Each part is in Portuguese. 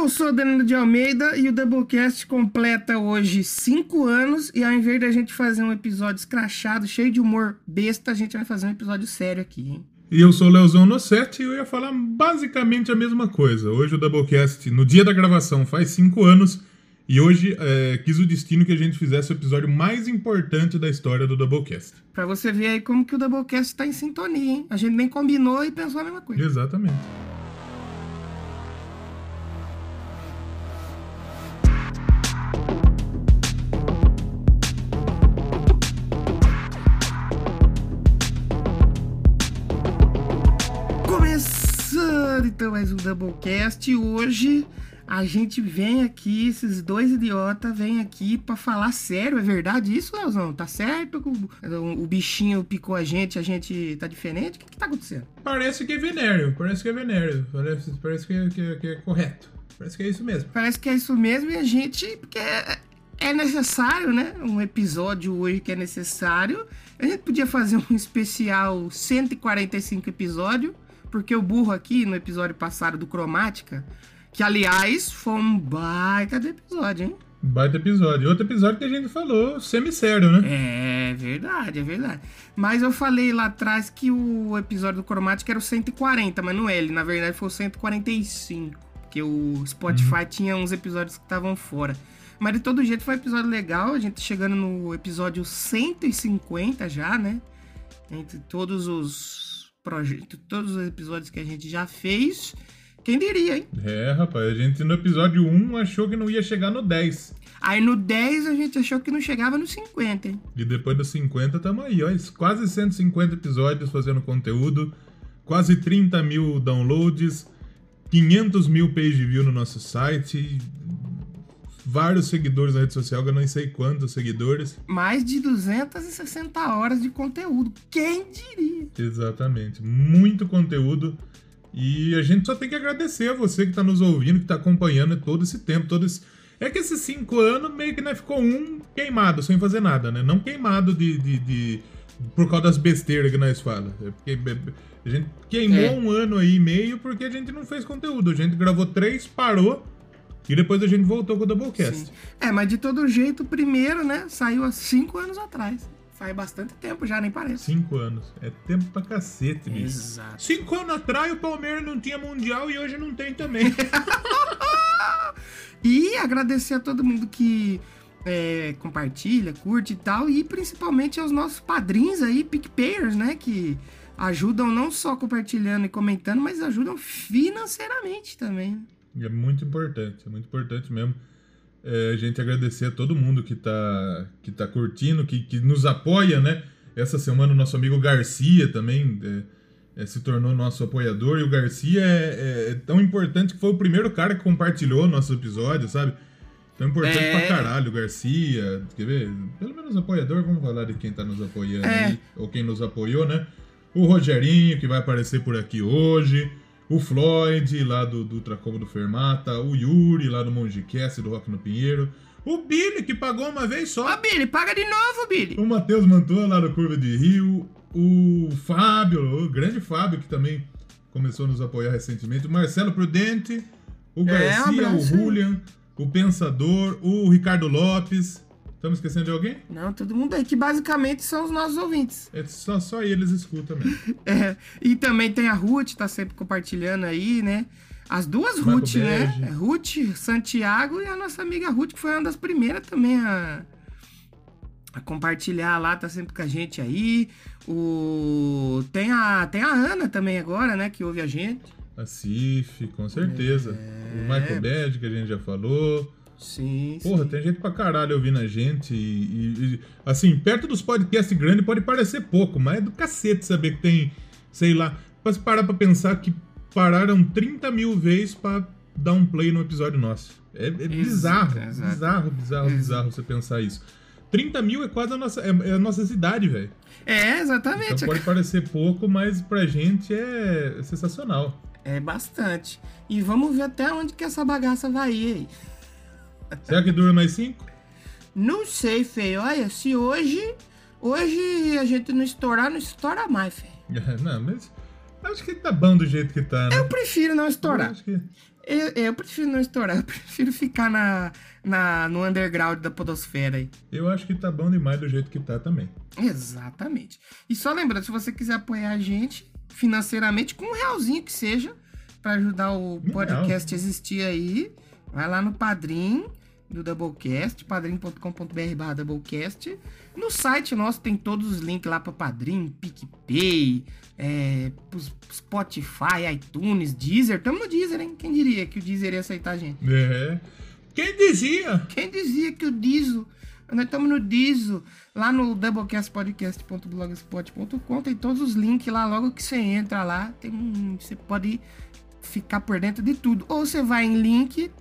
Eu sou Danilo de Almeida e o Doublecast completa hoje 5 anos. E ao invés da gente fazer um episódio escrachado, cheio de humor besta, a gente vai fazer um episódio sério aqui, hein? E eu sou o Leozão no 7 e eu ia falar basicamente a mesma coisa. Hoje o Doublecast, no dia da gravação, faz 5 anos. E hoje é, quis o destino que a gente fizesse o episódio mais importante da história do Doublecast. Pra você ver aí como que o Doublecast tá em sintonia, hein? A gente nem combinou e pensou a mesma coisa. Exatamente. Começando então mais um Doublecast. E hoje a gente vem aqui, esses dois idiotas vêm aqui pra falar sério. É verdade isso, Leozão? Tá certo? O, o bichinho picou a gente, a gente tá diferente? O que, que tá acontecendo? Parece que é venéreo, parece que é venéreo. Parece, parece que, é, que é- que é correto. Parece que é isso mesmo. Parece que é isso mesmo e a gente. Porque é, é necessário, né? Um episódio hoje que é necessário. A gente podia fazer um especial 145 episódio, porque o burro aqui no episódio passado do Cromática, que aliás foi um baita de episódio, hein? Baita episódio. Outro episódio que a gente falou semi-sério, né? É verdade, é verdade. Mas eu falei lá atrás que o episódio do Cromática era o 140, mas não é ele. Na verdade foi o 145. Porque o Spotify tinha uns episódios que estavam fora. Mas de todo jeito foi um episódio legal. A gente chegando no episódio 150 já, né? Entre todos os projetos, todos os episódios que a gente já fez. Quem diria, hein? É, rapaz, a gente no episódio 1 achou que não ia chegar no 10. Aí no 10 a gente achou que não chegava no 50, hein? E depois dos 50 tamo aí, ó. Quase 150 episódios fazendo conteúdo, quase 30 mil downloads, 500 mil page view no nosso site, vários seguidores na rede social, que eu não sei quantos seguidores. Mais de 260 horas de conteúdo. Quem diria? Exatamente, muito conteúdo. E a gente só tem que agradecer a você que tá nos ouvindo, que tá acompanhando todo esse tempo, todo esse... É que esses cinco anos meio que né, ficou um queimado, sem fazer nada, né? Não queimado de, de, de- por causa das besteiras que nós falamos. É porque a gente queimou É. um ano aí e meio porque a gente não fez conteúdo. A gente gravou três, parou e depois a gente voltou com o Doublecast. Sim. É, mas de todo jeito, o primeiro, né, saiu há cinco anos atrás. Faz bastante tempo já, nem parece. Cinco anos. É tempo pra cacete, bicho. Exato. Cinco anos atrás o Palmeiras não tinha Mundial e hoje não tem também. E agradecer a todo mundo que é, compartilha, curte e tal. E principalmente aos nossos padrinhos aí, PicPayers, né? Que ajudam não só compartilhando e comentando, mas ajudam financeiramente também. E é muito importante, é muito importante mesmo. É, a gente agradecer a todo mundo que tá, que tá curtindo, que, que nos apoia, né? Essa semana o nosso amigo Garcia também é, é, se tornou nosso apoiador. E o Garcia é, é- é tão importante que foi o primeiro cara que compartilhou nosso episódio, sabe? É importante É. pra caralho, o Garcia. Quer ver? Pelo menos apoiador, vamos falar de quem tá nos apoiando É. aí, ou quem nos apoiou, né? O Rogerinho, que vai aparecer por aqui hoje. O Floyd, lá do, do do Fermata. O Yuri, lá do Mongecast, do Rock no Pinheiro. O Billy, que pagou uma vez Ó, só. Billy, paga de novo, Billy. O Matheus Mantua, lá do Curva de Rio. O Fábio, o grande Fábio, que também começou a nos apoiar recentemente. O Marcelo Prudente. O É, um Garcia, o. Julian. O Pensador. O Ricardo Lopes. Estamos esquecendo de alguém? Não, todo mundo aí, que basicamente são os nossos ouvintes. É só, só eles escutam mesmo. É, e também tem a Ruth, tá sempre compartilhando aí, né? As duas Marco Ruth, né? É Ruth, Santiago e a nossa amiga Ruth, que foi uma das primeiras também a, a compartilhar lá, tá sempre com a gente aí. O tem a tem a Ana também agora, né, que ouve a gente. A Cif, com certeza. É. O Michael Bad, que a gente já falou. Sim. Porra, sim. tem gente pra caralho ouvindo a gente. E, e- assim, perto dos podcasts grandes pode parecer pouco, mas é do cacete saber que tem, sei lá. Pra se parar pra pensar que pararam 30 mil vezes pra dar um play no episódio nosso. É, é bizarro, exato. bizarro, bizarro, Exato. bizarro você pensar isso. 30 mil é quase a nossa, é, é a nossa cidade, velho. É, exatamente. Então pode parecer pouco, mas pra gente é sensacional. É bastante. E vamos ver até onde que essa bagaça vai ir aí. Será que dura mais cinco? Não sei, feio. Olha, se hoje. Hoje a gente não estourar, não estoura mais, feio. Não, mas acho que tá bom do jeito que tá, né? Eu prefiro não Eu estourar. Acho que... Eu, eu, prefiro não estourar, eu prefiro ficar na, na, no underground da podosfera aí. Eu acho que tá bom demais do jeito que tá também. Exatamente. E só lembrando, se você quiser apoiar a gente financeiramente, com um realzinho que seja, para ajudar o podcast a existir aí, vai lá no Padrim do Doublecast, padrim.com.br barra Doublecast. No site nosso tem todos os links lá para Padrim, PicPay, é, Spotify, iTunes, Deezer. Tamo no Deezer, hein? Quem diria que o Deezer ia aceitar a gente? É. Quem dizia? Quem dizia que o Dizo... Nós estamos no Dizo, lá no doublecastpodcast.blogspot.com, tem todos os links lá, logo que você entra lá, tem, você pode ficar por dentro de tudo. Ou você vai em linktr.ee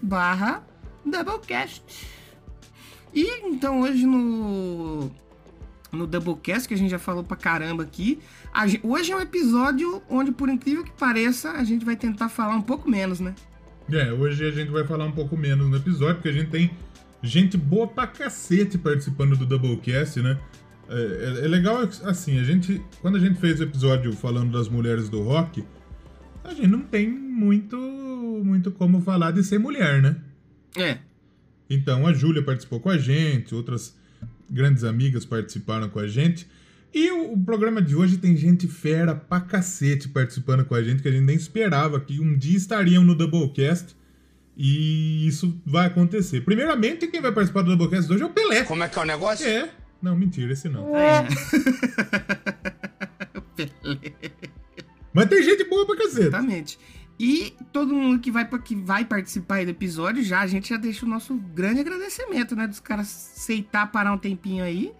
barra Doublecast. E então hoje no, no Doublecast, que a gente já falou pra caramba aqui, hoje é um episódio onde, por incrível que pareça, a gente vai tentar falar um pouco menos, né? É, hoje a gente vai falar um pouco menos no episódio, porque a gente tem gente boa pra cacete participando do Doublecast, né? É, é, é, legal, assim, a gente. Quando a gente fez o episódio falando das mulheres do rock, a gente não tem muito, muito como falar de ser mulher, né? É. Então a Júlia participou com a gente, outras grandes amigas participaram com a gente. E o, o, programa de hoje tem gente fera pra cacete participando com a gente, que a gente nem esperava que um dia estariam no Doublecast. E isso vai acontecer. Primeiramente, quem vai participar do Doublecast hoje é o Pelé. Como é que é o negócio? É, não, mentira, esse não. É. Mas tem gente boa pra cacete. Exatamente. E todo mundo que vai, que vai participar do episódio, já a gente já deixa o nosso grande agradecimento, né? Dos caras aceitar parar um tempinho aí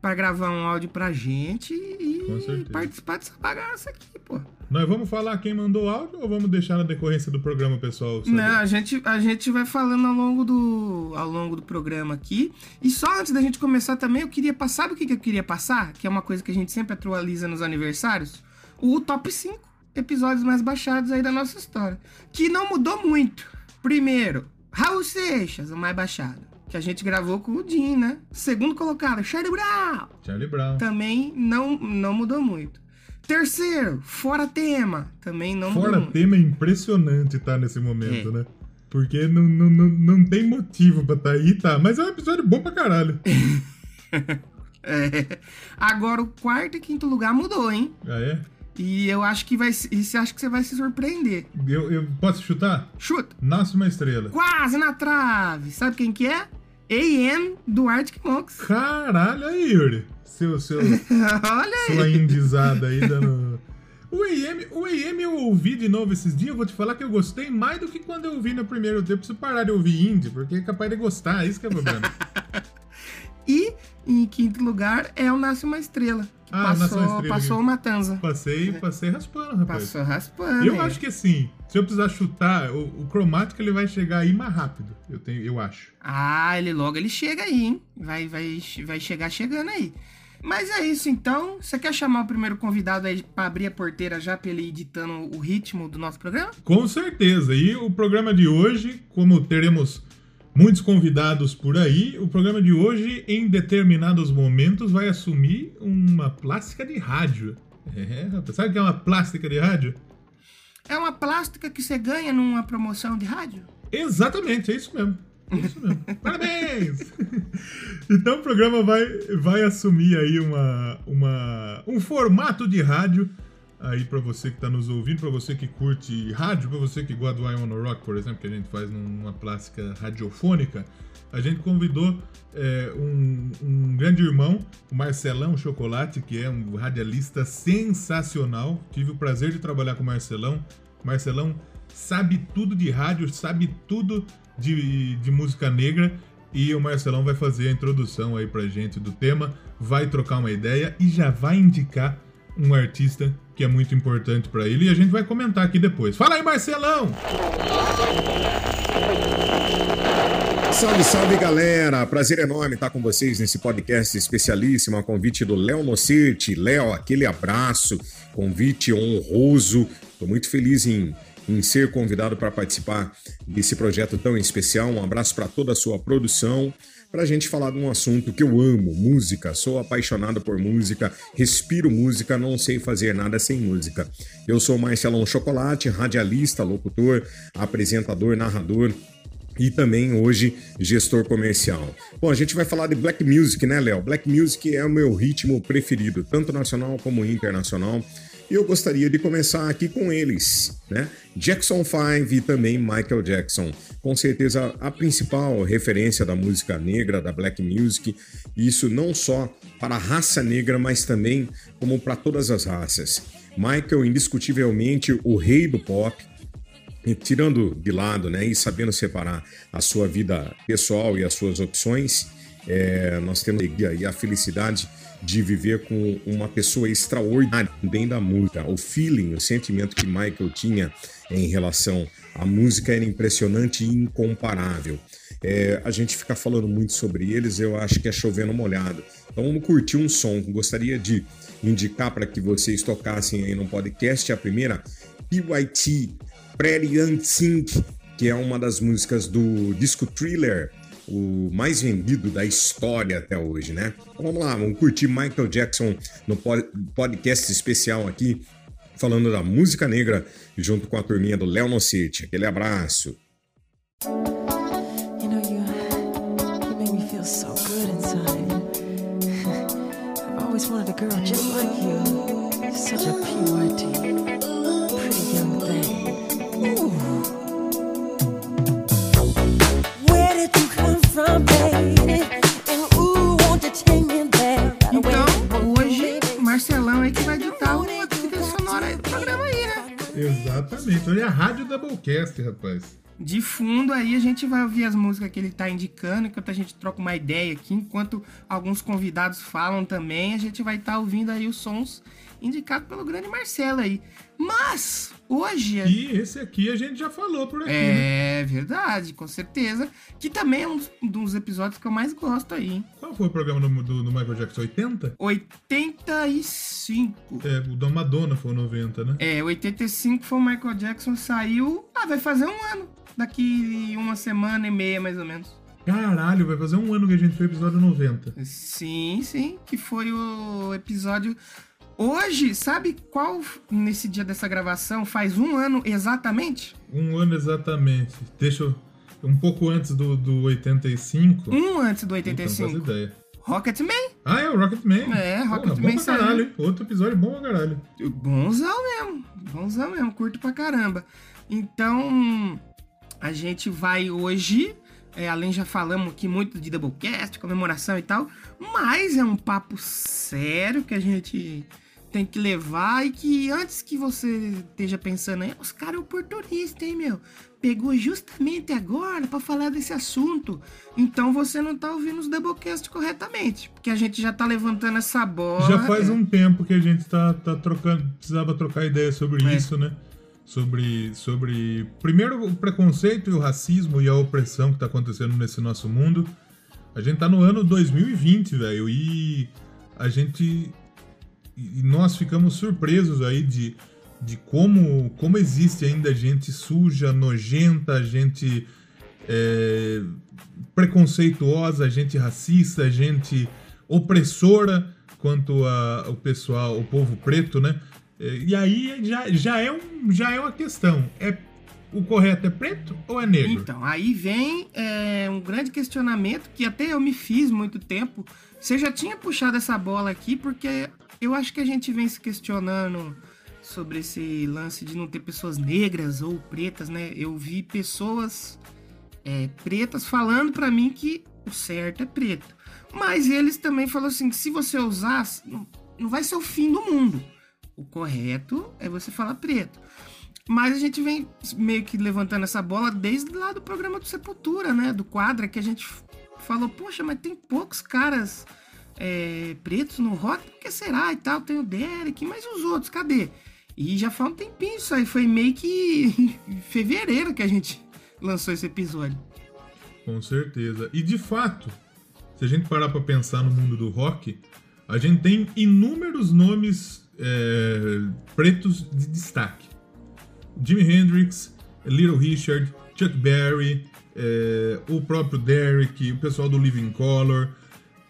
para gravar um áudio pra gente e participar dessa bagaça aqui, pô. Nós vamos falar quem mandou áudio ou vamos deixar na decorrência do programa, pessoal? Saber? Não, a gente, a gente vai falando ao longo, do, ao longo do programa aqui. E só antes da gente começar também, eu queria passar. Sabe o que, que eu queria passar? Que é uma coisa que a gente sempre atualiza nos aniversários? O top 5 episódios mais baixados aí da nossa história. Que não mudou muito. Primeiro, Raul Seixas, o mais baixado que a gente gravou com o Jim, né? Segundo colocado, Charlie Brown. Charlie Brown. Também não, não mudou muito. Terceiro, Fora Tema. Também não Fora mudou Tema é impressionante estar tá, nesse momento, é. né? Porque não, não, não, não tem motivo pra estar tá aí, tá? Mas é um episódio bom pra caralho. é. Agora o quarto e quinto lugar mudou, hein? Ah, é? E eu acho que vai. E você acha que você vai se surpreender. Eu, eu posso chutar? Chuta. Nasce uma estrela. Quase na trave. Sabe quem que é? AM do Arctic Monks. Caralho, aí, Yuri. Seu, seu, Olha aí. Sua indizada aí dando. O AM, o AM eu ouvi de novo esses dias, eu vou te falar que eu gostei mais do que quando eu ouvi no primeiro tempo. Preciso parar de ouvir indie, porque é capaz de gostar, isso que é o problema. e, em quinto lugar, é o Nasce Uma Estrela. Ah, passou, uma estrela passou uma tanza. Passei, passei raspando, rapaz. Passou raspando. Eu é. acho que assim, se eu precisar chutar, o, o cromático ele vai chegar aí mais rápido. Eu, tenho, eu acho. Ah, ele logo ele chega aí, hein? Vai, vai, vai chegar chegando aí. Mas é isso então. Você quer chamar o primeiro convidado aí para abrir a porteira já pra ele ir ditando o ritmo do nosso programa? Com certeza. E o programa de hoje, como teremos muitos convidados por aí, o programa de hoje, em determinados momentos, vai assumir uma plástica de rádio. É, sabe o que é uma plástica de rádio? É uma plástica que você ganha numa promoção de rádio? Exatamente, é isso mesmo. Isso mesmo. Parabéns! então o programa vai, vai assumir aí uma, uma, um formato de rádio aí para você que está nos ouvindo, para você que curte rádio, para você que gosta do I Wanna Rock, por exemplo, que a gente faz numa plástica radiofônica, a gente convidou é, um, um, grande irmão, o Marcelão Chocolate, que é um radialista sensacional. Tive o prazer de trabalhar com o Marcelão. Marcelão sabe tudo de rádio, sabe tudo de, de música negra. E o Marcelão vai fazer a introdução aí pra gente do tema, vai trocar uma ideia e já vai indicar um artista que é muito importante para ele e a gente vai comentar aqui depois. Fala aí, Marcelão! Salve, salve galera! Prazer enorme estar com vocês nesse podcast especialíssimo, a convite do Léo Nocirti. Léo, aquele abraço, convite honroso. Estou muito feliz em em ser convidado para participar desse projeto tão especial. Um abraço para toda a sua produção, para a gente falar de um assunto que eu amo, música. Sou apaixonado por música, respiro música, não sei fazer nada sem música. Eu sou Marcelão Chocolate, radialista, locutor, apresentador, narrador e também hoje gestor comercial. Bom, a gente vai falar de black music, né, Léo? Black music é o meu ritmo preferido, tanto nacional como internacional. E eu gostaria de começar aqui com eles, né? Jackson 5 e também Michael Jackson. Com certeza a principal referência da música negra, da black music, isso não só para a raça negra, mas também como para todas as raças. Michael, indiscutivelmente o rei do pop, e tirando de lado, né, e sabendo separar a sua vida pessoal e as suas opções, é, nós temos a alegria e a felicidade de viver com uma pessoa extraordinária dentro da música. O feeling, o sentimento que Michael tinha em relação à música era impressionante e incomparável. É, a gente fica falando muito sobre eles, eu acho que é chovendo molhado. Então vamos curtir um som. Gostaria de indicar para que vocês tocassem aí no podcast a primeira, PYT, Young Think, que é uma das músicas do disco Thriller o mais vendido da história até hoje, né? Então vamos lá, vamos curtir Michael Jackson no podcast especial aqui, falando da música negra, junto com a turminha do Léo Nocete. Aquele abraço. Exatamente. Olha a rádio Doublecast, rapaz. De fundo aí a gente vai ouvir as músicas que ele tá indicando, enquanto a gente troca uma ideia aqui, enquanto alguns convidados falam também, a gente vai estar tá ouvindo aí os sons indicados pelo grande Marcelo aí. Mas hoje. E esse aqui a gente já falou por aqui. É né? verdade, com certeza. Que também é um dos, episódios que eu mais gosto aí. Hein? Qual foi o programa do, do, do Michael Jackson? 80? 85. É, o da Madonna foi 90, né? É, 85 foi o Michael Jackson, saiu. Ah, vai fazer um ano. Daqui uma semana e meia, mais ou menos. Caralho, vai fazer um ano que a gente fez o episódio 90. Sim, sim, que foi o episódio Hoje, sabe qual, nesse dia dessa gravação, faz um ano exatamente? Um ano exatamente. Deixa eu. Um pouco antes do, do 85. Um antes do 85. Não ideia. Rocketman? Ah, é o Rocketman. É, Rocketman. Pra caralho, hein? Outro episódio bom pra caralho. Bonzão mesmo. Bonzão mesmo, curto pra caramba. Então, a gente vai hoje é, além já falamos aqui muito de Doublecast, comemoração e tal, mas é um papo sério que a gente tem que levar e que antes que você esteja pensando aí, os caras oportunistas, hein, meu? Pegou justamente agora para falar desse assunto. Então você não tá ouvindo os Doublecast corretamente, porque a gente já tá levantando essa bola. Já faz é. um tempo que a gente tá, tá trocando, precisava trocar ideia sobre é. isso, né? Sobre, sobre primeiro o preconceito e o racismo e a opressão que tá acontecendo nesse nosso mundo. A gente tá no ano 2020, velho, e a gente e nós ficamos surpresos aí de, de como, como existe ainda gente suja, nojenta, gente é, preconceituosa, gente racista, gente opressora quanto ao pessoal, o povo preto, né? É, e aí já, já, é, um, já é uma questão. É o correto é preto ou é negro? Então, aí vem é, um grande questionamento que até eu me fiz muito tempo. Você já tinha puxado essa bola aqui, porque eu acho que a gente vem se questionando sobre esse lance de não ter pessoas negras ou pretas, né? Eu vi pessoas é, pretas falando para mim que o certo é preto. Mas eles também falaram assim: que se você usar, não, não vai ser o fim do mundo. O correto é você falar preto. Mas a gente vem meio que levantando essa bola desde lá do programa do Sepultura, né? Do quadra, que a gente falou: poxa, mas tem poucos caras é, pretos no rock, por que será e tal? Tem o Derek, mas os outros, cadê? E já faz um tempinho isso aí, foi meio que fevereiro que a gente lançou esse episódio. Com certeza. E de fato, se a gente parar para pensar no mundo do rock, a gente tem inúmeros nomes é, pretos de destaque. Jimi Hendrix, Little Richard, Chuck Berry, é, o próprio Derek, o pessoal do Living Color,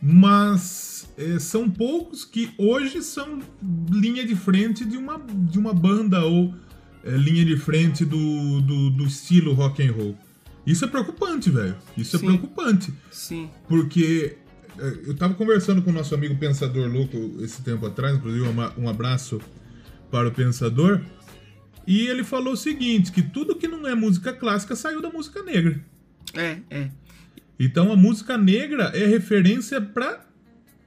mas é, são poucos que hoje são linha de frente de uma, de uma banda ou é, linha de frente do, do, do, estilo rock and roll. Isso é preocupante, velho. Isso é Sim. é preocupante. Sim. Porque é, eu tava conversando com o nosso amigo Pensador Louco esse tempo atrás, inclusive um abraço para o Pensador, e ele falou o seguinte, que tudo que não é música clássica saiu da música negra. É, é. Então a música negra é referência para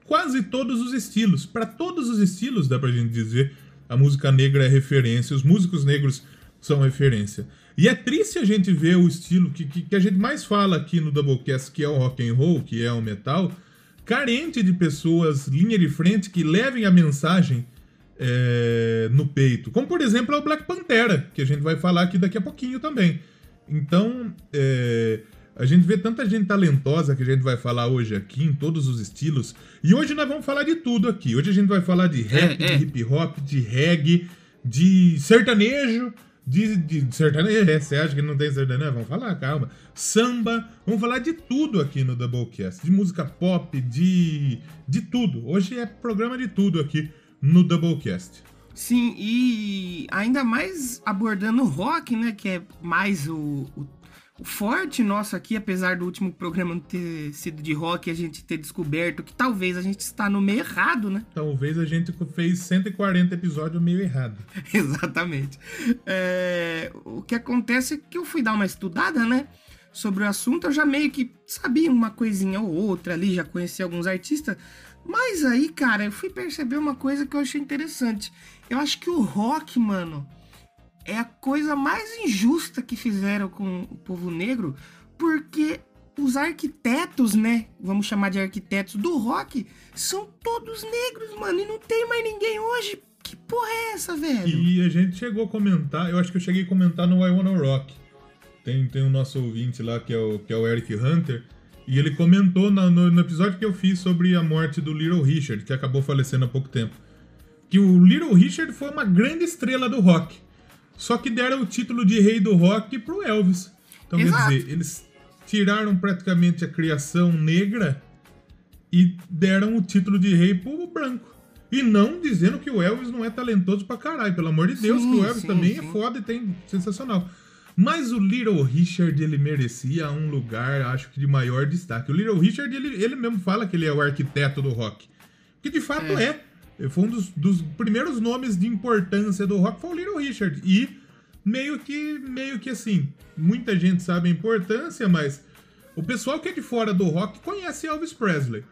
quase todos os estilos. Para todos os estilos, dá pra gente dizer, a música negra é referência, os músicos negros são referência. E é triste a gente ver o estilo que, que, que a gente mais fala aqui no Doublecast, que é o rock and roll, que é o metal, carente de pessoas linha de frente que levem a mensagem é, no peito. Como, por exemplo, é o Black Pantera, que a gente vai falar aqui daqui a pouquinho também. Então, é, a gente vê tanta gente talentosa que a gente vai falar hoje aqui, em todos os estilos. E hoje nós vamos falar de tudo aqui. Hoje a gente vai falar de rap, é, é. de hip hop, de reggae, de sertanejo. De, de sertanejo, é, você acha que não tem sertanejo? Vamos falar, calma. Samba, vamos falar de tudo aqui no Doublecast. De música pop, de, de tudo. Hoje é programa de tudo aqui no Doublecast. Sim, e ainda mais abordando o rock, né? Que é mais o, o o forte nosso aqui, apesar do último programa não ter sido de rock, a gente ter descoberto que talvez a gente está no meio errado, né? Talvez a gente fez 140 episódios meio errado. Exatamente. É, o que acontece é que eu fui dar uma estudada, né? Sobre o assunto, eu já meio que sabia uma coisinha ou outra ali, já conhecia alguns artistas. Mas aí, cara, eu fui perceber uma coisa que eu achei interessante. Eu acho que o rock, mano, é a coisa mais injusta que fizeram com o povo negro, porque os arquitetos, né? Vamos chamar de arquitetos do rock, são todos negros, mano, e não tem mais ninguém hoje. Que porra é essa, velho? E a gente chegou a comentar, eu acho que eu cheguei a comentar no I Wanna Rock. Tem, tem o nosso ouvinte lá, que é o, que é o Eric Hunter, e ele comentou no, no episódio que eu fiz sobre a morte do Little Richard, que acabou falecendo há pouco tempo. Que o Little Richard foi uma grande estrela do rock. Só que deram o título de rei do rock pro Elvis. Então, Exato. quer dizer, eles tiraram praticamente a criação negra e deram o título de rei pro branco. E não dizendo que o Elvis não é talentoso pra caralho, pelo amor de Deus, sim, que o Elvis sim, também é sim. é foda e tem sensacional. Mas o Little Richard, ele merecia um lugar, acho que de maior destaque. O Little Richard, ele, ele mesmo fala que ele é o arquiteto do rock. Que de fato é. é. Foi um dos, dos, primeiros nomes de importância do rock, foi o Little Richard. E meio que, meio que assim, muita gente sabe a importância, mas o pessoal que é de fora do rock conhece Elvis Presley.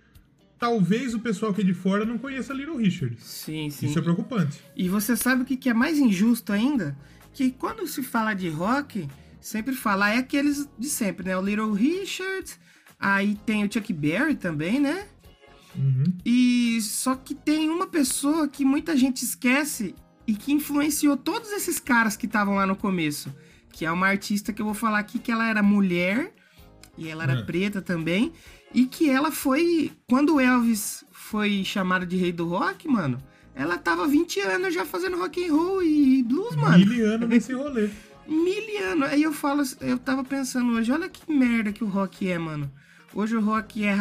Talvez o pessoal que é de fora não conheça Little Richard. Sim, sim. Isso é preocupante. E você sabe o que é mais injusto ainda? Que quando se fala de rock, sempre fala é aqueles de sempre, né? O Little Richard, aí tem o Chuck Berry também, né? Uhum. E só que tem uma pessoa que muita gente esquece e que influenciou todos esses caras que estavam lá no começo. Que é uma artista que eu vou falar aqui que ela era mulher e ela era é. preta também. E que ela foi. Quando o Elvis foi chamado de rei do rock, mano, ela tava 20 anos já fazendo rock and roll e blues, mano. Mil anos nesse rolê. Mil anos. Aí eu falo, eu tava pensando hoje, olha que merda que o rock é, mano. Hoje o rock é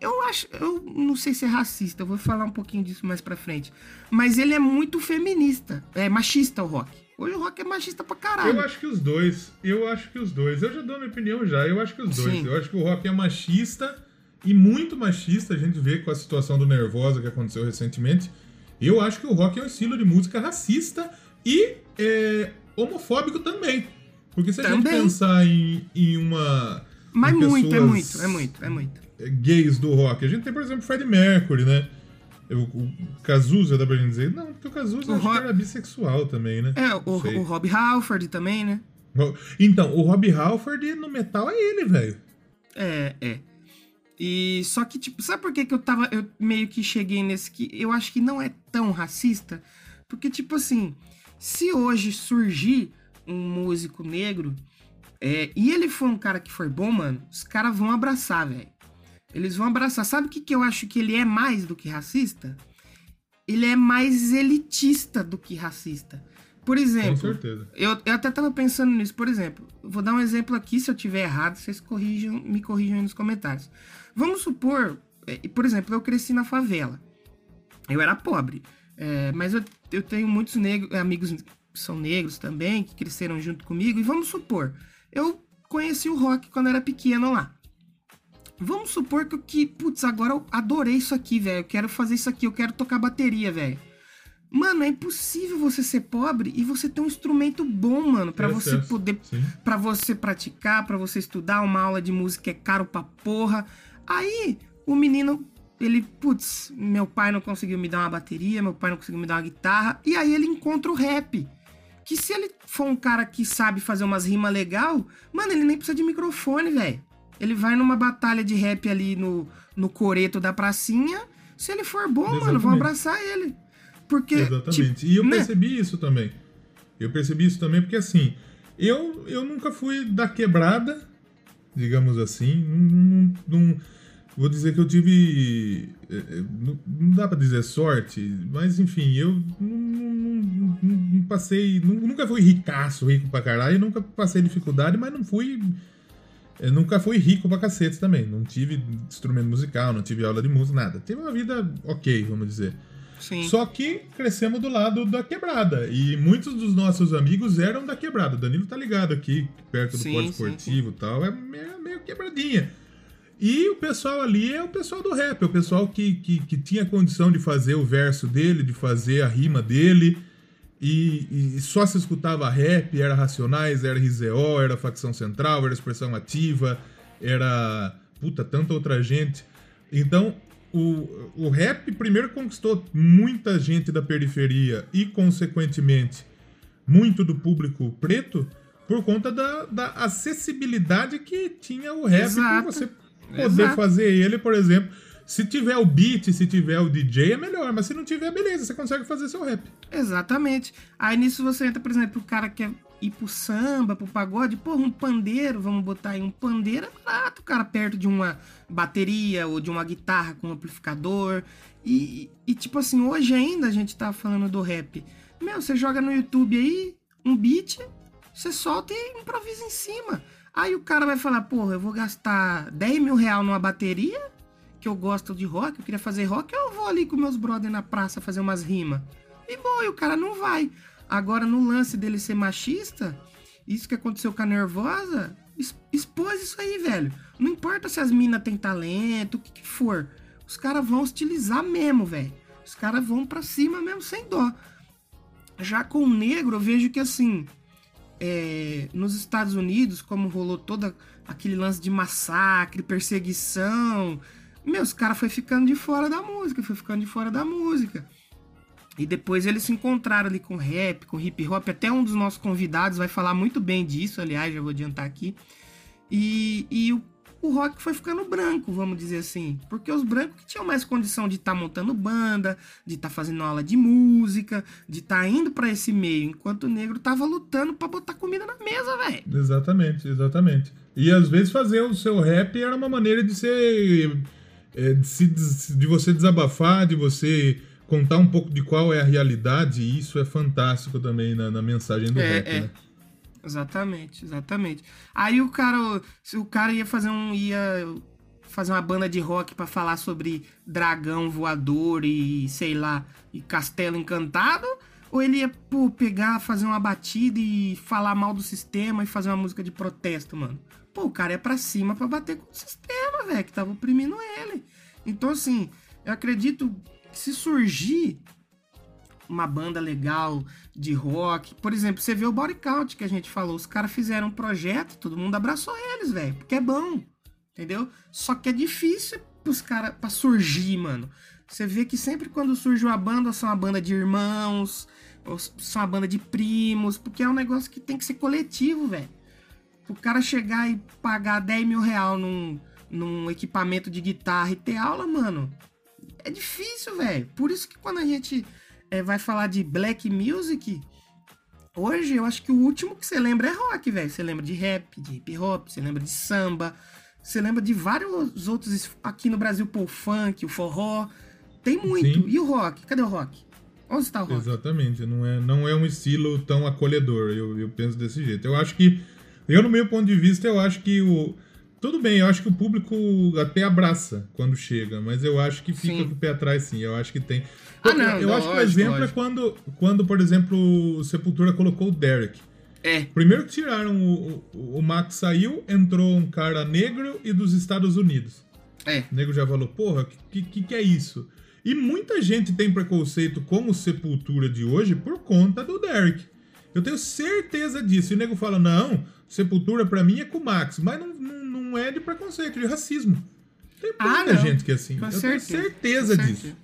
eu acho, eu não sei se é racista, eu vou falar um pouquinho disso mais pra frente. Mas ele é muito feminista, é machista o rock. Hoje o rock é machista pra caralho. Eu acho que os dois, eu acho que os dois. Eu já dou minha opinião já, eu acho que os dois. Sim. Eu acho que o rock é machista e muito machista, a gente vê com a situação do Nervosa que aconteceu recentemente. Eu acho que o rock é um estilo de música racista e é, homofóbico também. Porque se a também. gente pensar em, em uma. Mas em muito, é muito, é muito, é muito gays do rock. A gente tem, por exemplo, Freddie Mercury, né? O, o Cazuza, dá pra gente dizer? Não, porque o Cazuza o que era bissexual também, né? É, o, o Rob Halford também, né? Então, o Rob Halford no metal é ele, velho. É, é. E só que, tipo, sabe por que, que eu tava. Eu meio que cheguei nesse que eu acho que não é tão racista? Porque, tipo assim, se hoje surgir um músico negro é, e ele for um cara que for bom, mano, os caras vão abraçar, velho. Eles vão abraçar. Sabe o que, que eu acho que ele é mais do que racista? Ele é mais elitista do que racista. Por exemplo, eu, eu até tava pensando nisso. Por exemplo, vou dar um exemplo aqui, se eu tiver errado, vocês corrijam, me corrijam aí nos comentários. Vamos supor, é, por exemplo, eu cresci na favela. Eu era pobre. É, mas eu, eu tenho muitos negros, amigos que são negros também, que cresceram junto comigo. E vamos supor, eu conheci o rock quando era pequeno lá. Vamos supor que, que putz, agora eu adorei isso aqui, velho. Eu quero fazer isso aqui, eu quero tocar bateria, velho. Mano, é impossível você ser pobre e você ter um instrumento bom, mano, para você poder, para você praticar, para você estudar. Uma aula de música é caro pra porra. Aí o menino ele, putz, meu pai não conseguiu me dar uma bateria, meu pai não conseguiu me dar uma guitarra, e aí ele encontra o rap. Que se ele for um cara que sabe fazer umas rimas legal, mano, ele nem precisa de microfone, velho. Ele vai numa batalha de rap ali no, no coreto da pracinha. Se ele for bom, Exatamente. mano, vão abraçar ele. Porque. Exatamente. Tipo, e eu né? percebi isso também. Eu percebi isso também porque assim, eu, eu nunca fui da quebrada, digamos assim. Não, não, Vou dizer que eu tive. Eh, eh, não dá para dizer sorte, mas enfim, eu não, não, não passei. Nunca fui ricaço, rico pra caralho, nunca passei dificuldade, mas não fui. Eu nunca fui rico pra cacete também. Não tive instrumento musical, não tive aula de música, nada. Tive uma vida ok, vamos dizer. Sim. Só que crescemos do lado da quebrada. E muitos dos nossos amigos eram da quebrada. O Danilo tá ligado aqui, perto do sim, esportivo e tal. É meio, meio quebradinha. E o pessoal ali é o pessoal do rap, é o pessoal que, que, que tinha condição de fazer o verso dele, de fazer a rima dele. E, e, só se escutava rap, era Racionais, era RZO, era Facção Central, era Expressão Ativa, era puta, tanta outra gente. Então, o, o rap primeiro conquistou muita gente da periferia e, consequentemente, muito do público preto por conta da, da acessibilidade que tinha o rap Exato. você poder Exato. fazer ele, por exemplo. Se tiver o beat, se tiver o DJ, é melhor. Mas se não tiver, beleza, você consegue fazer seu rap. Exatamente. Aí nisso você entra, por exemplo, o cara quer ir pro samba, pro pagode, porra, um pandeiro, vamos botar aí um pandeiro, é barato, cara, perto de uma bateria ou de uma guitarra com amplificador. E, e, tipo assim, hoje ainda a gente tá falando do rap. Meu, você joga no YouTube aí um beat, você solta e improvisa em cima. Aí o cara vai falar, porra, eu vou gastar 10 mil reais numa bateria, que eu gosto de rock, eu queria fazer rock, eu vou ali com meus brothers na praça fazer umas rimas. E bom, e o cara não vai. Agora, no lance dele ser machista, isso que aconteceu com a Nervosa, expôs isso aí, velho. Não importa se as minas têm talento, o que, que for. Os caras vão estilizar mesmo, velho. Os caras vão pra cima mesmo, sem dó. Já com o negro, eu vejo que assim, é, nos Estados Unidos, como rolou todo aquele lance de massacre, perseguição, meus caras foi ficando de fora da música, foi ficando de fora da música. E depois eles se encontraram ali com rap, com hip hop. Até um dos nossos convidados vai falar muito bem disso, aliás, já vou adiantar aqui. E, e o o rock foi ficando branco, vamos dizer assim. Porque os brancos que tinham mais condição de estar tá montando banda, de estar tá fazendo aula de música, de estar tá indo para esse meio, enquanto o negro tava lutando para botar comida na mesa, velho. Exatamente, exatamente. E às vezes fazer o seu rap era uma maneira de ser. É, de, se, de você desabafar, de você contar um pouco de qual é a realidade, e isso é fantástico também na, na mensagem do é, rap, é. né? Exatamente, exatamente. Aí o cara, o cara ia fazer um ia fazer uma banda de rock para falar sobre dragão voador e sei lá, e castelo encantado, ou ele ia pô, pegar, fazer uma batida e falar mal do sistema e fazer uma música de protesto, mano. Pô, o cara é pra cima para bater com o sistema, velho, que tava oprimindo ele. Então assim, eu acredito que se surgir uma banda legal de rock. Por exemplo, você vê o Body Count que a gente falou, os caras fizeram um projeto, todo mundo abraçou eles, velho, porque é bom, entendeu? Só que é difícil pros caras para surgir, mano. Você vê que sempre quando surge uma banda, são uma banda de irmãos, ou são uma banda de primos, porque é um negócio que tem que ser coletivo, velho. O cara chegar e pagar 10 mil real num, num equipamento de guitarra e ter aula, mano, é difícil, velho. Por isso que quando a gente é, vai falar de black music, hoje eu acho que o último que você lembra é rock, velho. Você lembra de rap, de hip hop, você lembra de samba, você lembra de vários outros aqui no Brasil, pô, o funk, o forró. Tem muito. Sim. E o rock? Cadê o rock? Onde está o rock? Exatamente, não é, não é um estilo tão acolhedor, eu, eu penso desse jeito. Eu acho que, eu no meu ponto de vista, eu acho que o... Tudo bem, eu acho que o público até abraça quando chega, mas eu acho que fica Sim. com o pé atrás sim, eu acho que tem... Ah, não, eu acho que o lógico, exemplo é lógico. quando, quando, por exemplo, o Sepultura colocou o Derek. É, Primeiro que tiraram o, o, o Max saiu, entrou um cara negro e dos Estados Unidos. é. O nego já falou, porra, que, que que é isso? E muita gente tem preconceito com o Sepultura de hoje por conta do Derek. Eu tenho certeza disso. E o nego fala, não, Sepultura pra mim é com o Max. Mas não, não, não é de preconceito, de racismo. Tem Ah, muita não. gente que é assim. Com Eu certeza. tenho certeza com disso. certeza.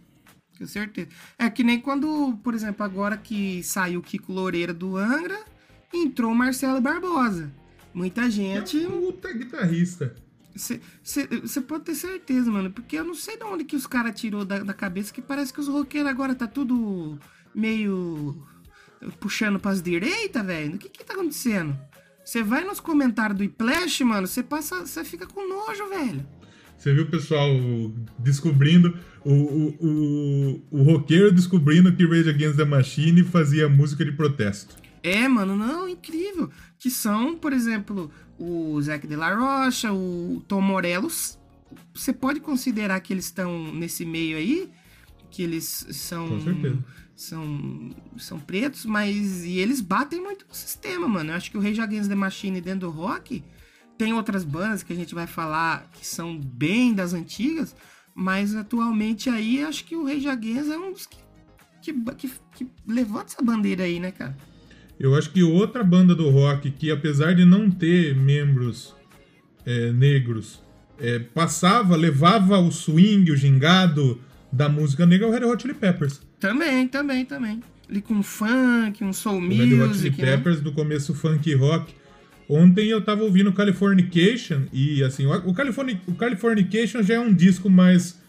Com certeza. É que nem quando, por exemplo, agora que saiu o Kiko Loureira do Angra, entrou o Marcelo Barbosa. Muita gente. É um puta guitarrista. Você pode ter certeza, mano. Porque eu não sei de onde que os caras tirou da, da cabeça que parece que os roqueiros agora tá tudo meio puxando pras direitas, velho. O que que tá acontecendo? Você vai nos comentários do Iplash, mano, você passa. Você fica com nojo, velho. Você viu o pessoal descobrindo, o, o, o, o roqueiro descobrindo que Rage Against the Machine fazia música de protesto. É, mano, não, incrível. Que são, por exemplo, o Zac de la Rocha, o Tom Morelos. Você pode considerar que eles estão nesse meio aí, que eles são Com certeza. São são pretos, mas e eles batem muito no sistema, mano. Eu acho que o Rage Against the Machine dentro do rock tem outras bandas que a gente vai falar que são bem das antigas, mas atualmente aí acho que o Rage Against é um dos que que, que, que levanta essa bandeira aí, né, cara? Eu acho que outra banda do rock que, apesar de não ter membros é, negros, é, passava, levava o swing, o gingado da música negra é o Red Hot Chili Peppers. Também, também, também. Ali com funk, um soul O Red Hot Chili music, né? Peppers do começo funk rock. Ontem eu tava ouvindo Californication e assim, o, o, Californi, o Californication já é um disco mais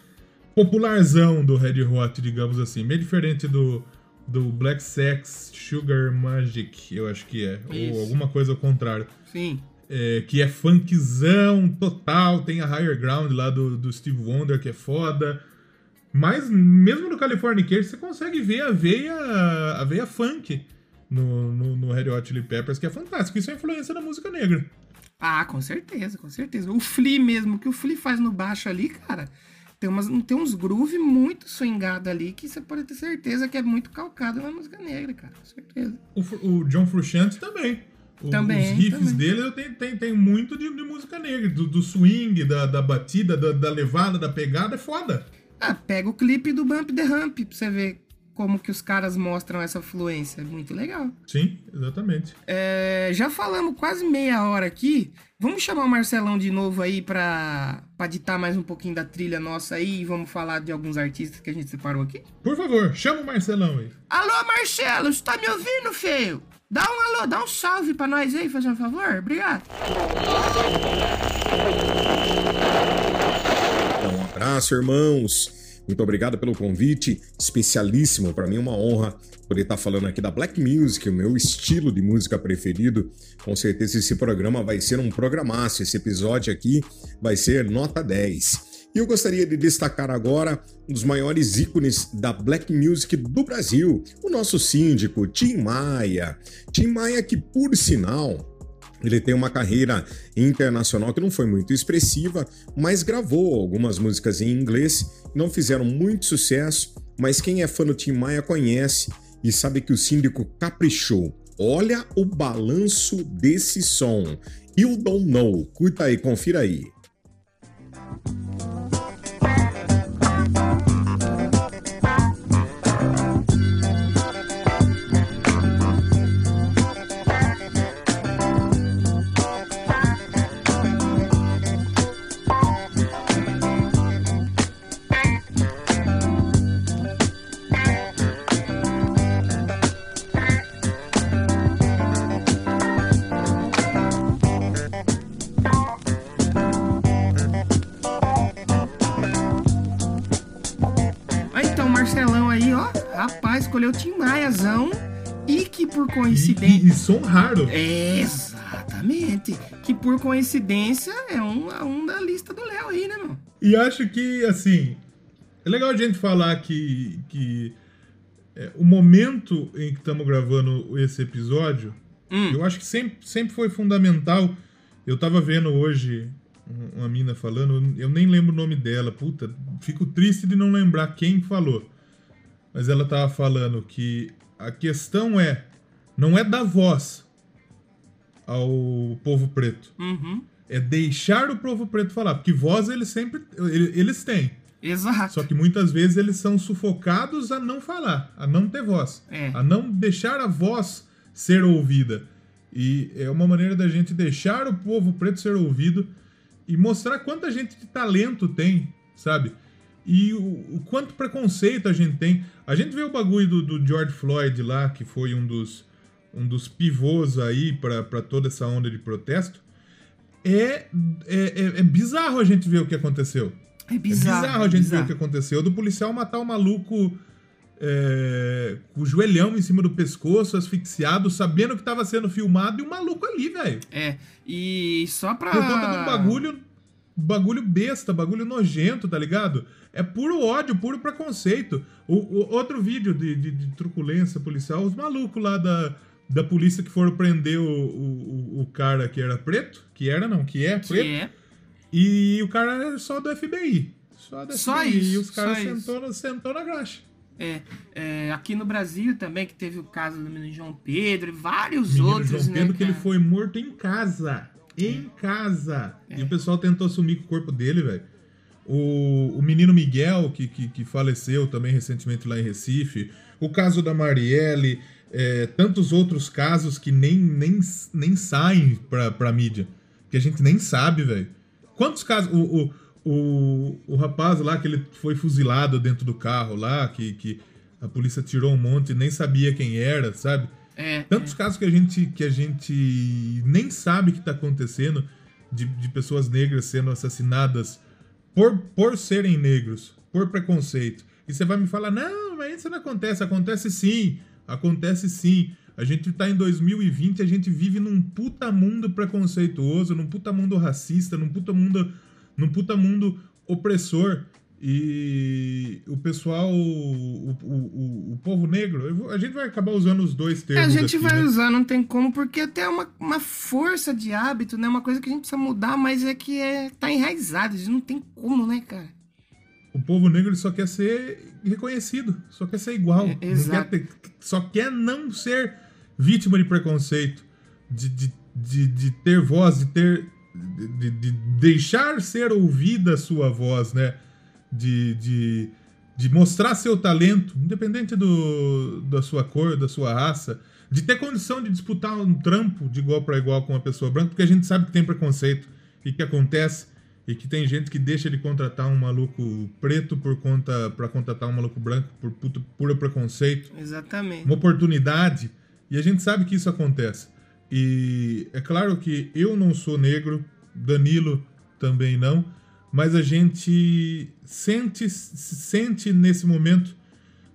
popularzão do Red Hot, digamos assim, meio diferente do, do Black Sex Sugar Magic, eu acho que é, Isso. ou alguma coisa ao contrário. Sim. É, que é funkzão total, tem a Higher Ground lá do, do Steve Wonder, que é foda. Mas mesmo no Californication você consegue ver a veia, a veia funk no, no, no Red Hot Chili Peppers, que é fantástico. Isso é influência da música negra. Ah, com certeza, com certeza. O Flea mesmo, o que o Flea faz no baixo ali, cara, tem, umas, tem uns groove muito swingado ali que você pode ter certeza que é muito calcado na música negra, cara, com certeza. O, o John Frusciante também. O- Também, Os riffs também. dele tem, tem, tem muito de, de música negra, do, do swing, da, da batida, da, da levada, da pegada, é foda. Ah, pega o clipe do Bump the Ramp pra você ver como que os caras mostram essa fluência. É muito legal. Sim, exatamente. É, já falamos quase meia hora aqui. Vamos chamar o Marcelão de novo aí pra, pra ditar mais um pouquinho da trilha nossa aí e vamos falar de alguns artistas que a gente separou aqui? Por favor, chama o Marcelão aí. Alô, Marcelo, você tá me ouvindo, feio? Dá um alô, dá um salve pra nós aí, fazendo um favor. Obrigado. Abraço, irmãos. Muito obrigado pelo convite, especialíssimo. Para mim é uma honra poder estar falando aqui da Black Music, o meu estilo de música preferido. Com certeza esse programa vai ser um programaço. Esse episódio aqui vai ser nota 10. E eu gostaria de destacar agora um dos maiores ícones da Black Music do Brasil, o nosso síndico, Tim Maia. Tim Maia que, por sinal, ele tem uma carreira internacional que não foi muito expressiva, mas gravou algumas músicas em inglês, não fizeram muito sucesso, mas quem é fã do Tim Maia conhece e sabe que o síndico caprichou. Olha o balanço desse som. You Don't Know. Curta aí, confira aí. Escolheu Tim Maiazão. E que por E, coincidência. e, e som raro. Exatamente. Que por coincidência é um, é um da lista do Léo aí, né, meu? E acho que, assim, é legal a gente falar que, que é, o momento em que estamos gravando esse episódio, Hum. eu acho que sempre, sempre foi fundamental. Eu tava vendo hoje um- uma mina falando, eu nem lembro o nome dela, puta, fico triste de não lembrar quem falou. Mas ela tava falando que a questão é, não é dar voz ao povo preto, Uhum. é deixar o povo preto falar, porque voz eles sempre, ele- eles têm. Exato. Só que muitas vezes eles são sufocados a não falar, a não ter voz, É. a não deixar a voz ser ouvida. E é uma maneira da gente deixar o povo preto ser ouvido e mostrar quanta gente de talento tem, sabe? E o, o quanto preconceito a gente tem. A gente vê o bagulho do, do George Floyd lá, que foi um dos, um dos pivôs aí pra pra toda essa onda de protesto. É, é, é, é bizarro a gente ver o que aconteceu. É É bizarro. bizarro a é gente bizarro. ver o que aconteceu. Do policial matar o maluco é, com o joelhão em cima do pescoço, asfixiado, sabendo que tava sendo filmado, e o maluco ali, velho. É. E só pra. Por conta de um bagulho, bagulho besta, bagulho nojento, tá ligado? É puro ódio, puro preconceito. O, o- outro vídeo de, de- de truculência policial, os malucos lá da, da polícia que foram prender o, o, o- cara que era preto, que era não, que é Que preto, é. e o cara era só do FBI. Só do Só FBI. isso, E os caras isso. sentou, sentou na graxa. É, é, aqui no Brasil também, que teve o caso do menino João Pedro e vários Menino outros, João Pedro, né? que ele foi morto em casa. Em casa. É. E o pessoal tentou sumir com o corpo dele, velho. O, o menino Miguel, que, que, que faleceu também recentemente lá em Recife. O caso da Marielle. é, tantos outros casos que nem, nem, nem saem pra, pra mídia. Que a gente nem sabe, velho. Quantos casos. O, o, o, o rapaz lá que ele foi fuzilado dentro do carro lá, que, que a polícia tirou um monte e nem sabia quem era, sabe? É, Tantos casos que a gente, que a gente nem sabe que tá acontecendo de, de pessoas negras sendo assassinadas por, por serem negros, por preconceito. E você vai me falar, não, mas isso não acontece. Acontece sim, acontece sim. A gente tá em 2020, a gente vive num puta mundo preconceituoso, num puta mundo racista, num puta mundo, num puta mundo opressor. E o pessoal, o, o, o, o povo negro, vou- a gente vai acabar usando os dois É, termos. a gente aqui, vai né? usar, não tem como, porque até é uma, uma força de hábito, né? Uma coisa que a gente precisa mudar, mas é que é, tá enraizado, não tem como, né, cara? O povo negro ele só quer ser reconhecido, só quer ser igual. É, exato. quer ter- só quer não ser vítima de preconceito, de, de, de, de ter voz, de ter. De, de- de deixar ser ouvida a sua voz, né? De, de, de mostrar seu talento, independente do, da sua cor, da sua raça, de ter condição de disputar um trampo de igual para igual com uma pessoa branca, porque a gente sabe que tem preconceito e que acontece e que tem gente que deixa de contratar um maluco preto por conta para contratar um maluco branco por puto, puro preconceito, Exatamente. uma oportunidade, e a gente sabe que isso acontece. E é claro que eu não sou negro, Danilo também não, mas a gente sente se sente nesse momento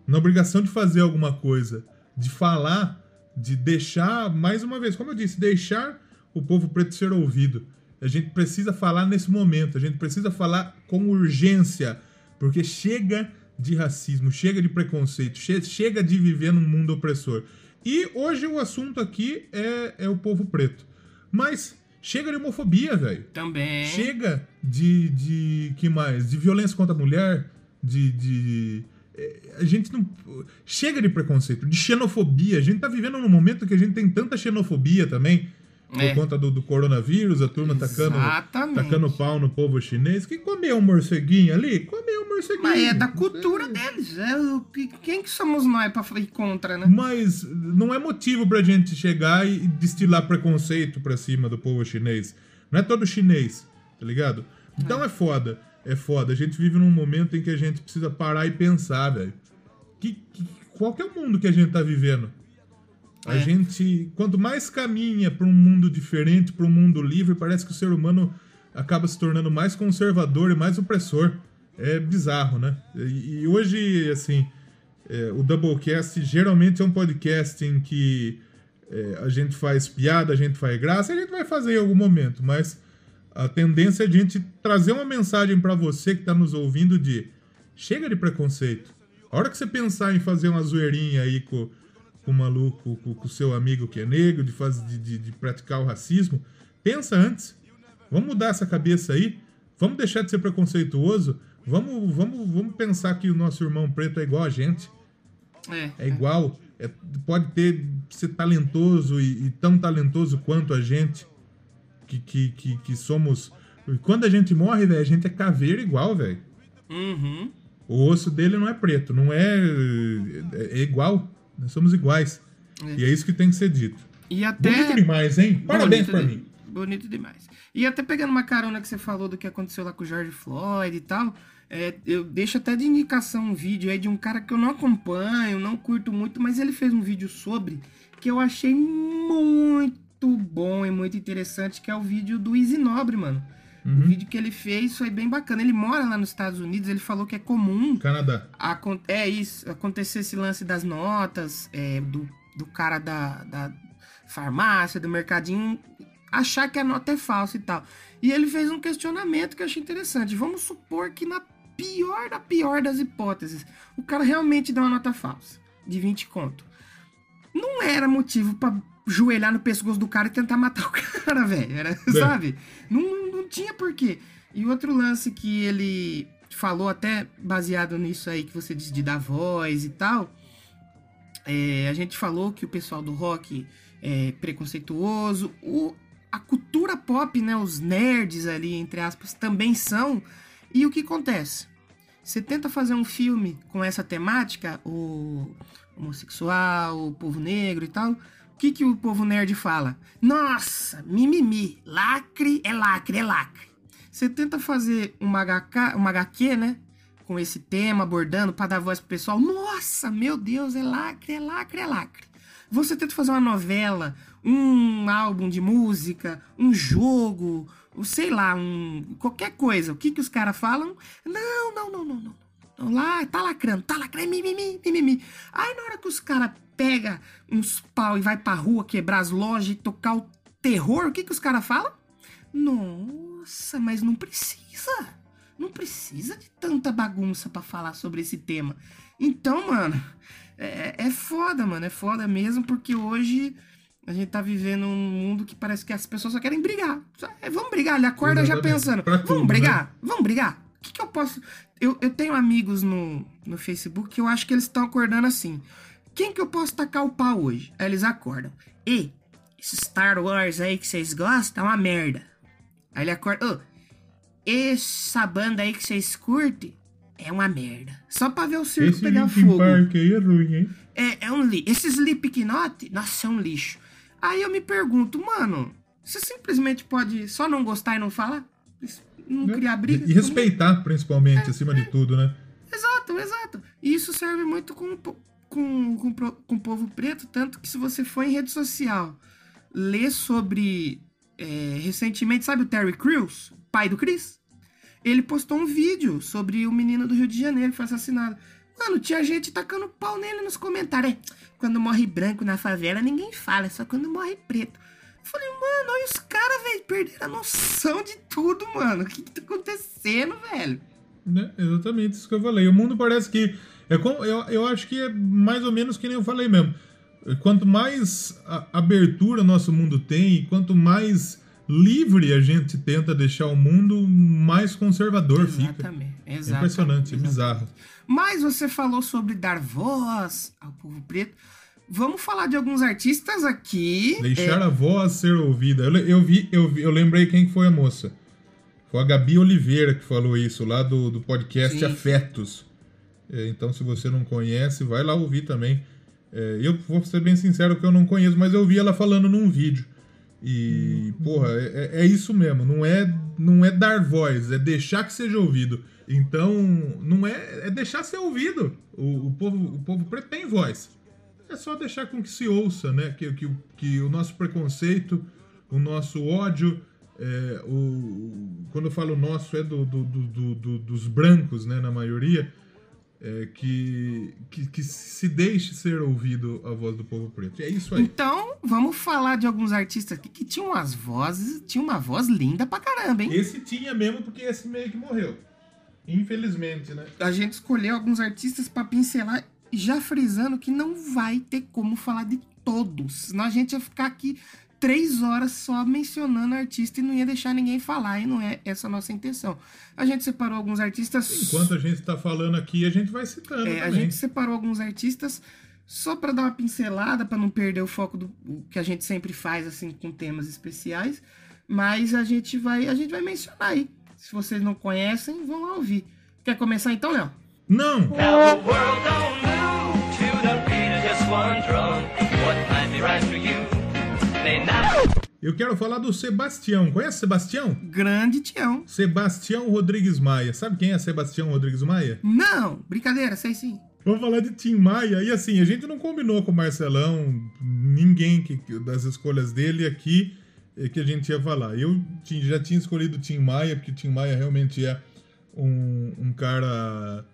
na obrigação de fazer alguma coisa, de falar, de deixar, mais uma vez, como eu disse, deixar o povo preto ser ouvido. A gente precisa falar nesse momento, a gente precisa falar com urgência, porque chega de racismo, chega de preconceito, che- chega de viver num mundo opressor. E hoje o assunto aqui é, é o povo preto. Mas chega de homofobia, velho. Também. Chega de, de. que mais? De violência contra a mulher, de. de eh, a gente não. Chega de preconceito, de xenofobia. A gente tá vivendo num momento que a gente tem tanta xenofobia também. Por É. conta do, do coronavírus, a turma tacando, tacando pau no povo chinês. Que comeu um morceguinho ali? Comeu um morceguinho. Mas é da cultura deles. É o, que- quem que somos nós pra ir contra, né? Mas não é motivo pra gente chegar e destilar preconceito pra cima do povo chinês. Não é todo chinês, tá ligado? Então é foda. É foda. A gente vive num momento em que a gente precisa parar e pensar, velho. Que, que- qual que é o mundo que a gente tá vivendo? A É. gente, quanto mais caminha pra um mundo diferente, pra um mundo livre, parece que o ser humano acaba se tornando mais conservador e mais opressor. É bizarro, né? E, e hoje, assim, é, o Doublecast geralmente é um podcast em que é, a gente faz piada, a gente faz graça, a gente vai fazer em algum momento, mas a tendência é a gente trazer uma mensagem pra você que tá nos ouvindo de chega de preconceito. A hora que você pensar em fazer uma zoeirinha aí com, com o maluco, com o seu amigo que é negro, de, fazer, de, de, de praticar o racismo, pensa antes. Vamos mudar essa cabeça aí. Vamos deixar de ser preconceituoso. Vamos, vamos, vamos pensar que o nosso irmão preto é igual a gente. É, é igual. É, pode ter ser talentoso e, e, tão talentoso quanto a gente. Que, que, que, que somos. Quando a gente morre, velho, a gente é caveira igual, velho. Uhum. O osso dele não é preto, não é. É, é igual. Nós somos iguais. É. E é isso que tem que ser dito. E até... Bonito demais, hein? Parabéns pra de... mim. Bonito demais. E até pegando uma carona que você falou do que aconteceu lá com o George Floyd e tal, é, eu deixo até de indicação um vídeo aí de um cara que eu não acompanho, não curto muito, mas ele fez um vídeo sobre que eu achei muito bom e muito interessante, que é o vídeo do Easy Nobre, mano. Uhum. O vídeo que ele fez foi bem bacana. Ele mora lá nos Estados Unidos, ele falou que é comum. Canadá. É isso, acontecer esse lance das notas, é, do, do cara da, da farmácia, do mercadinho, achar que a nota é falsa e tal. E ele fez um questionamento que eu achei interessante. Vamos supor que na pior da pior das hipóteses, o cara realmente deu uma nota falsa, de 20 conto. Não era motivo para joelhar no pescoço do cara e tentar matar o cara, velho. É. sabe? Não, não tinha porquê. E outro lance que ele falou, até baseado nisso aí que você disse de dar voz e tal. É, a gente falou que o pessoal do rock é preconceituoso. O, a cultura pop, né? Os nerds ali, entre aspas, também são. E o que acontece? Você tenta fazer um filme com essa temática, o homossexual, o povo negro e tal. Que, que o povo nerd fala? Nossa, mimimi, lacre é lacre, é lacre. Você tenta fazer uma, HK, uma HQ, né? Com esse tema, abordando, para dar voz pro pessoal. Nossa, meu Deus, é lacre, é lacre, é lacre. Você tenta fazer uma novela, um álbum de música, um jogo, sei lá, um qualquer coisa. O que que os caras falam? Não, não, não, não, não. Lá, tá lacrando, tá lacrando, mimimi, mimimi. Aí na hora que os caras pega uns pau e vai pra rua quebrar as lojas e tocar o terror, o que que os caras falam? Nossa, mas não precisa. Não precisa de tanta bagunça para falar sobre esse tema. Então, mano, é, é foda, mano. É foda mesmo, porque hoje a gente tá vivendo um mundo que parece que as pessoas só querem brigar. Só, é, vamos brigar, ele acorda Exatamente. já pensando. Pra vamos tudo, brigar? Né? Vamos brigar? O que, que eu posso. Eu, eu tenho amigos no, no Facebook que eu acho que eles estão acordando assim. Quem que eu posso tacar o pau hoje? Aí eles acordam. E esse Star Wars aí que vocês gostam é uma merda. Aí ele acorda. Oh, essa banda aí que vocês curtem é uma merda. Só pra ver o circo Esse pegar fogo. Park aí é ruim, hein? É, é um lixo. Esse Slipknot, nossa, é um lixo. Aí eu me pergunto, mano, você simplesmente pode só não gostar e não falar? Não é. criar briga? E respeitar, principalmente, é, acima é. de tudo, né? Exato, exato. E isso serve muito com, com, com, com o povo preto, tanto que se você for em rede social ler sobre. É, recentemente, sabe o Terry Crews, pai do Chris? Ele postou um vídeo sobre o menino do Rio de Janeiro que foi assassinado. Mano, tinha gente tacando pau nele nos comentários. É, quando morre branco na favela, ninguém fala, é só quando morre preto. Falei, mano, olha os caras, velho, perderam a noção de tudo, mano. O que, que tá acontecendo, velho? Né? Exatamente isso que eu falei. O mundo parece que. É como, eu, eu acho que é mais ou menos que nem eu falei mesmo. Quanto mais abertura nosso mundo tem, quanto mais livre a gente tenta deixar o mundo, mais conservador exatamente, fica. Exatamente. É impressionante, é bizarro. Mas você falou sobre dar voz ao povo preto. Vamos falar de alguns artistas aqui. Deixar é... a voz ser ouvida. Eu, eu, vi, eu vi, eu lembrei quem foi a moça. Foi a Gabi Oliveira que falou isso, lá do, do podcast Sim. Afetos. É, então, se você não conhece, vai lá ouvir também. É, eu vou ser bem sincero que eu não conheço, mas eu vi ela falando num vídeo. E, uhum. porra, é, é, isso mesmo. Não é, não é dar voz, é deixar que seja ouvido. Então, não é, é deixar ser ouvido. O, o, povo, o povo preto tem voz. É só deixar com que se ouça, né? Que, que, que o nosso preconceito, o nosso ódio, é, o, quando eu falo nosso é do, do, do, do dos brancos, né? Na maioria é, que, que, que, se deixe ser ouvido a voz do povo preto. É isso aí. Então, vamos falar de alguns artistas aqui que tinham as vozes, tinha uma voz linda pra caramba, hein? Esse tinha mesmo, porque esse meio que morreu. Infelizmente, né? A gente escolheu alguns artistas para pincelar, já frisando que não vai ter como falar de todos. Senão a gente ia ficar aqui três horas só mencionando artista e não ia deixar ninguém falar, e não é essa a nossa intenção. A gente separou alguns artistas. Enquanto a gente está falando aqui, a gente vai citando. É, a gente separou alguns artistas só para dar uma pincelada, para não perder o foco do o que a gente sempre faz assim com temas especiais. Mas a gente vai, a gente vai mencionar aí. Se vocês não conhecem, vão lá ouvir. Quer começar então, Léo? Não! Now the world don't move to the beat of just one drum. What might be right Eu quero falar do Sebastião. Conhece Sebastião? Grande Tião. Sebastião Rodrigues Maia. Sabe quem é Sebastião Rodrigues Maia? Não, brincadeira, sei sim. Vamos falar de Tim Maia. E assim, a gente não combinou com o Marcelão, ninguém que, das escolhas dele aqui eh, que a gente ia falar. Eu ti- já tinha escolhido o Tim Maia, porque o Tim Maia realmente é um, um cara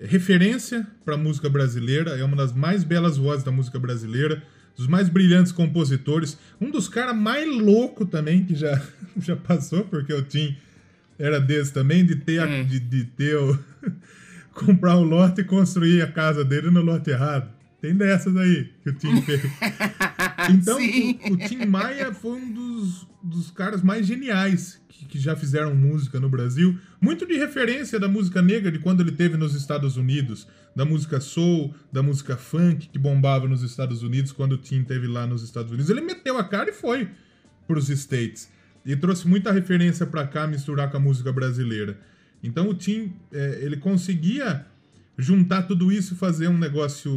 referência para a música brasileira, é uma das mais belas vozes da música brasileira, dos mais brilhantes compositores, um dos caras mais loucos também que já, já passou, porque o Tim era desse também, de ter, a- É. de, de ter o, comprar o lote e construir a casa dele no lote errado. Tem dessas aí que o Tim fez. Então, o, o Tim Maia foi um dos, dos caras mais geniais que, que já fizeram música no Brasil. Muito de referência da música negra de quando ele teve nos Estados Unidos, da música soul, da música funk que bombava nos Estados Unidos quando o Tim teve lá nos Estados Unidos. Ele meteu a cara e foi pros States. E trouxe muita referência pra cá, misturar com a música brasileira. Então o Tim, é, ele conseguia juntar tudo isso e fazer um negócio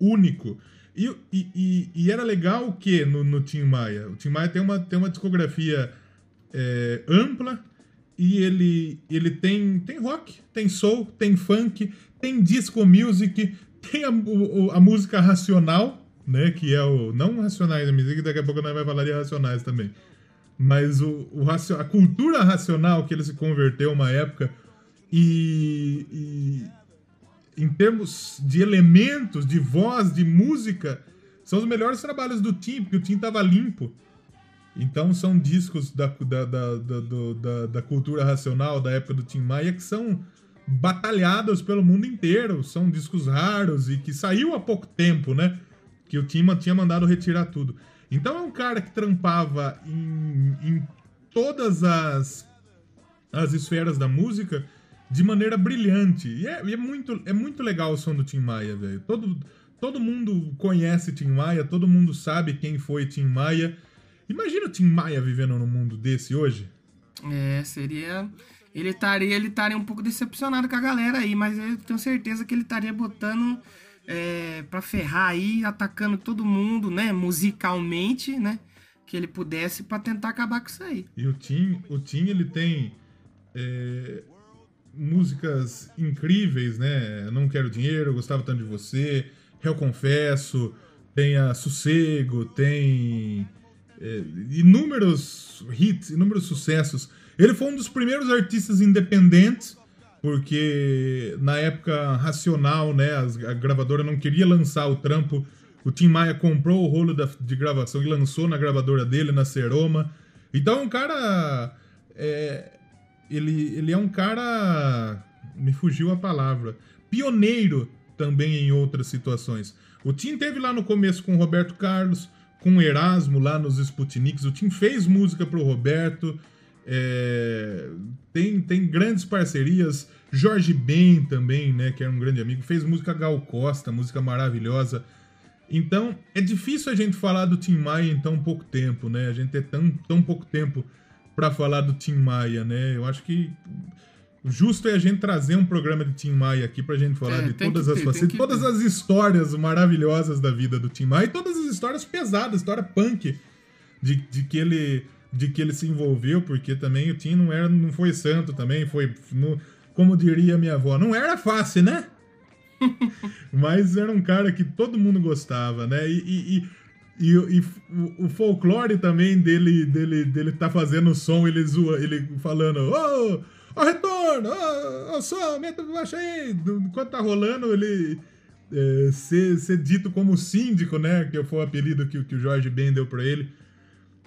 único. E, e, e- era legal o que no, no Tim Maia? O Tim Maia tem uma, tem uma discografia é, ampla e ele, ele tem, tem rock, tem soul, tem funk, tem disco music, tem a, o- a música racional, né? Que é o. Não Racionais Music, daqui a pouco nós vai falar de Racionais também. Mas o, o a cultura racional que ele se converteu uma época e, e em termos de elementos, de voz, de música, são os melhores trabalhos do Tim, porque o Tim tava limpo. Então são discos da, da, da, da, da cultura racional da época do Tim Maia que são batalhados pelo mundo inteiro. São discos raros e que saiu há pouco tempo, né? Que o Tim tinha mandado retirar tudo. Então é um cara que trampava em, em todas as, as esferas da música de maneira brilhante. E é, e é muito, é muito legal o som do Tim Maia, velho. Todo, todo mundo conhece Tim Maia, todo mundo sabe quem foi Tim Maia. Imagina o Tim Maia vivendo num mundo desse hoje. É, seria. Ele estaria ele um pouco decepcionado com a galera aí, mas eu tenho certeza que ele estaria botando é, pra ferrar aí, atacando todo mundo, né? Musicalmente, né? Que ele pudesse pra tentar acabar com isso aí. E o Tim, o Tim ele tem é, músicas incríveis, né? Não Quero Dinheiro, Gostava Tanto de Você, Eu Confesso, tem a Sossego, tem é, inúmeros hits, inúmeros sucessos. Ele foi um dos primeiros artistas independentes, porque na época racional, né, a gravadora não queria lançar o trampo. O Tim Maia comprou o rolo da- de gravação e lançou na gravadora dele, na Seroma. Então, um cara. é, ele, ele é um cara. Me fugiu a palavra. Pioneiro também em outras situações. O Tim teve lá no começo com o Roberto Carlos, com o Erasmo lá nos Sputniks. O Tim fez música pro Roberto. é, tem, tem grandes parcerias. Jorge Ben também, né? Que era um grande amigo. Fez música Gal Costa, música maravilhosa. Então, é difícil a gente falar do Tim Maia em tão pouco tempo, né? A gente tem tão, tão pouco tempo pra falar do Tim Maia, né? Eu acho que o justo é a gente trazer um programa de Tim Maia aqui pra gente falar É, de todas as ter, facetas, todas ter. as histórias maravilhosas da vida do Tim Maia e todas as histórias pesadas, história punk de, de que ele de que ele se envolveu, porque também o Tim não era não foi santo também, foi no- como diria minha avó, não era fácil, né? Mas era um cara que todo mundo gostava, né? E, e, e- e- e o, o folclore também dele, dele, dele tá fazendo o som, ele zoa, ele falando, ô, ô retorno, ô, ô som, meta baixa aí. Enquanto tá rolando, ele é, ser, ser dito como síndico, né? Que foi o apelido que, que o Jorge Ben deu pra ele.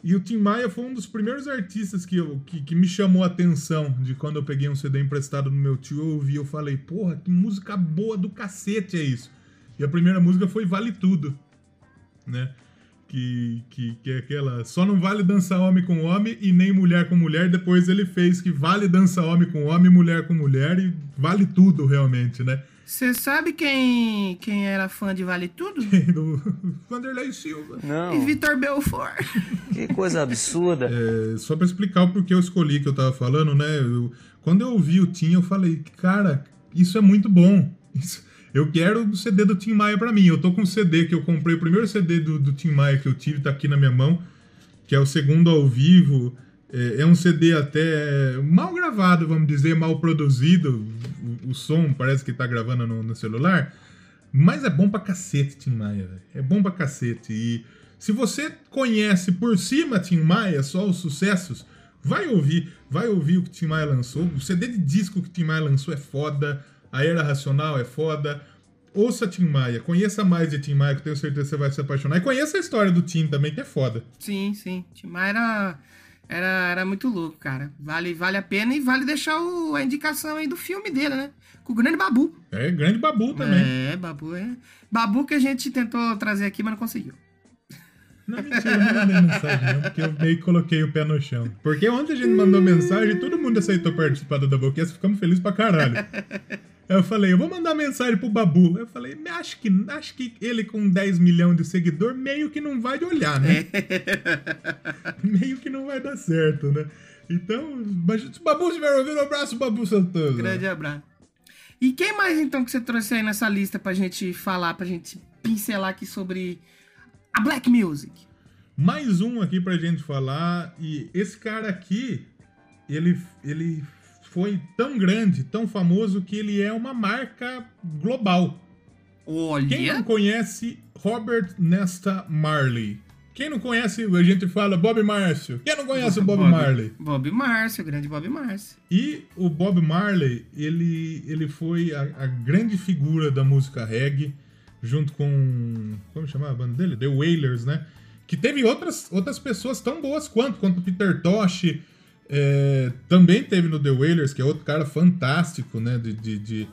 E o Tim Maia foi um dos primeiros artistas que, eu, que, que me chamou a atenção de quando eu peguei um CD emprestado no meu tio, eu ouvi, eu falei, porra, que música boa do cacete é isso. E a primeira música foi Vale Tudo, né? Que, que, que é aquela. Só não vale dançar homem com homem e nem mulher com mulher. Depois ele fez que vale dançar homem com homem, mulher com mulher e vale tudo realmente, né? Você sabe quem, quem era fã de Vale Tudo? Do Vanderlei Silva. E Não, Vitor Belfort. que coisa absurda. É, só pra explicar o porquê eu escolhi que eu tava falando, né? eu- quando eu ouvi o Tim, eu falei, cara, isso é muito bom. Isso- eu quero o CD do Tim Maia pra mim. Eu tô com o CD que eu comprei, o primeiro CD do, do Tim Maia que eu tive, tá aqui na minha mão, que é o segundo ao vivo. É, é um CD até mal gravado, vamos dizer, mal produzido. O, o som parece que tá gravando no, no celular. Mas é bom pra cacete, Tim Maia, velho. É bom pra cacete. E se você conhece por cima Tim Maia, só os sucessos, vai ouvir. Vai ouvir o que Tim Maia lançou. O CD de disco que Tim Maia lançou é foda. A Era Racional é foda. Ouça Tim Maia. Conheça mais de Tim Maia, que eu tenho certeza que você vai se apaixonar. E conheça a história do Tim também, que é foda. Sim, sim. Tim Maia era, era, era muito louco, cara. Vale, vale a pena e vale deixar o- a indicação aí do filme dele, né? Com o grande Babu. É grande babu também. É, Babu é. Babu que a gente tentou trazer aqui, mas não conseguiu. Não, mentira, eu não mandei mensagem, não, porque eu meio que coloquei o pé no chão. Porque ontem a gente mandou mensagem, todo mundo aceitou participar do Doublecast, ficamos felizes pra caralho. Eu falei, eu vou mandar mensagem pro Babu. Eu falei, acho que, acho que ele com 10 milhões de seguidor meio que não vai de olhar, né? meio que não vai dar certo, né? Então, se o Babu estiver ouvindo, um abraço, Babu Santana. Grande abraço. E quem mais então que você trouxe aí nessa lista pra gente falar, pra gente pincelar aqui sobre a Black Music? Mais um aqui pra gente falar. E esse cara aqui, ele, ele foi tão grande, tão famoso, que ele é uma marca global. Quem não Olha, conhece Robert Nesta Marley? Quem não conhece, a gente fala Bob Márcio. Quem não conhece o Bob, Marley? Bob Márcio, grande Bob Márcio. E o Bob Marley, ele, ele foi a, a grande figura da música reggae, junto com. Como chamava a banda dele? The Wailers, né? Que teve outras, outras pessoas tão boas quanto, quanto Peter Tosh. É, também teve no The Wailers, que é outro cara fantástico, né? De, de, de-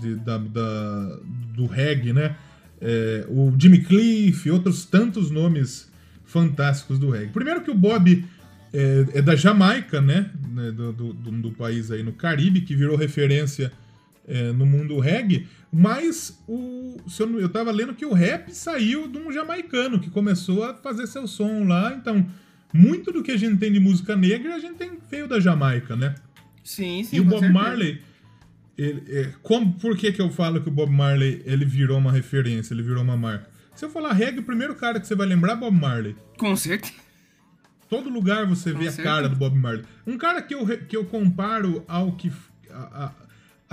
de- da, da- do reggae, né? É, o Jimmy Cliff, outros tantos nomes fantásticos do reggae. Primeiro que o Bob é, é da Jamaica, né? né, Do, do, do- país aí no Caribe, que virou referência é, no mundo reggae. Mas o, eu, eu tava lendo que o rap saiu de um jamaicano que começou a fazer seu som lá. Então, muito do que a gente tem de música negra, a gente tem veio da Jamaica, né? Sim, sim. E o com Bob certeza. Marley, ele, é, como, por que, que eu falo que o Bob Marley ele virou uma referência, ele virou uma marca? Se eu falar reggae, o primeiro cara que você vai lembrar é Bob Marley. Com certeza. Todo lugar você vê a certeza. cara do Bob Marley. Um cara que eu, que eu comparo ao que. A, a,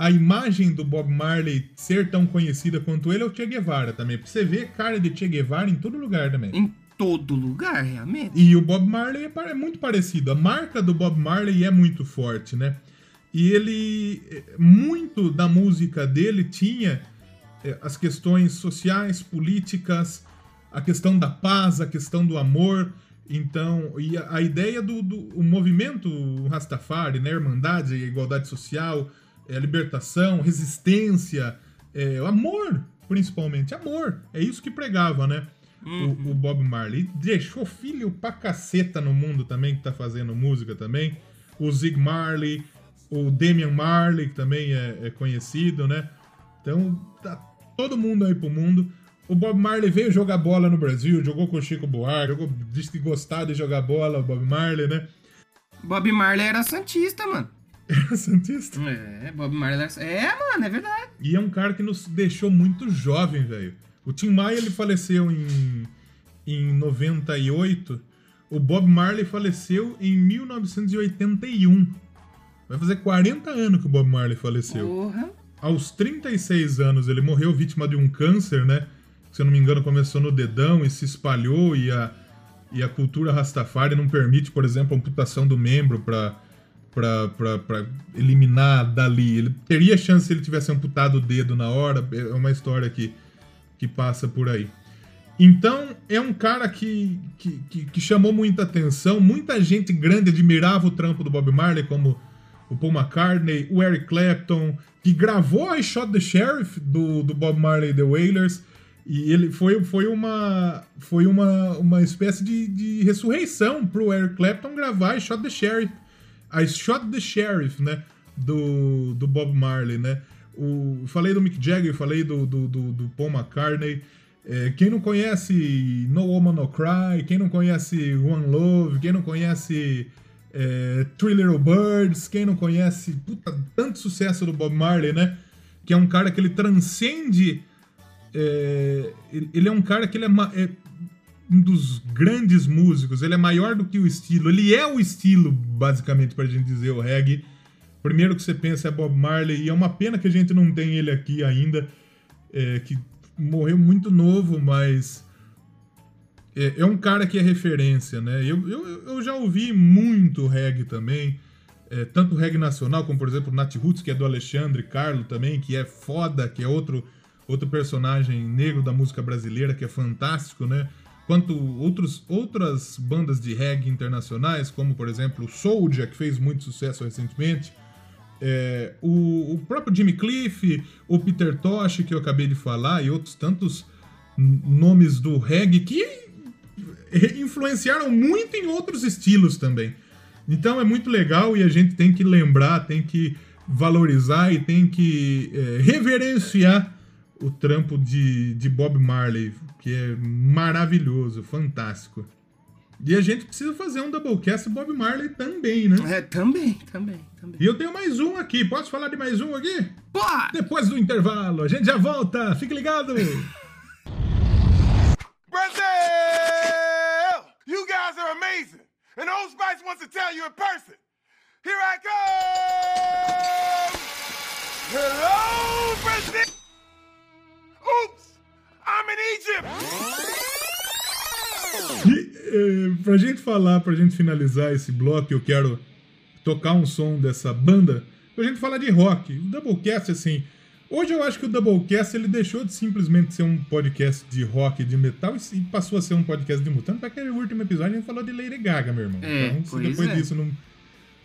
a imagem do Bob Marley ser tão conhecida quanto ele é o Che Guevara também. Porque você vê cara de Che Guevara em todo lugar também. Em todo lugar, realmente. E o Bob Marley é é muito parecido. A marca do Bob Marley é muito forte, né? E ele. eh, Muito da música dele tinha eh, as questões sociais, políticas, a questão da paz, a questão do amor. Então, e a, a ideia do, do o movimento Rastafari, né? Irmandade, igualdade social, libertação, resistência, o amor, principalmente. Amor. É isso que pregava, né? O, o Bob Marley. Deixou filho pra caceta no mundo também, que tá fazendo música também. O Zig Marley, o Damian Marley, que também é, é conhecido, né? Então, tá todo mundo aí pro mundo. O Bob Marley veio jogar bola no Brasil, jogou com o Chico Buarque, jogou, disse que gostava de jogar bola, o Bob Marley, né? Bob Marley era Santista, mano. Era Santista. É, Bob Marley era. É, mano, é verdade. E é um cara que nos deixou muito jovem, velho. O Tim Maia, ele faleceu em, em 98. O Bob Marley faleceu em 1981. Vai fazer 40 anos que o Bob Marley faleceu. Porra. Aos 36 anos, ele morreu vítima de um câncer, né? Se eu não me engano, começou no dedão e se espalhou. E a, e a cultura Rastafari não permite, por exemplo, a amputação do membro para para eliminar dali. Ele teria chance se ele tivesse amputado o dedo na hora. É uma história que, que passa por aí. Então, é um cara que, que, que, que chamou muita atenção. Muita gente grande admirava o trampo do Bob Marley, como o Paul McCartney, o Eric Clapton, que gravou I Shot the Sheriff do, do Bob Marley The Wailers. E ele foi, foi, uma, foi uma, uma espécie de, de ressurreição pro Eric Clapton gravar I Shot the Sheriff. I Shot the Sheriff, né? Do, do Bob Marley, né? O, falei do Mick Jagger, falei do, do, do, do Paul McCartney. É, quem não conhece No Woman No Cry, quem não conhece One Love, quem não conhece é, Three Little Birds, quem não conhece puta, tanto sucesso do Bob Marley, né? Que é um cara que ele transcende. É, ele é um cara que ele é, é, um dos grandes músicos, ele é maior do que o estilo, ele é o estilo, basicamente, pra gente dizer, o reggae. Primeiro que você pensa é Bob Marley, e é uma pena que a gente não tem ele aqui ainda, é, que morreu muito novo, mas é, é, um cara que é referência, né? Eu, eu, eu já ouvi muito reggae também, é, tanto reggae nacional, como por exemplo Nat Roots, que é do Alexandre Carlo também, que é foda, que é outro, outro personagem negro da música brasileira, que é fantástico, né? Quanto outros, outras bandas de reggae internacionais, como por exemplo Soulja, que fez muito sucesso recentemente, é, o, o, próprio Jimmy Cliff, o Peter Tosh, que eu acabei de falar, e outros tantos nomes do reggae que influenciaram muito em outros estilos também. Então é muito legal e a gente tem que lembrar, tem que valorizar e tem que é, reverenciar o trampo de, de Bob Marley, que é maravilhoso, fantástico. E a gente precisa fazer um Doublecast Bob Marley também, né? É, também, também, também. E eu tenho mais um aqui. Posso falar de mais um aqui? Pode! Depois do intervalo. A gente já volta. Fique ligado. Brazil! You guys are amazing. And Old Spice wants to tell you in person. Here I come! Hello, Brazil! Oops! I'm in Egypt! Eh, pra gente falar, pra gente finalizar esse bloco, eu quero tocar um som dessa banda, pra gente falar de rock. O Doublecast, assim, hoje eu acho que o Doublecast ele deixou de simplesmente ser um podcast de rock, de metal, e passou a ser um podcast de mutante. Pra aquele último episódio a gente falou de Lady Gaga, meu irmão. É, então, se pois depois é. disso não,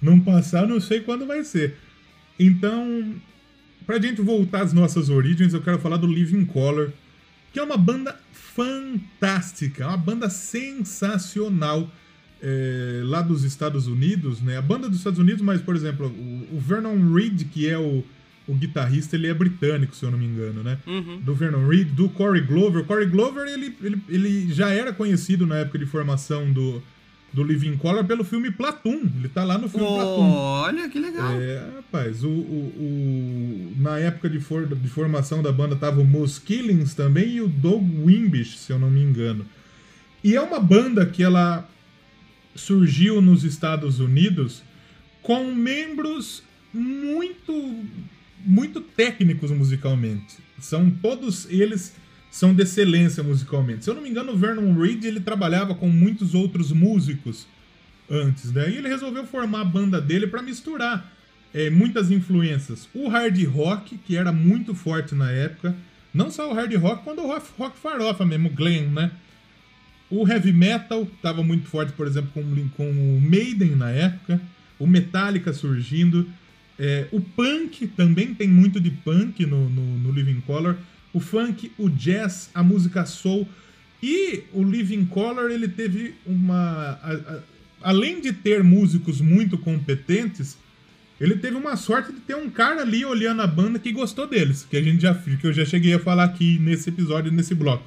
não passar, não sei quando vai ser. Então, pra gente voltar às nossas origens, eu quero falar do Living Color, que é uma banda fantástica, é uma banda sensacional é, lá dos Estados Unidos, né? A banda dos Estados Unidos, mas, por exemplo, o, o Vernon Reed, que é o, o guitarrista, ele é britânico, se eu não me engano, né? Do Vernon Reed, do Corey Glover. O Corey Glover, ele, ele, ele já era conhecido na época de formação do, do Living Color pelo filme Platoon. Ele tá lá no filme Platoon. Olha, que legal. É, rapaz, o, o- o- na época de, for- de formação da banda tava o Moose Killings também e o Doug Wimbish, se eu não me engano. E é uma banda que ela surgiu nos Estados Unidos com membros muito muito técnicos musicalmente. São todos eles são de excelência musicalmente. Se eu não me engano, o Vernon Reed ele trabalhava com muitos outros músicos antes, né? E ele resolveu formar a banda dele para misturar é, muitas influências. O hard rock, que era muito forte na época, não só o hard rock, quando o rock, farofa mesmo, o glam, né? O heavy metal estava muito forte, por exemplo, com, com o Maiden na época, o Metallica surgindo, é, o punk também tem muito de punk no, no, no Living Color, o funk, o jazz, a música soul e o Living Color ele teve uma, a- a- além de ter músicos muito competentes, ele teve uma sorte de ter um cara ali olhando a banda que gostou deles, que a gente já que eu já cheguei a falar aqui nesse episódio, nesse bloco.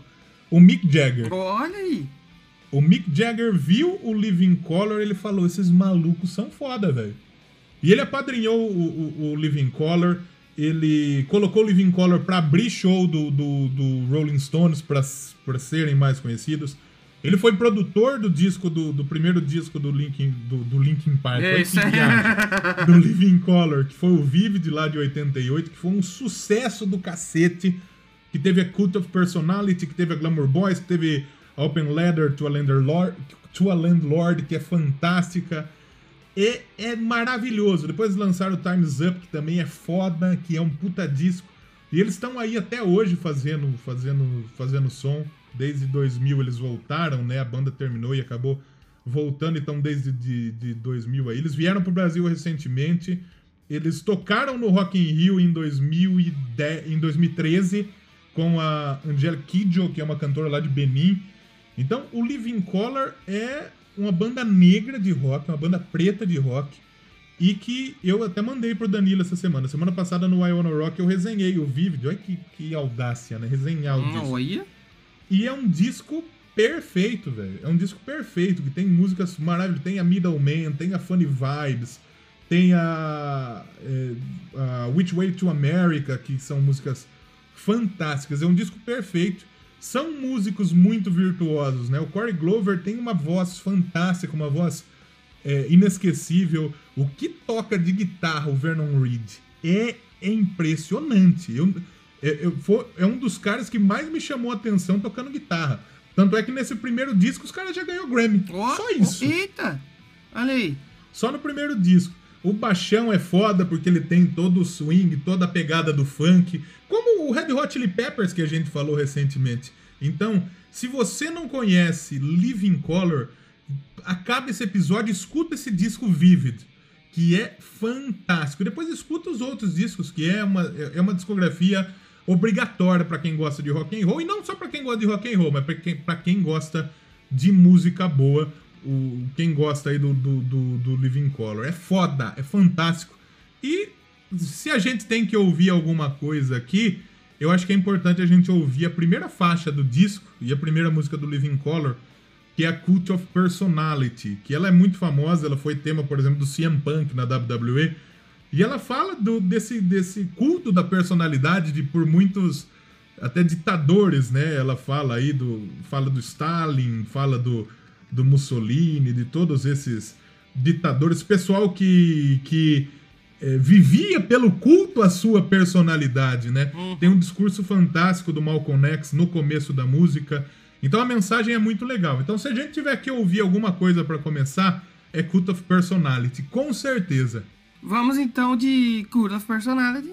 O Mick Jagger. Olha aí. O Mick Jagger viu o Living Color ele falou: esses malucos são foda, velho. E ele apadrinhou o, o- o Living Color. Ele colocou o Living Color pra abrir show do, do, do Rolling Stones pra serem mais conhecidos. Ele foi produtor do disco do, do primeiro disco do Linkin, do, do Linkin Park. Isso viagem. do Living Color, que foi o Vivid lá de 88, que foi um sucesso do cacete, que teve a Cult of Personality, que teve a Glamour Boys, que teve a Open Letter to a Landlord, to a Landlord que é fantástica. E é maravilhoso. Depois lançaram o Time's Up, que também é foda, que é um puta disco. E eles estão aí até hoje fazendo, fazendo, fazendo som. Desde 2000 eles voltaram, né? A banda terminou e acabou voltando, então, desde de, de 2000 aí. Eles vieram pro Brasil recentemente. Eles tocaram no Rock in Rio em, 2010, em 2013 com a Angelique Kidjo, que é uma cantora lá de Benin. Então, o Living Color é uma banda negra de rock, uma banda preta de rock, e que eu até mandei pro Danilo essa semana. Semana passada no I Wanna Rock eu resenhei o Vivid. Olha que, que audácia, né? Resenhar o disco. Olha. E é um disco perfeito, velho. É um disco perfeito, que tem músicas maravilhosas. Tem a Middleman, tem a Funny Vibes, tem a, é, a Which Way to America, que são músicas fantásticas. É um disco perfeito. São músicos muito virtuosos, né? O Corey Glover tem uma voz fantástica, uma voz é, inesquecível. O que toca de guitarra o Vernon Reed é impressionante. Eu, é, eu, foi- é um dos caras que mais me chamou a atenção tocando guitarra. Tanto é que nesse primeiro disco os caras já ganhou Grammy. Ó, Só isso. Eita! Olha aí. Só no primeiro disco. O baixão é foda porque ele tem todo o swing, toda a pegada do funk, como o Red Hot Chili Peppers que a gente falou recentemente. Então, se você não conhece Living Color, acaba esse episódio, escuta esse disco Vivid, que é fantástico. Depois escuta os outros discos, que é uma, é uma discografia obrigatória para quem gosta de rock and roll e não só para quem gosta de rock and roll, mas para quem, quem gosta de música boa. O, quem gosta aí do, do, do, do Living Color. É foda, é fantástico. E se a gente tem que ouvir alguma coisa aqui, eu acho que é importante a gente ouvir a primeira faixa do disco e a primeira música do Living Color, que é a Cult of Personality, que ela é muito famosa, ela foi tema, por exemplo, do CM Punk na WWE, e ela fala do, desse, desse culto da personalidade de por muitos até ditadores, né? Ela fala aí do fala do Stalin, fala do, do Mussolini, de todos esses ditadores, pessoal que que é, vivia pelo culto à sua personalidade, né? Tem um discurso fantástico do Malcolm X no começo da música. Então a mensagem é muito legal. Então se a gente tiver que ouvir alguma coisa para começar, é Cult of Personality, com certeza. Vamos então de Cult of Personality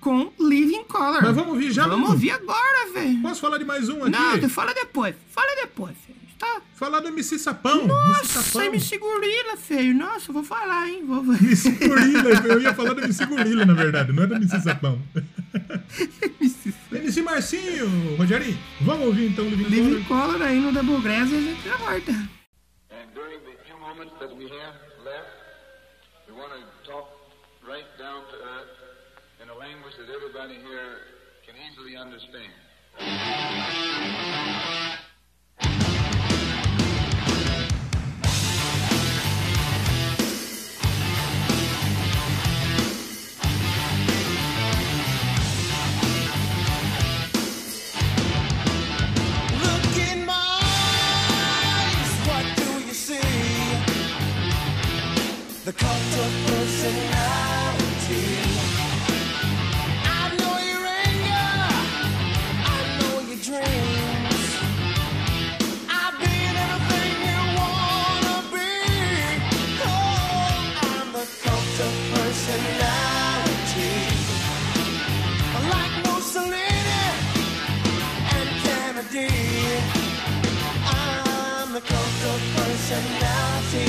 com Living Color. Mas vamos ouvir já Vamos mesmo? ouvir agora, velho. Posso falar de mais um aqui? Não, tu fala depois. Fala depois, filho. Tá? Falar do MC Sapão. MC Nossa, Sapão. MC Gorila, feio. Nossa, eu vou falar, hein? Vou... MC Gorila. Eu ia falar do MC Gorila, na verdade. Não é do MC Sapão. MC Marcinho, Rogerinho. Vamos ouvir então o Living Living Color? Color aí no Doublegrass e a gente já volta. And during the few moments that we have left, we want to talk right down to earth in a language that everybody here can easily understand. The cult of personality. I know your anger, I know your dreams. I've been everything you wanna be. Oh, I'm the cult of personality. Like Mussolini and Kennedy. I'm the cult of personality,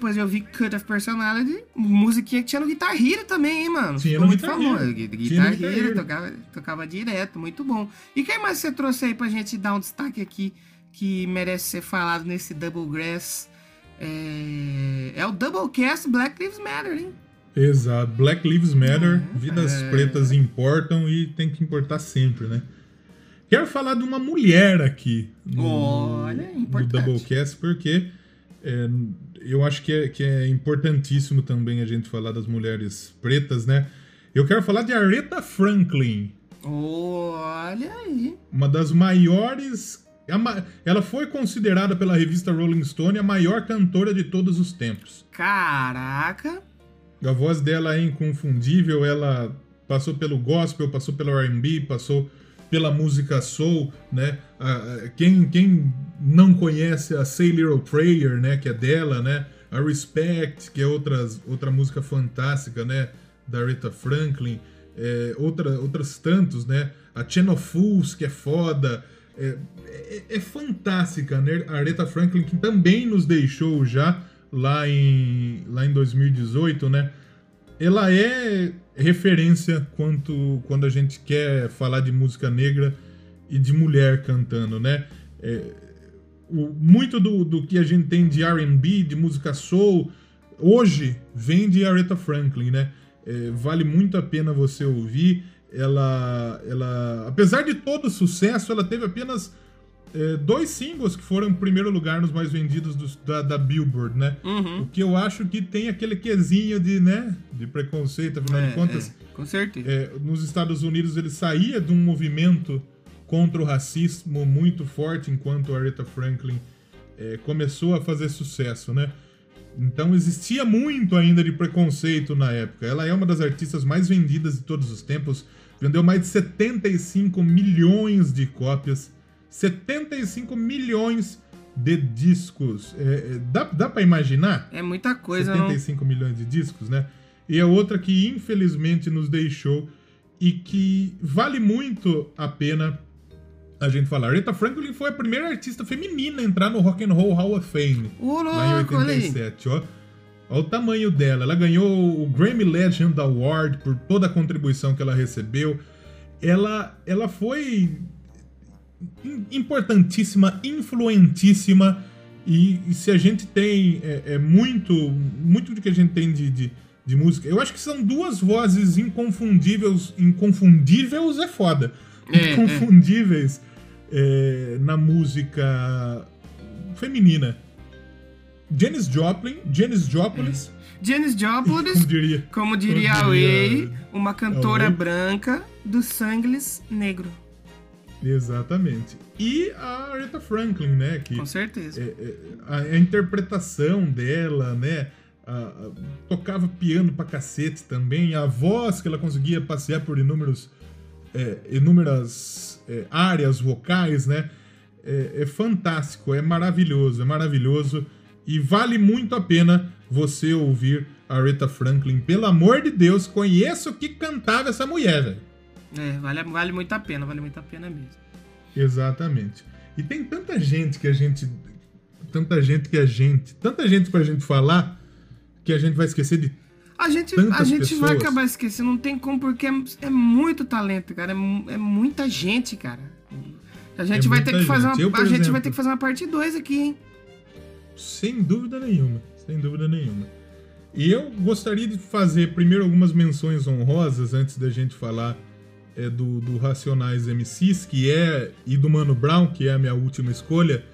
Depois de ouvir Cut of Personality. Musiquinha que tinha no Guitar Hero também, hein, mano? Tinha Ficou no muito Guitar famoso. Guitar no Guitar Hero, Hero. tocava, tocava direto, muito bom. E quem mais você trouxe aí pra gente dar um destaque aqui que merece ser falado nesse Double Grass? É, é o Doublecast Black Lives Matter, hein? Exato. Black Lives Matter, É. vidas pretas importam e tem que importar sempre, né? Quero falar de uma mulher aqui no, Olha, no importante. Doublecast, porque é, eu acho que é, que é importantíssimo também a gente falar das mulheres pretas, né? Eu quero falar de Aretha Franklin, Olha aí. uma das maiores. Ela foi considerada pela revista Rolling Stone a maior cantora de todos os tempos. Caraca. A voz dela é inconfundível, ela passou pelo gospel, passou pelo R&B, passou pela música soul, né? Quem, quem não conhece a Say Little Prayer, né, que é dela, né? A Respect, que é outras, outra música fantástica, né, da Aretha Franklin, é, outra, outras tantos, né? A Chain of Fools, que é foda, é, é, é fantástica, né? A Aretha Franklin, que também nos deixou já lá em, lá em 2018, né? Ela é referência quanto, quando a gente quer falar de música negra e de mulher cantando, né? É, o- muito do, do que a gente tem de R&B, de música soul, hoje vem de Aretha Franklin, né? É, vale muito a pena você ouvir. Ela, ela, apesar de todo o sucesso, ela teve apenas é, dois singles que foram em primeiro lugar nos mais vendidos dos- da, da Billboard, né? O que eu acho que tem aquele quesinho de, né, de preconceito, afinal É, de contas. é, com certeza. É, nos Estados Unidos ele saía de um movimento contra o racismo muito forte enquanto a Aretha Franklin é, começou a fazer sucesso, né? Então existia muito ainda de preconceito na época. Ela é uma das artistas mais vendidas de todos os tempos, vendeu mais de 75 milhões de cópias, 75 milhões de discos. É, é, dá dá para imaginar? É muita coisa, não? 75 milhões de discos, né? E é outra que infelizmente nos deixou e que vale muito a pena a gente falar. Aretha Franklin foi a primeira artista feminina a entrar no Rock and Roll Hall of Fame lá em louco, olha aí. 87, ó. Olha o tamanho dela. Ela ganhou o Grammy Legend Award por toda a contribuição que ela recebeu. ela, ela foi importantíssima, influentíssima. E, e se a gente tem é, é muito, muito do que a gente tem de, de, de música, eu acho que são duas vozes inconfundíveis. Inconfundíveis é foda. É, inconfundíveis é, na música feminina. Janis Joplin, Janis Joplin, Janis Joplin, como diria. como diria Como diria Way, uma cantora Way. branca do sangles negro. Exatamente. E a Aretha Franklin, né? Que Com certeza. é, é, a, interpretação dela, né? a- a- tocava piano pra cacete também. A voz que ela conseguia passear por inúmeros, é, inúmeras é, áreas vocais, né? É, é fantástico, é maravilhoso, é maravilhoso. E vale muito a pena você ouvir a Aretha Franklin. Pelo amor de Deus, conheço que cantava essa mulher, velho. É, vale, vale muito a pena, vale muito a pena mesmo. Exatamente. E tem tanta gente que a gente. Tanta gente que a gente. Tanta gente pra gente falar que a gente vai esquecer de. A gente, a gente vai acabar esquecendo, não tem como, porque é, é muito talento, cara. É, é muita gente, cara. A gente É vai ter que fazer gente. uma. Eu, a gente vai exemplo- ter que fazer uma parte 2 aqui, hein? Sem dúvida nenhuma. Sem dúvida nenhuma. E eu gostaria de fazer primeiro algumas menções honrosas antes da gente falar é, do, do Racionais MCs, que é. E do Mano Brown, que é a minha última escolha.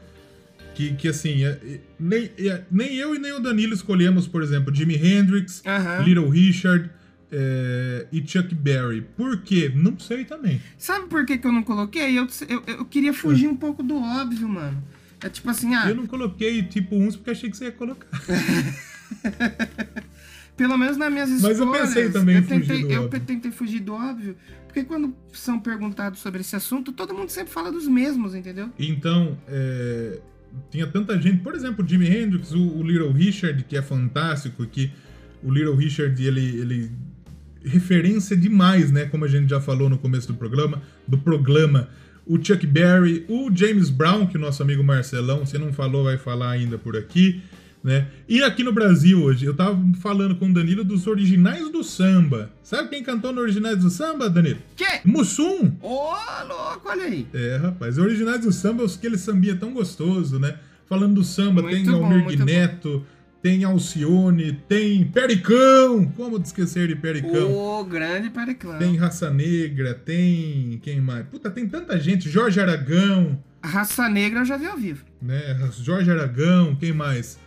Que, que assim, é- é- nem, é- nem eu e nem o Danilo escolhemos, por exemplo, Jimi Hendrix. Little Richard é, e Chuck Berry. Por quê? Não sei também. Sabe por que, que eu não coloquei? Eu, eu, eu queria fugir um pouco do óbvio, mano. É tipo assim, ah, Eu não coloquei tipo uns porque achei que você ia colocar. pelo menos nas minhas Mas eu escolhas. pensei também eu fugir tentei, do eu óbvio. tentei fugir do óbvio, porque quando são perguntados sobre esse assunto, todo mundo sempre fala dos mesmos, entendeu? Então, é, tinha tanta gente, por exemplo, o Jimi Hendrix, o, o Little Richard, que é fantástico, que o Little Richard, ele, ele referência demais, né, como a gente já falou no começo do programa, do programa. O Chuck Berry, o James Brown, que o nosso amigo Marcelão, se não falou, vai falar ainda por aqui, né? E aqui no Brasil hoje, eu tava falando com o Danilo dos originais do samba. Sabe quem cantou no Originais do Samba, Danilo? Que? Mussum! Ô, louco, olha aí. É, rapaz. Originais do samba, aquele sambia tão gostoso, né? Falando do samba, Muito tem Almir Neto, tem Alcione, tem Pericão! Como esquecer de Pericão? Ô, grande Periclão. Tem Raça Negra, tem. Quem mais? Puta, tem tanta gente. Jorge Aragão, A raça negra eu já vi ao vivo. né? Jorge Aragão, quem mais?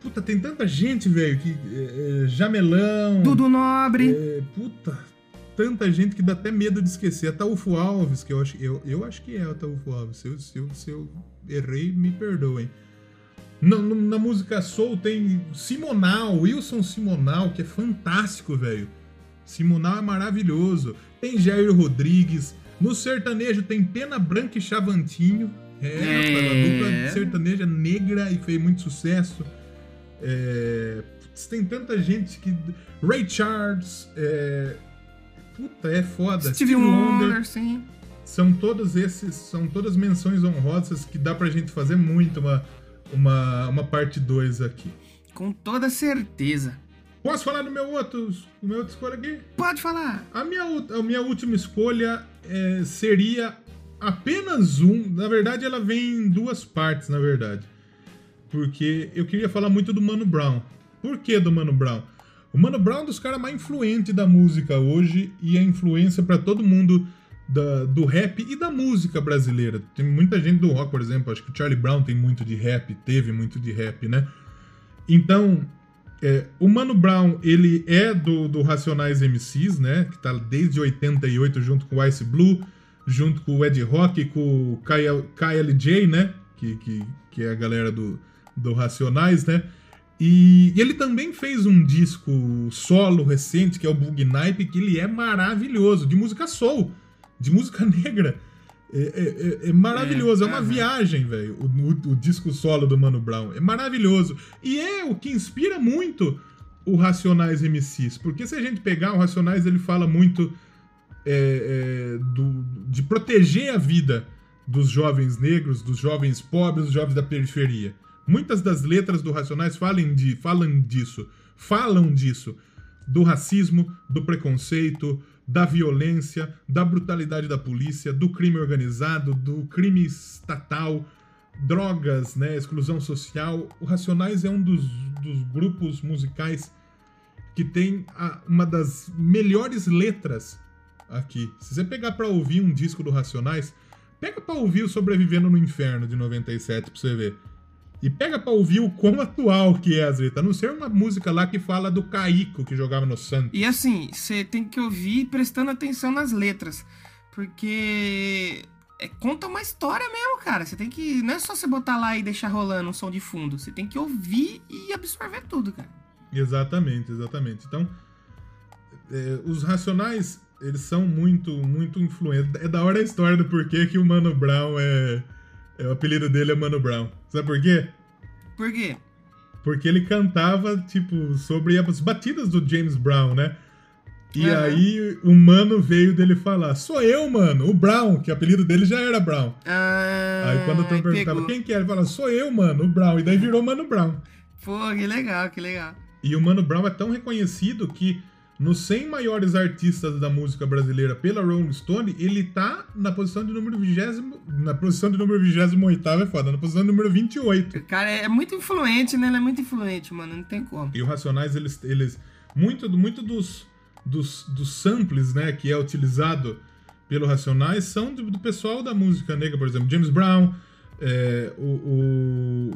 Puta, tem tanta gente, velho, que. é, é, Jamelão. Dudu Nobre. É, puta, tanta gente que dá até medo de esquecer. A Alves, que eu acho, eu, eu acho que é o Taúfo Alves. Se eu, se, eu, se eu errei, me perdoem. Na, na música Soul tem Simonal, Wilson Simonal, que é fantástico, velho. Simonal é maravilhoso. Tem Jair Rodrigues. No sertanejo tem Pena Branca e Chavantinho. É, É. uma dupla sertaneja negra e fez muito sucesso. É, putz, tem tanta gente que. Ray Charles. É, puta, é foda. Stevie Wonder, sim. São todos esses. São todas menções honrosas que dá pra gente fazer muito uma, uma, uma parte 2 aqui. Com toda certeza. Posso falar do meu outro, do meu outro escolha aqui? Pode falar. A minha, a minha última escolha é, seria apenas um. Na verdade, ela vem em duas partes, na verdade. Porque eu queria falar muito do Mano Brown. Por que do Mano Brown? O Mano Brown é um dos caras mais influentes da música hoje e é influência pra todo mundo da- do rap e da música brasileira. Tem muita gente do rock, por exemplo. Acho que o Charlie Brown tem muito de rap, teve muito de rap, né? Então, é, o Mano Brown, ele é do, do Racionais MCs, né? Que tá desde 88 junto com o Ice Blue, junto com o Ed Rock, com o KLJ, né? Que, que, que é a galera do, do Racionais, né? E ele também fez um disco solo recente, que é o Bug Nipe, que ele é maravilhoso, de música soul, de música negra. É, é- é- é maravilhoso, é, uma aham. viagem, velho, o, o- o disco solo do Mano Brown. É maravilhoso. E é o que inspira muito o Racionais MCs. Porque se a gente pegar o Racionais, ele fala muito é, é, do- de proteger a vida dos jovens negros, dos jovens pobres, dos jovens da periferia. Muitas das letras do Racionais falam, de, falam disso, falam disso, do racismo, do preconceito, da violência, da brutalidade da polícia, do crime organizado, do crime estatal, drogas, né, exclusão social. O Racionais é um dos, dos grupos musicais que tem a- uma das melhores letras aqui. Se você pegar pra ouvir um disco do Racionais, pega pra ouvir o Sobrevivendo no Inferno de 97 pra você ver. E pega pra ouvir o quão atual que é as letras. A não ser uma música lá que fala do Caico que jogava no Santos. E assim, você tem que ouvir prestando atenção nas letras. Porque é, conta uma história mesmo, cara. Você tem que. Não é só você botar lá e deixar rolando um som de fundo. Você tem que ouvir e absorver tudo, cara. Exatamente, exatamente. Então, é, os Racionais, eles são muito, muito influentes. É da hora a história do porquê que o Mano Brown é... é o apelido dele é Mano Brown. Sabe por quê? Por quê? Porque ele cantava, tipo, sobre as batidas do James Brown, né? E Aham. aí o mano veio dele falar: Sou eu, mano, o Brown, que o apelido dele já era Brown. Ah, aí quando o Tom perguntava pegou. quem que era, ele falava: Sou eu, mano, o Brown. E daí virou Mano Brown. Pô, que legal, que legal. E o Mano Brown é tão reconhecido que nos 100 maiores artistas da música brasileira pela Rolling Stone, ele tá na posição de número 20, na posição de número 28 é foda, na posição de número 28. O cara é muito influente, né? Ele é muito influente, mano. Não tem como. E o Racionais, eles, eles muito, muito dos, dos, dos samples, né, que é utilizado pelo Racionais são do, do pessoal da música negra, por exemplo, James Brown, é, o,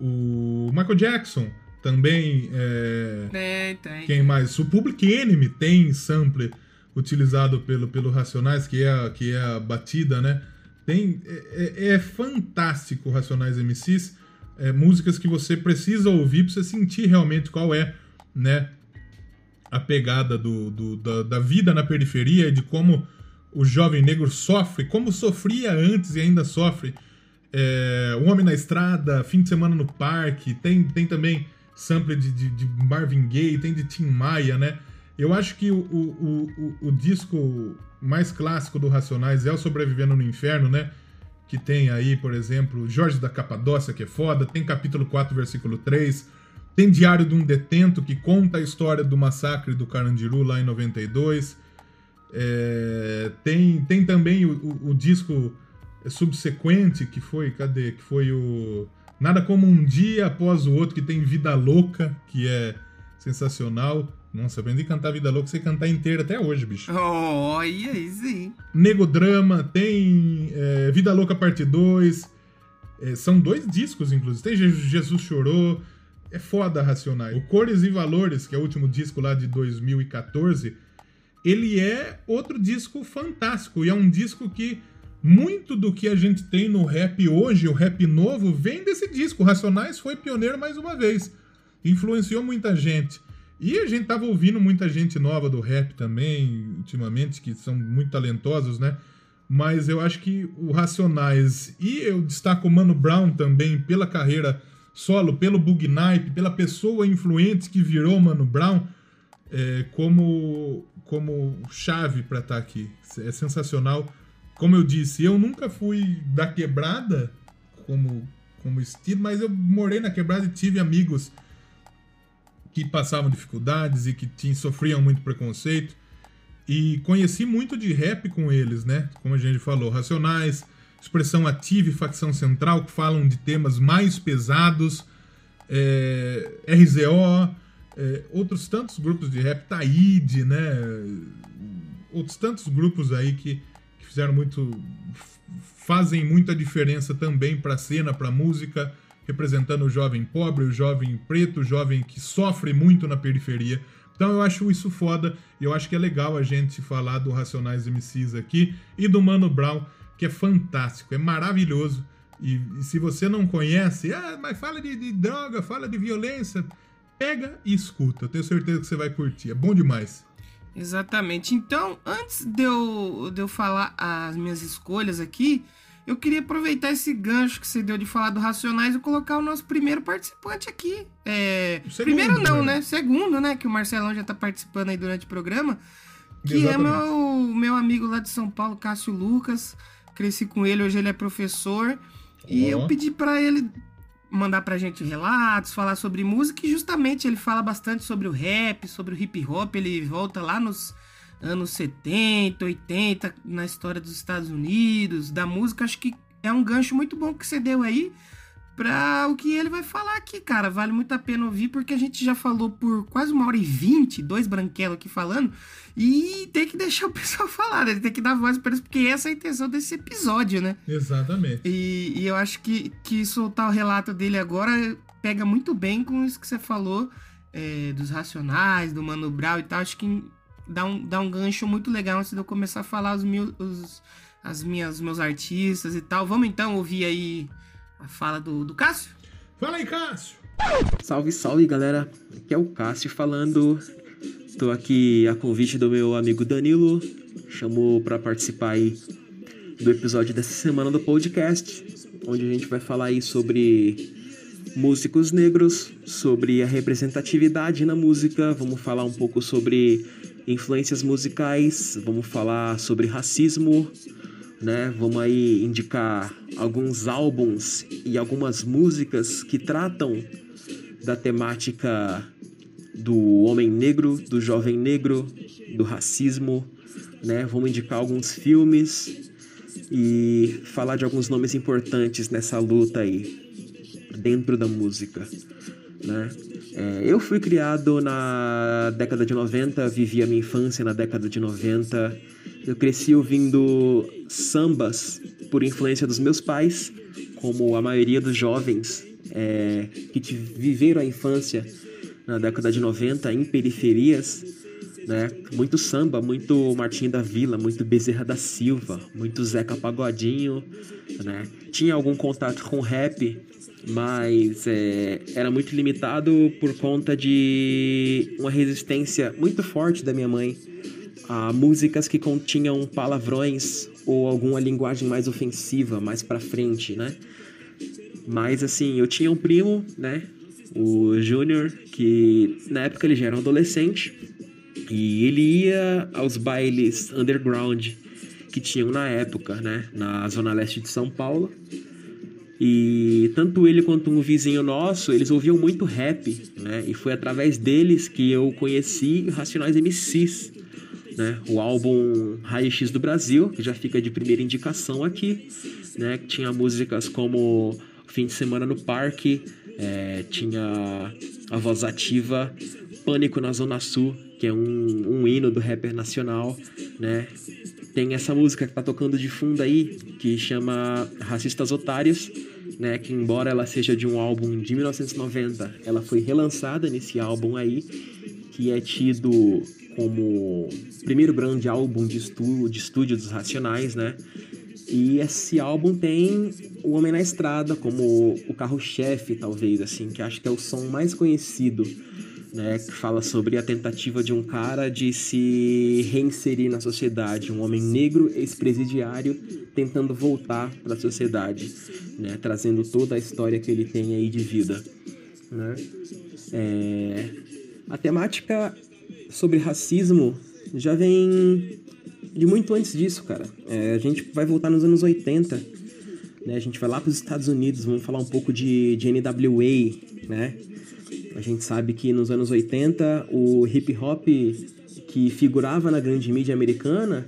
o, o Michael Jackson também, é, Tem, tem. quem mais? O Public Enemy tem sample utilizado pelo, pelo Racionais, que é, a, que é a batida, né? Tem, é, é- é fantástico Racionais MCs, é, músicas que você precisa ouvir pra você sentir realmente qual é, né? A pegada do, do- da, da vida na periferia e de como o jovem negro sofre, como sofria antes e ainda sofre. É, o Homem na Estrada, Fim de Semana no Parque, tem, tem também sample de, de, de Marvin Gaye, tem de Tim Maia, né? Eu acho que o, o, o, o disco mais clássico do Racionais é o Sobrevivendo no Inferno, né? Que tem aí, por exemplo, Jorge da Capadócia, que é foda, tem capítulo 4, versículo 3, tem Diário de um Detento, que conta a história do massacre do Carandiru lá em 92. É, tem, tem também o, o- o disco subsequente, que foi, cadê? Que foi o Nada Como Um Dia Após o Outro, que tem Vida Louca, que é sensacional. Nossa, aprendi a cantar Vida Louca, sei cantar inteira até hoje, bicho. Oh, e aí sim. Negodrama, tem é, Vida Louca Parte 2. é, são dois discos, inclusive. Tem Je- Jesus Chorou. É foda Racionais. O Cores e Valores, que é o último disco lá de 2014, ele é outro disco fantástico. E é um disco que muito do que a gente tem no rap hoje, o rap novo, vem desse disco. O Racionais foi pioneiro mais uma vez. Influenciou muita gente. E a gente tava ouvindo muita gente nova do rap também, ultimamente, que são muito talentosos, né? Mas eu acho que o Racionais, e eu destaco o Mano Brown também pela carreira solo, pelo Bug Nipe, pela pessoa influente que virou Mano Brown, é, como, como chave para estar aqui. É sensacional. Como eu disse, eu nunca fui da quebrada como, como estilo, mas eu morei na quebrada e tive amigos que passavam dificuldades e que tinham, sofriam muito preconceito. E conheci muito de rap com eles, né? Como a gente falou, Racionais, Expressão Ativa e Facção Central, que falam de temas mais pesados, é, RZO, é, outros tantos grupos de rap, Taíde, né? Outros tantos grupos aí que fizeram muito. fazem muita diferença também para a cena, para a música, representando o jovem pobre, o jovem preto, o jovem que sofre muito na periferia. Então eu acho isso foda e eu acho que é legal a gente falar do Racionais MCs aqui e do Mano Brown, que é fantástico, é maravilhoso. E, e se você não conhece, ah, mas fala de, de droga, fala de violência, pega e escuta. Eu tenho certeza que você vai curtir, é bom demais. Exatamente. Então, antes de eu, de eu falar as minhas escolhas aqui, eu queria aproveitar esse gancho que você deu de falar do Racionais e colocar o nosso primeiro participante aqui. É, segundo, primeiro não, né? né? Segundo, né? Que o Marcelão já tá participando aí durante o programa. Que Exatamente. é meu, meu amigo lá de São Paulo, Cássio Lucas. Cresci com ele, hoje ele é professor. E eu pedi pra ele mandar pra gente relatos, falar sobre música, e justamente ele fala bastante sobre o rap, sobre o hip hop, ele volta lá nos, anos 70, 80, na história dos Estados Unidos, da música. Acho que é um gancho muito bom que você deu aí pra o que ele vai falar aqui, cara. Vale muito a pena ouvir, porque a gente já falou por quase uma hora e vinte, dois branquelos aqui falando, e tem que deixar o pessoal falar, né? Tem que dar voz pra eles, porque essa é a intenção desse episódio, né? Exatamente. E, e eu acho que, que soltar o relato dele agora pega muito bem com isso que você falou é, dos Racionais, do Mano Brown e tal. Acho que dá um, dá um gancho muito legal antes de eu começar a falar os, os as minhas meus artistas e tal. Vamos então ouvir aí a fala do, do Cássio? Fala aí, Cássio! Salve, salve galera! Aqui é o Cássio falando. Tô aqui a convite do meu amigo Danilo. Chamou pra participar aí do episódio dessa semana do podcast, onde a gente vai falar aí sobre músicos negros, sobre a representatividade na música, vamos falar um pouco sobre influências musicais, vamos falar sobre racismo, né? Vamos aí indicar alguns álbuns e algumas músicas que tratam da temática do homem negro, do jovem negro, do racismo, né? Vamos indicar alguns filmes e falar de alguns nomes importantes nessa luta aí dentro da música, né? É, eu fui criado na década de 90, vivi a minha infância na década de 90. Eu cresci ouvindo sambas por influência dos meus pais, como a maioria dos jovens é, que viveram a infância na década de 90 em periferias, né? Muito samba, muito Martinho da Vila, muito Bezerra da Silva, muito Zeca Pagodinho, né? Tinha algum contato com rap, mas é, era muito limitado por conta de uma resistência muito forte da minha mãe a músicas que continham palavrões ou alguma linguagem mais ofensiva, mais pra frente, né? Mas assim, eu tinha um primo, né? O Júnior, que na época ele já era um adolescente e ele ia aos bailes underground que tinham na época, né? Na zona leste de São Paulo. E tanto ele quanto um vizinho nosso, eles ouviam muito rap, né? E foi através deles que eu conheci Racionais MCs, né? O álbum Raio X do Brasil, que já fica de primeira indicação aqui, né? Que tinha músicas como Fim de Semana no Parque, é, tinha a voz ativa, Pânico na Zona Sul, que é um, um hino do rapper nacional, né? Tem essa música que tá tocando de fundo aí, que chama Racistas Otários, né? Que embora ela seja de um álbum de 1990, ela foi relançada nesse álbum aí, que é tido como primeiro grande álbum de, estu de estúdio dos Racionais, né? E esse álbum tem O Homem na Estrada como o carro-chefe, talvez, assim, que acho que é o som mais conhecido, né? Que fala sobre a tentativa de um cara de se reinserir na sociedade, um homem negro ex-presidiário tentando voltar para a sociedade, né? Trazendo toda a história que ele tem aí de vida, né? É... A temática sobre racismo já vem de muito antes disso, cara. É, a gente vai voltar nos anos 80, né? A gente vai lá para os Estados Unidos, vamos falar um pouco de, de NWA, né? A gente sabe que nos anos 80 o hip hop que figurava na grande mídia americana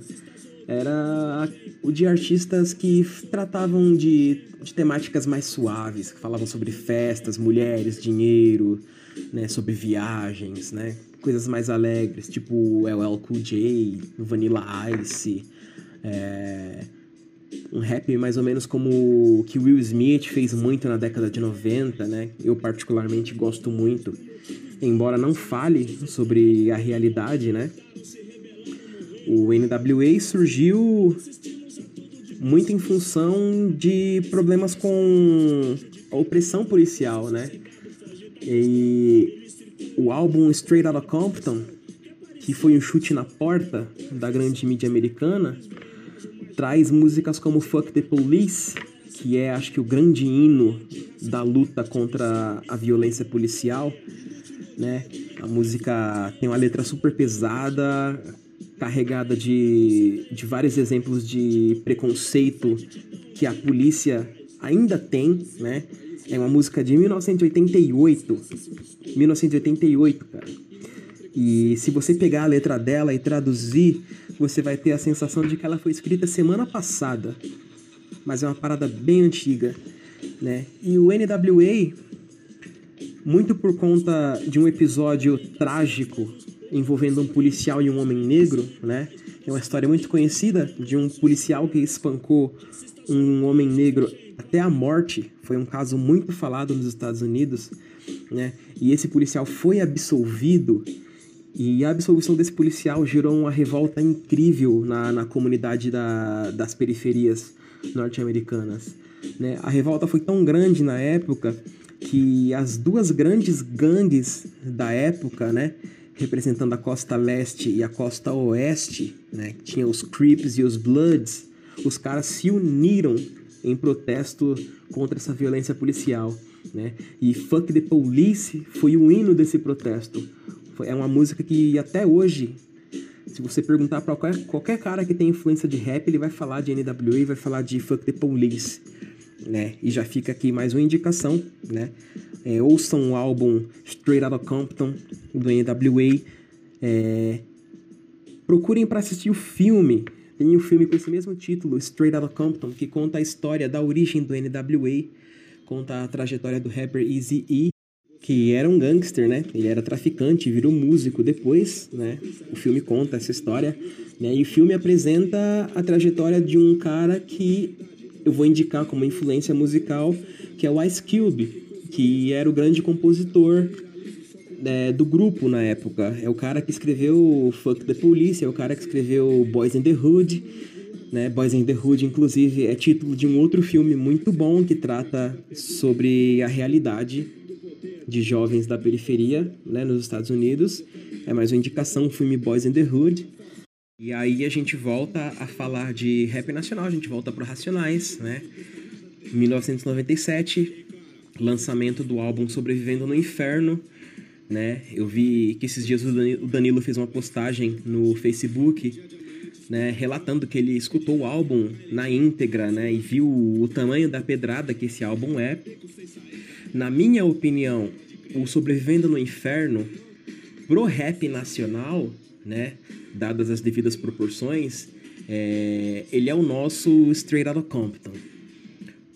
era o de artistas que tratavam de, de temáticas mais suaves, que falavam sobre festas, mulheres, dinheiro, né, sobre viagens, né, coisas mais alegres, tipo LL Cool J, Vanilla Ice, é, um rap mais ou menos como o que Will Smith fez muito na década de 90, né? Eu particularmente gosto muito, embora não fale sobre a realidade, né? O NWA surgiu muito em função de problemas com a opressão policial, né? E o álbum Straight Outta Compton, que foi um chute na porta da grande mídia americana, traz músicas como Fuck the Police, que é acho que o grande hino da luta contra a violência policial, né? A música tem uma letra super pesada, carregada de, de vários exemplos de preconceito que a polícia ainda tem, né? É uma música de 1988. 1988, cara. E se você pegar a letra dela e traduzir, você vai ter a sensação de que ela foi escrita semana passada. Mas é uma parada bem antiga, né? E o NWA, muito por conta de um episódio trágico envolvendo um policial e um homem negro, né? É uma história muito conhecida de um policial que espancou um homem negro até a morte. Foi um caso muito falado nos Estados Unidos, né? E esse policial foi absolvido. E a absolvição desse policial gerou uma revolta incrível na, na comunidade da, das periferias norte-americanas. Né? A revolta foi tão grande na época que as duas grandes gangues da época, né, representando a costa leste e a costa oeste, né, que tinha os Crips e os Bloods, os caras se uniram em protesto contra essa violência policial, né? E Fuck the Police foi o hino desse protesto. É uma música que até hoje, se você perguntar para qualquer, qualquer cara que tem influência de rap, ele vai falar de NWA e vai falar de Fuck the Police, né? E já fica aqui mais uma indicação, né? É, ouçam o álbum Straight Outta Compton do NWA. É, procurem para assistir o filme. Tem um filme com esse mesmo título, Straight Outta Compton, que conta a história da origem do NWA, conta a trajetória do rapper Eazy-E, que era um gangster, né? Ele era traficante, virou músico depois, né? O filme conta essa história, né? E o filme apresenta a trajetória de um cara que eu vou indicar como influência musical, que é o Ice Cube, que era o grande compositor é, do grupo na época. É o cara que escreveu Fuck the Police, é o cara que escreveu Boys in the Hood. Né? Boys in the Hood, inclusive, é título de um outro filme muito bom que trata sobre a realidade de jovens da periferia né, nos Estados Unidos. É mais uma indicação, o filme Boys in the Hood. E aí a gente volta a falar de rap nacional, a gente volta para Racionais, né? 1997, lançamento do álbum Sobrevivendo no Inferno, né? Eu vi que esses dias o Dani- o Danilo fez uma postagem no Facebook, né, relatando que ele escutou o álbum na íntegra, né, e viu o tamanho da pedrada que esse álbum é. Na minha opinião, o Sobrevivendo no Inferno pro rap nacional, né, dadas as devidas proporções, é, ele é o nosso Straight Outta Compton.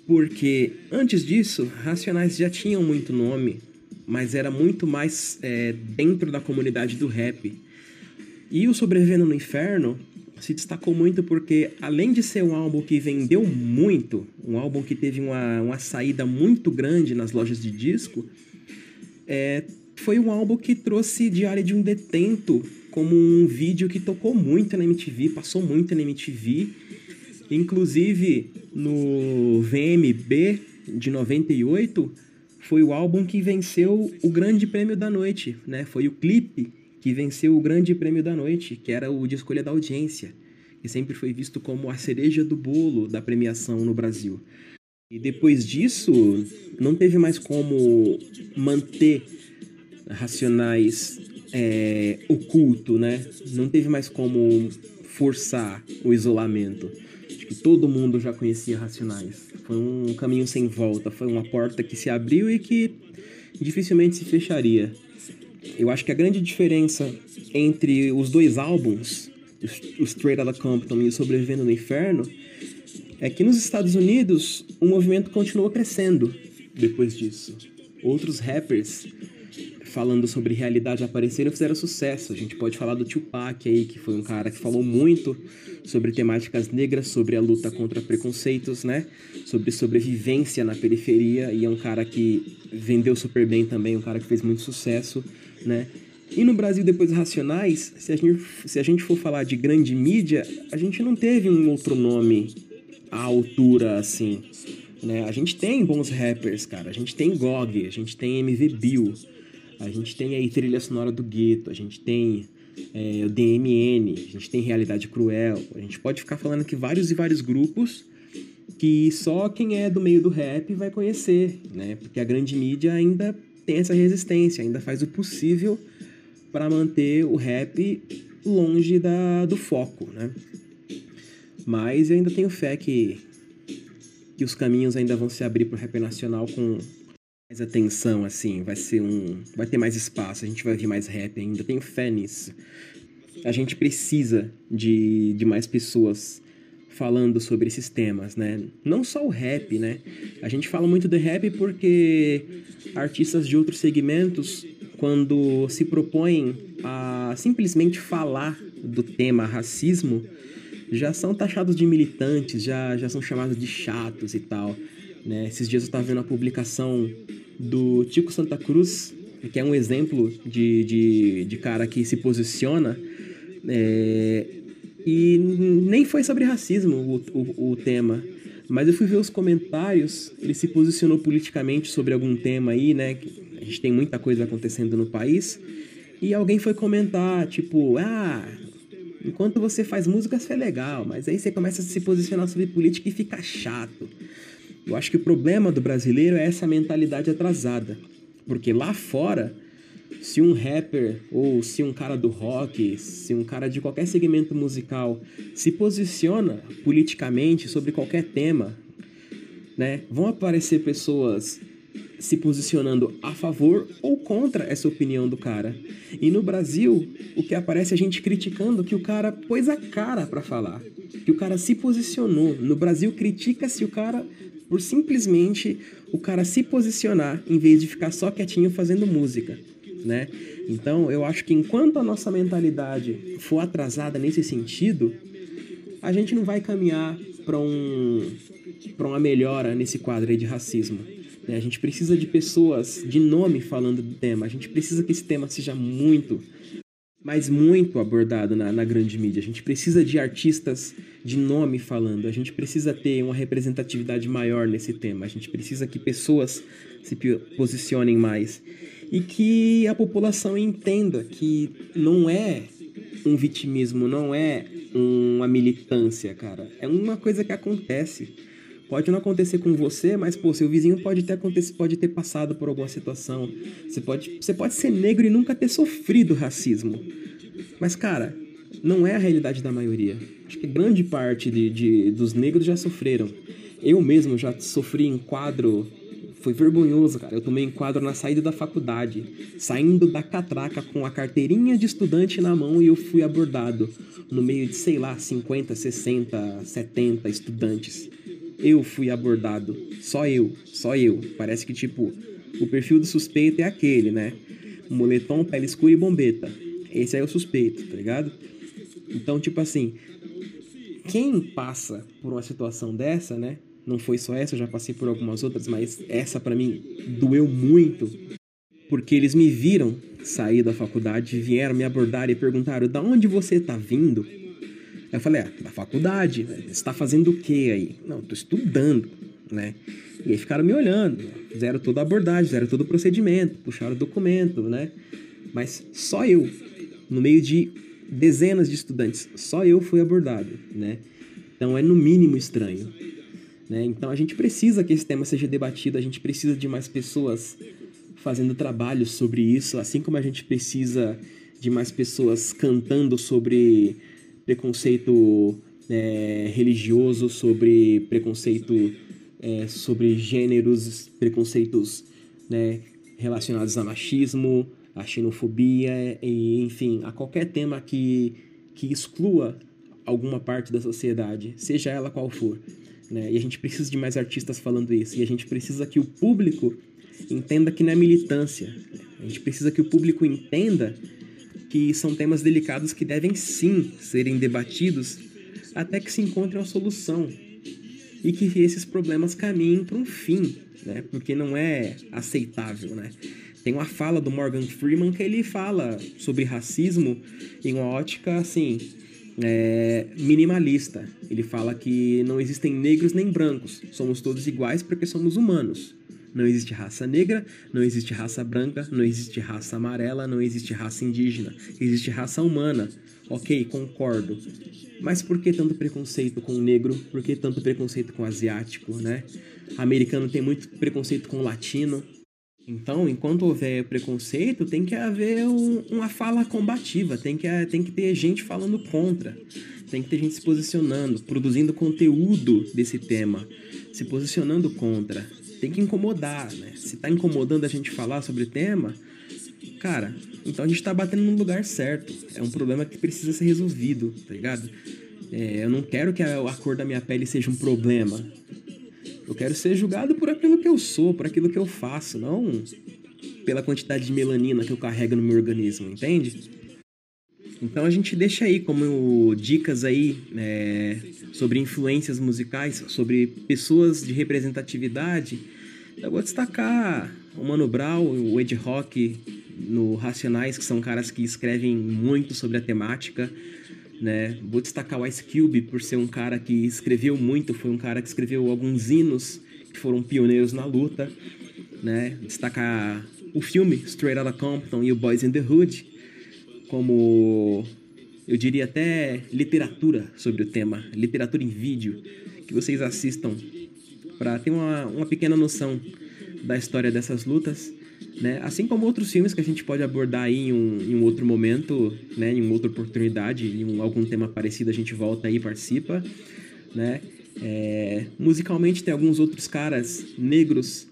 Porque antes disso, Racionais já tinham muito nome, mas era muito mais é, dentro da comunidade do rap. E o Sobrevivendo no Inferno se destacou muito porque, além de ser um álbum que vendeu muito, um álbum que teve uma, uma saída muito grande nas lojas de disco, é, foi um álbum que trouxe Diário de um Detento como um vídeo que tocou muito na MTV, passou muito na MTV. Inclusive, no VMB de 98, foi o álbum que venceu o Grande Prêmio da Noite, né? Foi o clipe que venceu o Grande Prêmio da Noite, que era o de escolha da audiência, que sempre foi visto como a cereja do bolo da premiação no Brasil. E depois disso, não teve mais como manter Racionais é, oculto, né? Não teve mais como forçar o isolamento. Acho que todo mundo já conhecia Racionais. Foi um caminho sem volta, foi uma porta que se abriu e que dificilmente se fecharia. Eu acho que a grande diferença entre os dois álbuns, o Straight Outta Compton e o Sobrevivendo no Inferno, é que nos Estados Unidos o movimento continuou crescendo depois disso. Outros rappers falando sobre realidade apareceram fizeram sucesso. A gente pode falar do Tupac aí, que foi um cara que falou muito sobre temáticas negras, sobre a luta contra preconceitos, né? Sobre sobrevivência na periferia e é um cara que vendeu super bem também, um cara que fez muito sucesso, né? E no Brasil, depois Racionais, se a, gente, se a gente for falar de grande mídia, a gente não teve um outro nome à altura, assim, né? A gente tem bons rappers, cara. A gente tem GOG, a gente tem MV Bill, a gente tem aí trilha sonora do gueto, a gente tem é, o DMN, a gente tem Realidade Cruel, a gente pode ficar falando que vários e vários grupos que só quem é do meio do rap vai conhecer, né? Porque a grande mídia ainda tem essa resistência, ainda faz o possível para manter o rap longe da, do foco, né? Mas eu ainda tenho fé que, que os caminhos ainda vão se abrir para o rap nacional com mais atenção, assim, vai ser um. Vai ter mais espaço, a gente vai ver mais rap ainda, tenho fé nisso. A gente precisa de, de mais pessoas falando sobre esses temas, né? Não só o rap, né? A gente fala muito de rap porque artistas de outros segmentos, quando se propõem a simplesmente falar do tema racismo, já são taxados de militantes, já, já são chamados de chatos e tal. Né? Esses dias eu estava vendo a publicação do Tico Santa Cruz, que é um exemplo de, de, de cara que se posiciona. é, e nem foi sobre racismo o, o, o tema. Mas eu fui ver os comentários, ele se posicionou politicamente sobre algum tema aí, né? A gente tem muita coisa acontecendo no país. E alguém foi comentar, tipo, ah, enquanto você faz música, isso é legal, mas aí você começa a se posicionar sobre política e fica chato. Eu acho que o problema do brasileiro é essa mentalidade atrasada. Porque lá fora, se um rapper ou se um cara do rock, se um cara de qualquer segmento musical se posiciona politicamente sobre qualquer tema, né, vão aparecer pessoas se posicionando a favor ou contra essa opinião do cara. E no Brasil, o que aparece é a gente criticando que o cara pôs a cara pra falar, que o cara se posicionou. No Brasil, critica-se o cara por simplesmente o cara se posicionar em vez de ficar só quietinho fazendo música, né? Então, eu acho que enquanto a nossa mentalidade for atrasada nesse sentido, a gente não vai caminhar para um para uma melhora nesse quadro aí de racismo. né? A gente precisa de pessoas de nome falando do tema. A gente precisa que esse tema seja muito, mas muito abordado na, na grande mídia. A gente precisa de artistas de nome falando. A gente precisa ter uma representatividade maior nesse tema. A gente precisa que pessoas se posicionem mais e que a população entenda que não é um vitimismo, não é uma militância, cara. É uma coisa que acontece. Pode não acontecer com você, mas pô, seu vizinho pode ter acontecido, pode ter passado por alguma situação. Você pode, você pode ser negro e nunca ter sofrido racismo. Mas cara, não é a realidade da maioria. Acho que grande parte de, de- dos negros já sofreram. Eu mesmo já sofri em quadro foi vergonhoso, cara. Eu tomei enquadro na saída da faculdade, saindo da catraca com a carteirinha de estudante na mão e eu fui abordado no meio de, sei lá, 50, 60, 70 estudantes. Eu fui abordado, só eu, só eu. Parece que tipo, o perfil do suspeito é aquele, né? Moletom, pele escura e bombeta. Esse aí é o suspeito, tá ligado? Então, tipo assim, quem passa por uma situação dessa, né? Não foi só essa, eu já passei por algumas outras, mas essa pra mim doeu muito, porque eles me viram sair da faculdade, vieram me abordar e perguntaram: "Da onde você tá vindo?" Eu falei: "Ah, da faculdade. né? Você tá fazendo o quê aí?" "Não, tô estudando", né? E aí ficaram me olhando, fizeram toda a abordagem, fizeram todo o procedimento, puxaram o documento, né? Mas só eu, no meio de dezenas de estudantes, só eu fui abordado, né? Então é no mínimo estranho. Né? Então a gente precisa que esse tema seja debatido, a gente precisa de mais pessoas fazendo trabalhos sobre isso, assim como a gente precisa de mais pessoas cantando sobre preconceito é, religioso, sobre preconceito é, sobre gêneros, preconceitos né, relacionados a machismo, a xenofobia, e, enfim, a qualquer tema que, que exclua alguma parte da sociedade, seja ela qual for. Né? E a gente precisa de mais artistas falando isso. E a gente precisa que o público entenda que não é militância. A gente precisa que o público entenda que são temas delicados que devem sim serem debatidos até que se encontre uma solução e que esses problemas caminhem para um fim, né? Porque não é aceitável, né? Tem uma fala do Morgan Freeman que ele fala sobre racismo em uma ótica assim é, minimalista. Ele fala que não existem negros nem brancos, somos todos iguais porque somos humanos. Não existe raça negra, não existe raça branca, não existe raça amarela, não existe raça indígena, existe raça humana. Ok, concordo. Mas por que tanto preconceito com o negro? Por que tanto preconceito com o asiático, né? Americano tem muito preconceito com o latino. Então, enquanto houver preconceito, tem que haver um- uma fala combativa, tem que, tem que ter gente falando contra, tem que ter gente se posicionando, produzindo conteúdo desse tema, se posicionando contra. tem que incomodar, né? Se tá incomodando a gente falar sobre o tema, cara, então a gente tá batendo no lugar certo. É um problema que precisa ser resolvido, tá ligado? É, eu não quero que a, a cor da minha pele seja um problema. Eu quero ser julgado por aquilo que eu sou, por aquilo que eu faço, não pela quantidade de melanina que eu carrego no meu organismo, entende? Então a gente deixa aí como dicas aí é, sobre influências musicais, sobre pessoas de representatividade. Eu vou destacar o Mano Brown, o Ed Rock no Racionais, que são caras que escrevem muito sobre a temática. Né? Vou destacar o Ice Cube por ser um cara que escreveu muito, foi um cara que escreveu alguns hinos que foram pioneiros na luta. Né? Destacar o filme Straight Outta Compton e o Boys in the Hood como eu diria até literatura sobre o tema, literatura em vídeo, que vocês assistam para ter uma, uma pequena noção da história dessas lutas, né? Assim como outros filmes que a gente pode abordar em um, em um outro momento, né? Em uma outra oportunidade, em um, algum tema parecido a gente volta aí e participa, né? É, musicalmente tem alguns outros caras negros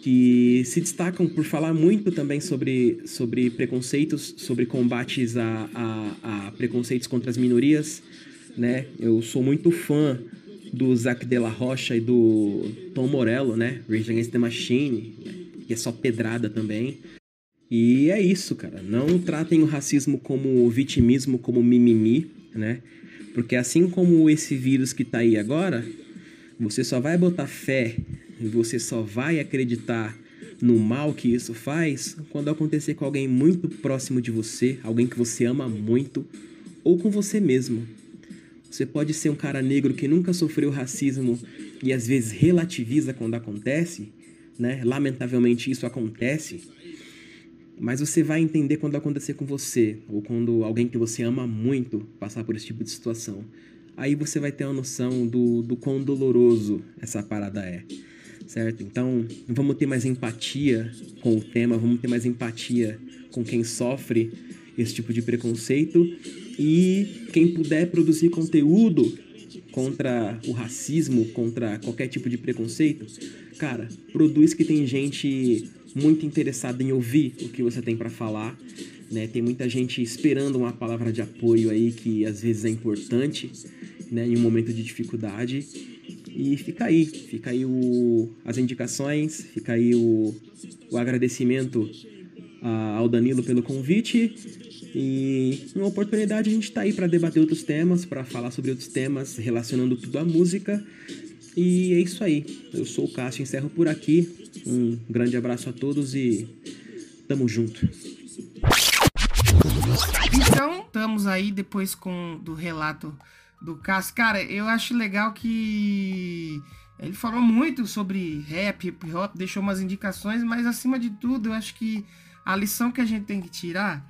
que se destacam por falar muito também sobre, sobre preconceitos, sobre combates a, a, a preconceitos contra as minorias, né? Eu sou muito fã do Zac de la Rocha e do Tom Morello, né? Rage Against the Machine, que é só pedrada também. E é isso, cara. Não tratem o racismo como vitimismo, como mimimi, né? Porque assim como esse vírus que tá aí agora, você só vai botar fé e você só vai acreditar no mal que isso faz quando acontecer com alguém muito próximo de você, alguém que você ama muito, ou com você mesmo. Você pode ser um cara negro que nunca sofreu racismo e às vezes relativiza quando acontece, né? Lamentavelmente isso acontece. Mas você vai entender quando acontecer com você, ou quando alguém que você ama muito passar por esse tipo de situação. Aí você vai ter uma noção do, do quão doloroso essa parada é certo? Então, vamos ter mais empatia com o tema, vamos ter mais empatia com quem sofre esse tipo de preconceito e quem puder produzir conteúdo contra o racismo, contra qualquer tipo de preconceito, cara, produz que tem gente muito interessada em ouvir o que você tem para falar, né? Tem muita gente esperando uma palavra de apoio aí que às vezes é importante, né, em um momento de dificuldade. E fica aí, fica aí o, as indicações, fica aí o, o agradecimento a, ao Danilo pelo convite. E uma oportunidade a gente tá aí para debater outros temas, para falar sobre outros temas, relacionando tudo à música. E é isso aí. Eu sou o Cássio, encerro por aqui. Um grande abraço a todos e tamo junto. Então, estamos aí depois com do relato do Cássio. Cara, eu acho legal que ele falou muito sobre rap, hip hop, deixou umas indicações, mas acima de tudo, eu acho que a lição que a gente tem que tirar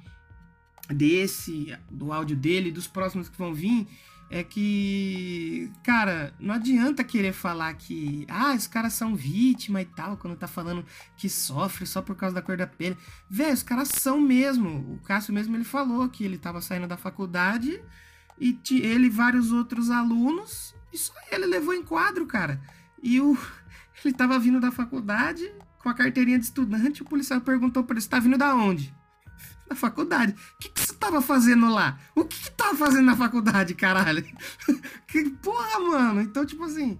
desse, do áudio dele, dos próximos que vão vir, é que, cara, não adianta querer falar que, ah, os caras são vítima e tal, quando tá falando que sofre só por causa da cor da pele. Velho, os caras são mesmo. O Cássio mesmo ele falou que ele tava saindo da faculdade e ele e vários outros alunos, e só ele levou em quadro, cara. E o ele tava vindo da faculdade com a carteirinha de estudante, o policial perguntou pra ele, tá vindo da onde? Da faculdade. O que, que você tava fazendo lá? O que, que tava fazendo na faculdade, caralho? que porra, mano. Então, tipo assim,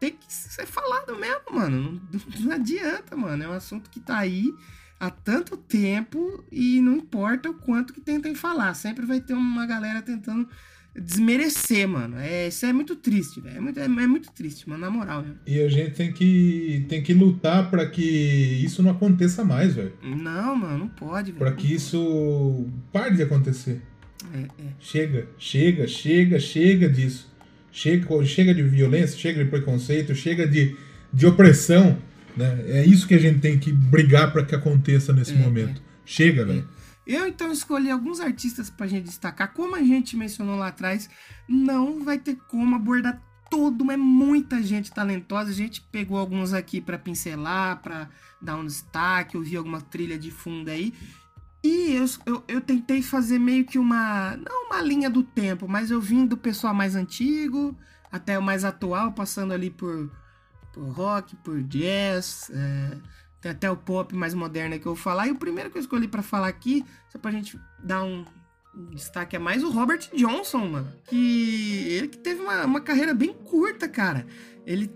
tem que ser falado mesmo, mano. Não, não adianta, mano. É um assunto que tá aí há tanto tempo e não importa o quanto que tentem falar. Sempre vai ter uma galera tentando desmerecer, mano. É, isso é muito triste, velho. É muito, é, é muito triste, mano, na moral. E a gente tem que, tem que lutar para que isso não aconteça mais, velho. Não, mano, não pode, velho. Para que isso pare de acontecer. É, é. Chega, chega, chega, chega disso. Chega, chega de violência, chega de preconceito, chega de, de opressão. Né? É isso que a gente tem que brigar para que aconteça nesse É, momento. Chega, velho. Eu então escolhi alguns artistas pra gente destacar. Como a gente mencionou lá atrás, não vai ter como abordar todo, é muita gente talentosa. A gente pegou alguns aqui pra pincelar, pra dar um destaque, ouvir alguma trilha de fundo aí. E eu, eu, eu tentei fazer meio que uma. Não uma linha do tempo, mas eu vim do pessoal mais antigo até o mais atual, passando ali por por rock, por jazz, é, tem até o pop mais moderno que eu vou falar. E o primeiro que eu escolhi pra falar aqui, só pra gente dar um destaque a mais, o Robert Johnson, mano. Que ele que teve uma, uma carreira bem curta, cara. Ele,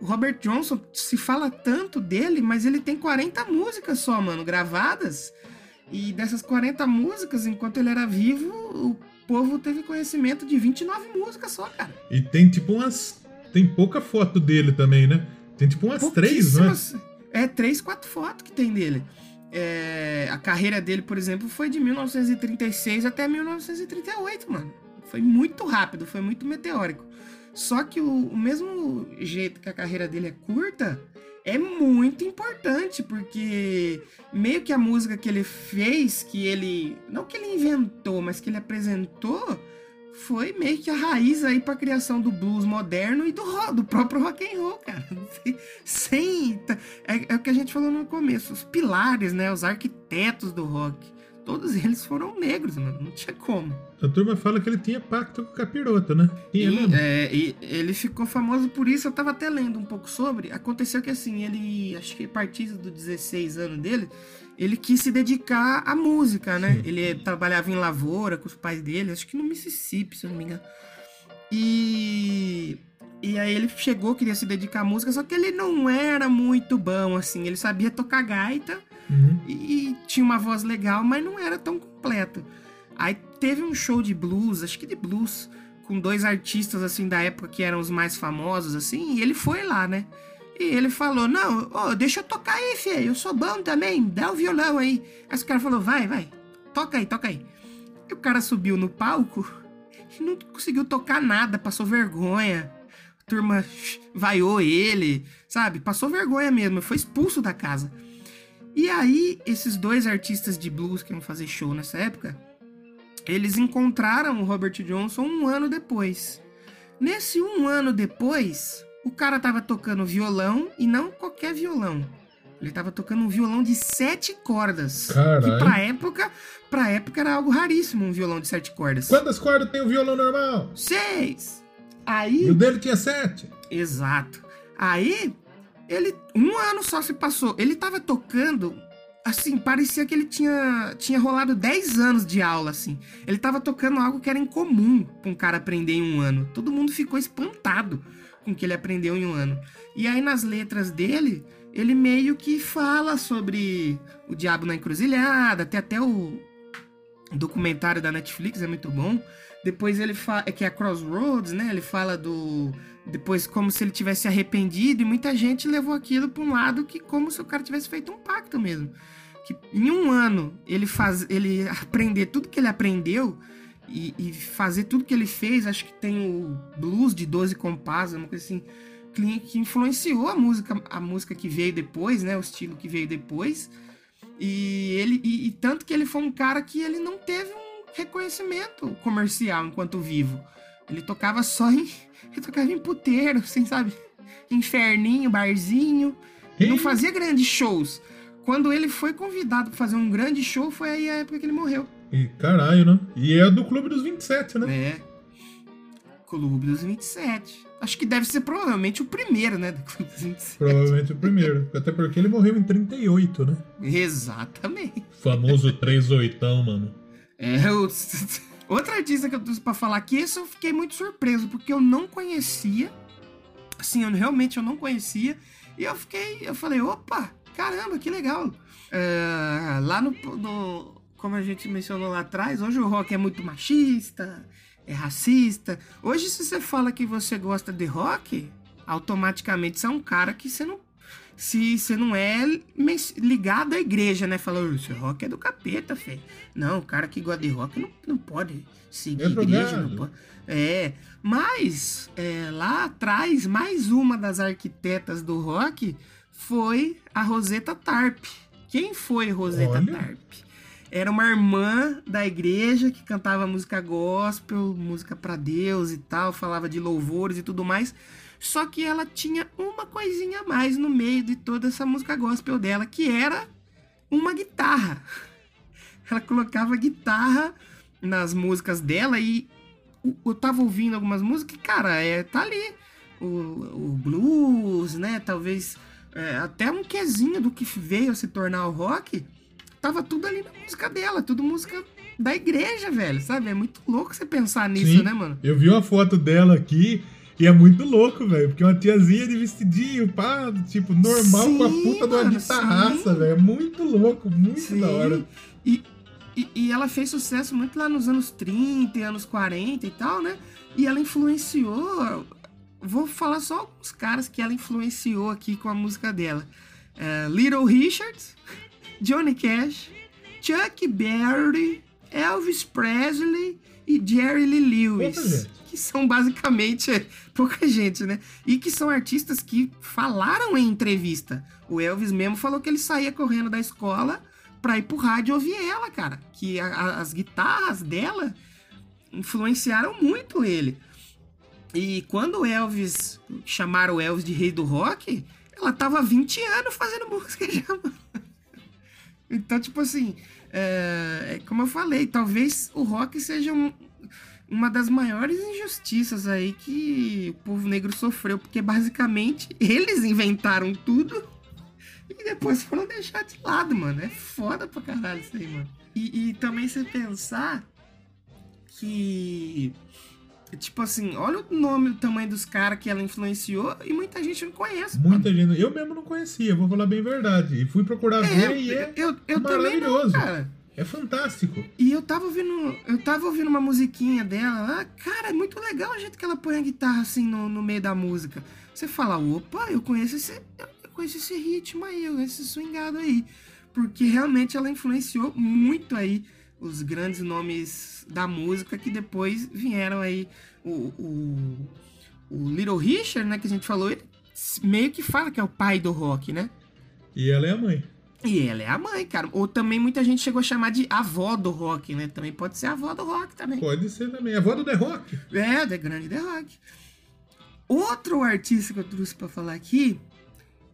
o Robert Johnson, se fala tanto dele, mas ele tem 40 músicas só, mano, gravadas. E dessas 40 músicas, enquanto ele era vivo, o povo teve conhecimento de 29 músicas só, cara. E tem tipo umas. Tem pouca foto dele também, né? Tem tipo umas três, né? É, três, quatro fotos que tem dele. É, a carreira dele, por exemplo, foi de 1936 até 1938, mano. Foi muito rápido, foi muito meteórico. Só que o, o mesmo jeito que a carreira dele é curta, é muito importante, porque meio que a música que ele fez, que ele. Não que ele inventou, mas que ele apresentou, foi meio que a raiz aí pra criação do blues moderno e do, ro- do próprio rock and roll, cara. Sem. É, é o que a gente falou no começo, os pilares, né? Os arquitetos do rock. Todos eles foram negros, mano. Não tinha como. A turma fala que ele tinha pacto com o capiroto, né? E, mesmo. é, e ele ficou famoso por isso. Eu tava até lendo um pouco sobre. Aconteceu que assim, ele, acho que a partir dos 16 anos dele, ele quis se dedicar à música, né? Ele trabalhava em lavoura com os pais dele, acho que no Mississippi, se eu não me engano. E. E aí ele chegou, queria se dedicar à música, só que ele não era muito bom, assim. Ele sabia tocar gaita Uhum. e tinha uma voz legal, mas não era tão completo. Aí teve um show de blues, acho que de blues, com dois artistas assim da época que eram os mais famosos assim, e ele foi lá, né? E ele falou: "Não, ô, deixa eu tocar aí, filho, eu sou bom também, dá o violão aí". Aí o cara falou: "Vai, vai. Toca aí, toca aí". E o cara subiu no palco e não conseguiu tocar nada, passou vergonha. A turma vaiou ele, sabe? Passou vergonha mesmo, foi expulso da casa. E aí, esses dois artistas de blues que iam fazer show nessa época, eles encontraram o Robert Johnson um ano depois. Nesse um ano depois, o cara tava tocando violão e não qualquer violão. Ele tava tocando um violão de sete cordas. Caralho. Que pra época, pra época era algo raríssimo um violão de sete cordas. Quantas cordas tem o violão normal? Seis! Aí. E o dele tinha sete. Exato. Aí, ele. Um ano só se passou. Ele tava tocando. Assim, parecia que ele tinha, tinha rolado 10 anos de aula, assim. Ele tava tocando algo que era incomum pra um cara aprender em um ano. Todo mundo ficou espantado com o que ele aprendeu em um ano. E aí, nas letras dele, ele meio que fala sobre o diabo na encruzilhada, tem até o documentário da Netflix, é muito bom. Depois ele fala, é que é Crossroads, né? Ele fala do depois como se ele tivesse arrependido e muita gente levou aquilo para um lado que como se o cara tivesse feito um pacto mesmo. Que em um ano ele faz ele aprender tudo que ele aprendeu e, e fazer tudo que ele fez, acho que tem o blues de 12 compassos, uma coisa assim, que, influenciou a música, a música que veio depois, né, o estilo que veio depois. E ele e, e tanto que ele foi um cara que ele não teve um reconhecimento comercial enquanto vivo. Ele tocava só em ele tocava em puteiro, assim, sabe? Inferninho, barzinho. Ele não fazia grandes shows. Quando ele foi convidado para fazer um grande show, foi aí a época que ele morreu. E caralho, né? E é do Clube dos 27, né? É. Clube dos 27. Acho que deve ser provavelmente o primeiro, né? Do Clube dos 27. Provavelmente o primeiro. Até porque ele morreu em 38, né? Exatamente. Famoso 38, mano. É, o... outra artista que eu trouxe pra falar aqui, esse eu fiquei muito surpreso, porque eu não conhecia. Assim, eu realmente eu não conhecia. E eu fiquei, eu falei, opa, caramba, que legal. É, lá no, no- Como a gente mencionou lá atrás, hoje o rock é muito machista, é racista. Hoje, se você fala que você gosta de rock, automaticamente você é um cara que você não. Se você não é ligado à igreja, né? Falando, esse rock é do capeta, fê. Não, o cara que gosta de rock não, não pode seguir É a igreja, não pode. É, mas é, lá atrás, mais uma das arquitetas do rock foi a Rosetta Tarp. Quem foi Rosetta Olha. Tarp? Era uma irmã da igreja que cantava música gospel, música pra Deus e tal, falava de louvores e tudo mais. Só que ela tinha uma coisinha a mais no meio de toda essa música gospel dela, que era uma guitarra. Ela colocava guitarra nas músicas dela e eu tava ouvindo algumas músicas e, cara, é, tá ali. o, o blues, né? Talvez é, até um quezinho do que veio a se tornar o rock. Tava tudo ali na música dela, tudo música da igreja, velho, sabe? É muito louco você pensar nisso, Sim, né, mano? Eu vi uma foto dela aqui e é muito louco, velho. Porque uma tiazinha de vestidinho, pá, tipo, normal com a Sim, puta de uma mano, guitarraça, sim. velho. É muito louco, muito Sim. da hora. E, e, e ela fez sucesso muito lá nos anos 30 e anos 40 e tal, né? E ela influenciou. Vou falar só alguns caras que ela influenciou aqui com a música dela: É, Little Richard, Johnny Cash, Chuck Berry, Elvis Presley e Jerry Lee Lewis. Gente. Que são basicamente é, pouca gente, né? E que são artistas que falaram em entrevista. O Elvis mesmo falou que ele saía correndo da escola pra ir pro rádio ouvir ela, cara. Que a- a- as guitarras dela influenciaram muito ele. E quando o Elvis, chamaram o Elvis de rei do rock, ela tava há 20 anos fazendo música já. Então, tipo assim, é, é como eu falei, talvez o rock seja um- uma das maiores injustiças aí que o povo negro sofreu, porque basicamente eles inventaram tudo e depois foram deixar de lado, mano. É foda pra caralho isso aí, mano. E, e também você pensar que. Tipo assim, olha o nome, o tamanho dos caras que ela influenciou e muita gente não conhece. mano. Muita gente. Eu mesmo não conhecia, vou falar bem a verdade. E fui procurar ver e é eu, eu também não, maravilhoso. cara. É fantástico. E eu tava ouvindo. Eu tava ouvindo uma musiquinha dela lá. Cara, é muito legal o jeito que ela põe a guitarra assim no, no meio da música. Você fala, opa, eu conheço esse. Eu conheço esse ritmo aí, eu conheço esse swingado aí. Porque realmente ela influenciou muito aí os grandes nomes da música que depois vieram aí. O, o, o Little Richard, né, que a gente falou, ele meio que fala que é o pai do rock, né? E ela é a mãe. E ela é a mãe, cara. Ou também muita gente chegou a chamar de avó do rock, né? Também pode ser a avó do rock também. Pode ser também. Avó do The Rock. É, The Grande The Rock. Outro artista que eu trouxe pra falar aqui,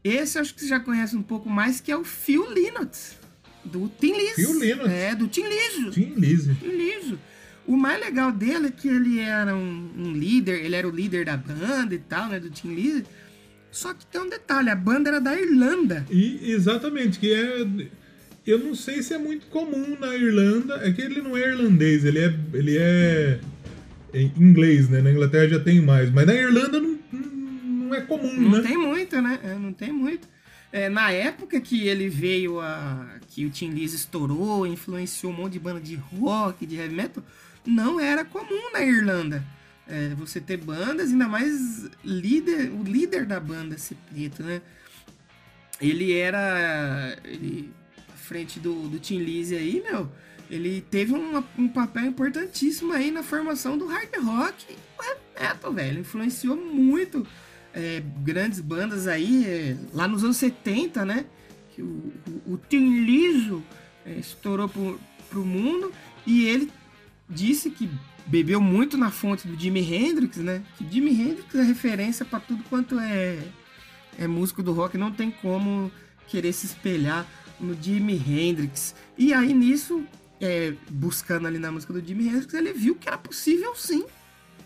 esse eu acho que você já conhece um pouco mais, que é o Phil Lynott, do Tim Lizzy. Phil Lynott. É, do Tim Lizzy. Tim Lizzy. Tim Lizzy. O mais legal dele é que ele era um, um líder, ele era o líder da banda e tal, né, do Tim Lizzy. Só que tem um detalhe, a banda era da Irlanda. E exatamente, que é. Eu não sei se é muito comum na Irlanda. É que ele não é irlandês, ele é. Ele é. é inglês, né? Na Inglaterra já tem mais. Mas na Irlanda não, não é comum, Não né? tem muito, né? É, não tem muito. É, na época que ele veio a. que o Tim Lizzy estourou, influenciou um monte de banda de rock, de heavy metal, não era comum na Irlanda. É, você ter bandas, ainda mais líder, o líder da banda ser preto, né? Ele era. Ele, à frente do, do Tim Lizzy aí, meu. Ele teve uma- um papel importantíssimo aí na formação do hard rock e metal, velho. Influenciou muito é, grandes bandas aí, é, lá nos anos 70, né? Que o, o, o Tim Lizzo é, estourou pro, pro mundo e ele disse que bebeu muito na fonte do Jimi Hendrix, né? Que Jimi Hendrix é referência pra tudo quanto é, é músico do rock, não tem como querer se espelhar no Jimi Hendrix. E aí nisso, é, buscando ali na música do Jimi Hendrix, ele viu que era possível sim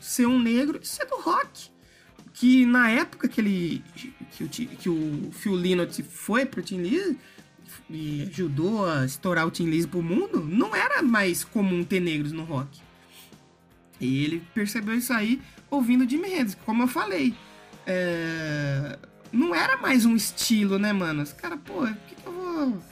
ser um negro e ser do rock. Que na época que ele que o, que o Phil Lynott foi pro Tim Lizzy e ajudou a estourar o Tim Lizzy pro mundo, não era mais comum ter negros no rock. E ele percebeu isso aí ouvindo Jimi Hendrix, como eu falei. É, Não era mais um estilo, né, mano? Os caras, pô, por que, que eu vou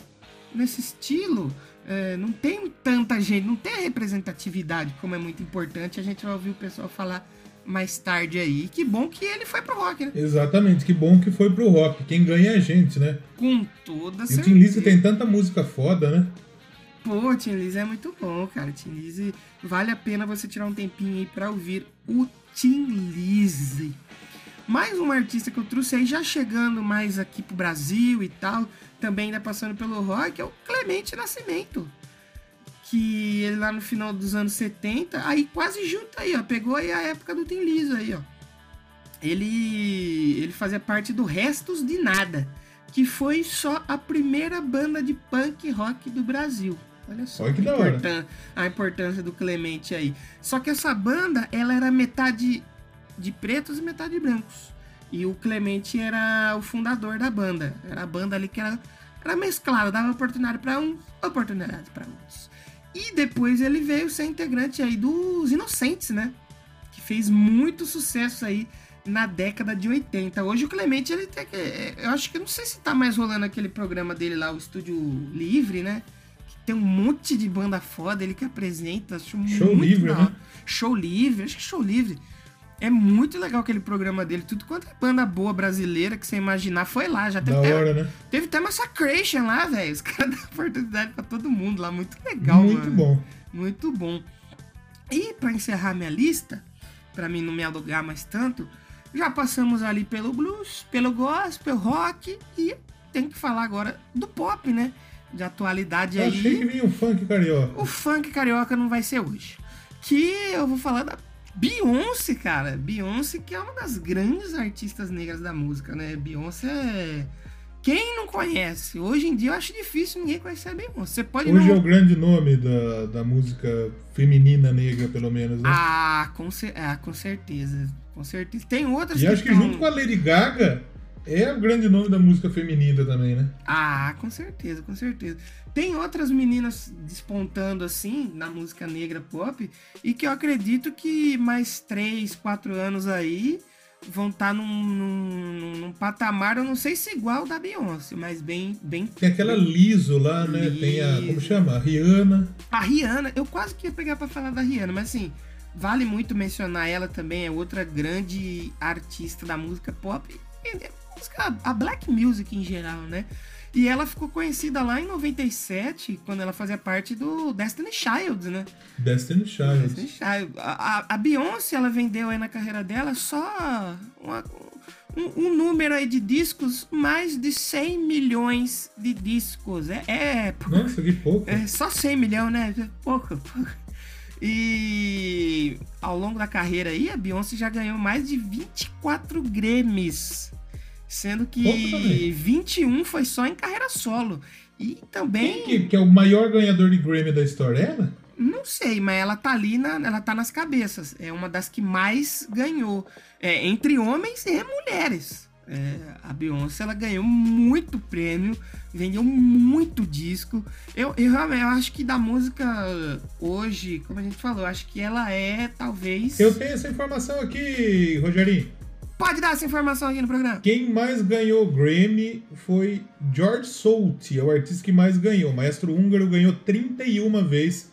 nesse estilo? É, não tem tanta gente, não tem a representatividade como é muito importante. A gente vai ouvir o pessoal falar mais tarde aí. Que bom que ele foi pro rock, né? Exatamente, que bom que foi pro rock. Quem ganha é a gente, né? Com toda E o certeza. Tim Lizzy tem tanta música foda, né? Pô, Tim Lizzy é muito bom, cara. Tim Lizzy, vale a pena você tirar um tempinho aí pra ouvir o Tim Lizzy. Mais um artista que eu trouxe aí, já chegando mais aqui pro Brasil e tal, também ainda passando pelo rock, é o Clemente Nascimento. Que ele lá no final dos anos 70, aí quase junto aí, ó, pegou aí a época do Tim Lizzy aí, ó. Ele, ele fazia parte do Restos de Nada, que foi só a primeira banda de punk rock do Brasil. Olha só Olha que a da hora. importân- a importância do Clemente aí. Só que essa banda, ela era metade de pretos e metade de brancos. E o Clemente era o fundador da banda. Era a banda ali que era, era mesclada, dava oportunidade para uns, oportunidade para outros. E depois ele veio ser integrante aí dos Inocentes, né? Que fez muito sucesso aí na década de 80. Hoje o Clemente, ele tem que. Eu acho que não sei se tá mais rolando aquele programa dele lá, o Estúdio Livre, né? Tem um monte de banda foda, ele que apresenta. Acho Show Livre, né? Show Livre, acho que Show Livre. É muito legal aquele programa dele. Tudo quanto é banda boa brasileira que você imaginar foi lá. Já teve Da até, hora, né? Teve até Massacration lá, velho. Os caras dão oportunidade pra todo mundo lá. Muito legal, Muito mano. bom. Muito bom. E pra encerrar minha lista, pra mim não me alugar mais tanto, já passamos ali pelo blues, pelo gospel, rock e tem que falar agora do pop, né? De atualidade Eu aí. achei que vinha o funk carioca. O funk carioca não vai ser hoje. Que eu vou falar da Beyoncé, cara. Beyoncé, que é uma das grandes artistas negras da música, né? Beyoncé é. Quem não conhece? Hoje em dia eu acho difícil ninguém conhecer a Beyoncé. Você pode Hoje não. é o grande nome da, da música feminina negra, pelo menos, né? Ah, com, cer- ah, com certeza. Com certeza. Tem outras e acho que junto com a Lady Gaga é o grande nome da música feminina também, né? Ah, com certeza, com certeza. Tem outras meninas despontando assim na música negra pop e que eu acredito que mais 3, 4 anos aí vão estar num, num, num patamar, eu não sei se igual da Beyoncé, mas bem. bem Tem aquela Liso lá, né? Tem a. Como Liso. chama? A Rihanna. A Rihanna, eu quase que ia pegar pra falar da Rihanna, mas assim, vale muito mencionar ela também, é outra grande artista da música pop e da música, a black music em geral, né? E ela ficou conhecida lá em 97, quando ela fazia parte do Destiny Child, né? Destiny Child. Destiny Child. A, a- a Beyoncé, ela vendeu aí na carreira dela só uma- um, um número aí de discos, mais de 100 milhões de discos. É, é Nossa, que pouco. é só 100 milhões, né? Pouco, pouco. E ao longo da carreira aí, a Beyoncé já ganhou mais de 24 Grammys. Sendo que também. 21 foi só em carreira solo. E também, Quem que, que é o maior ganhador de Grammy da história? Ela? não sei, mas ela tá ali, na, ela tá nas cabeças. É uma das que mais ganhou. É, entre homens e mulheres. É, a Beyoncé, ela ganhou muito prêmio, vendeu muito disco. Eu, eu eu acho que da música hoje, como a gente falou, acho que ela é talvez. Eu tenho essa informação aqui, Rogerinho. Pode dar essa informação aqui no programa. Quem mais ganhou Grammy foi George Solti, é o artista que mais ganhou. O maestro húngaro ganhou 31 vezes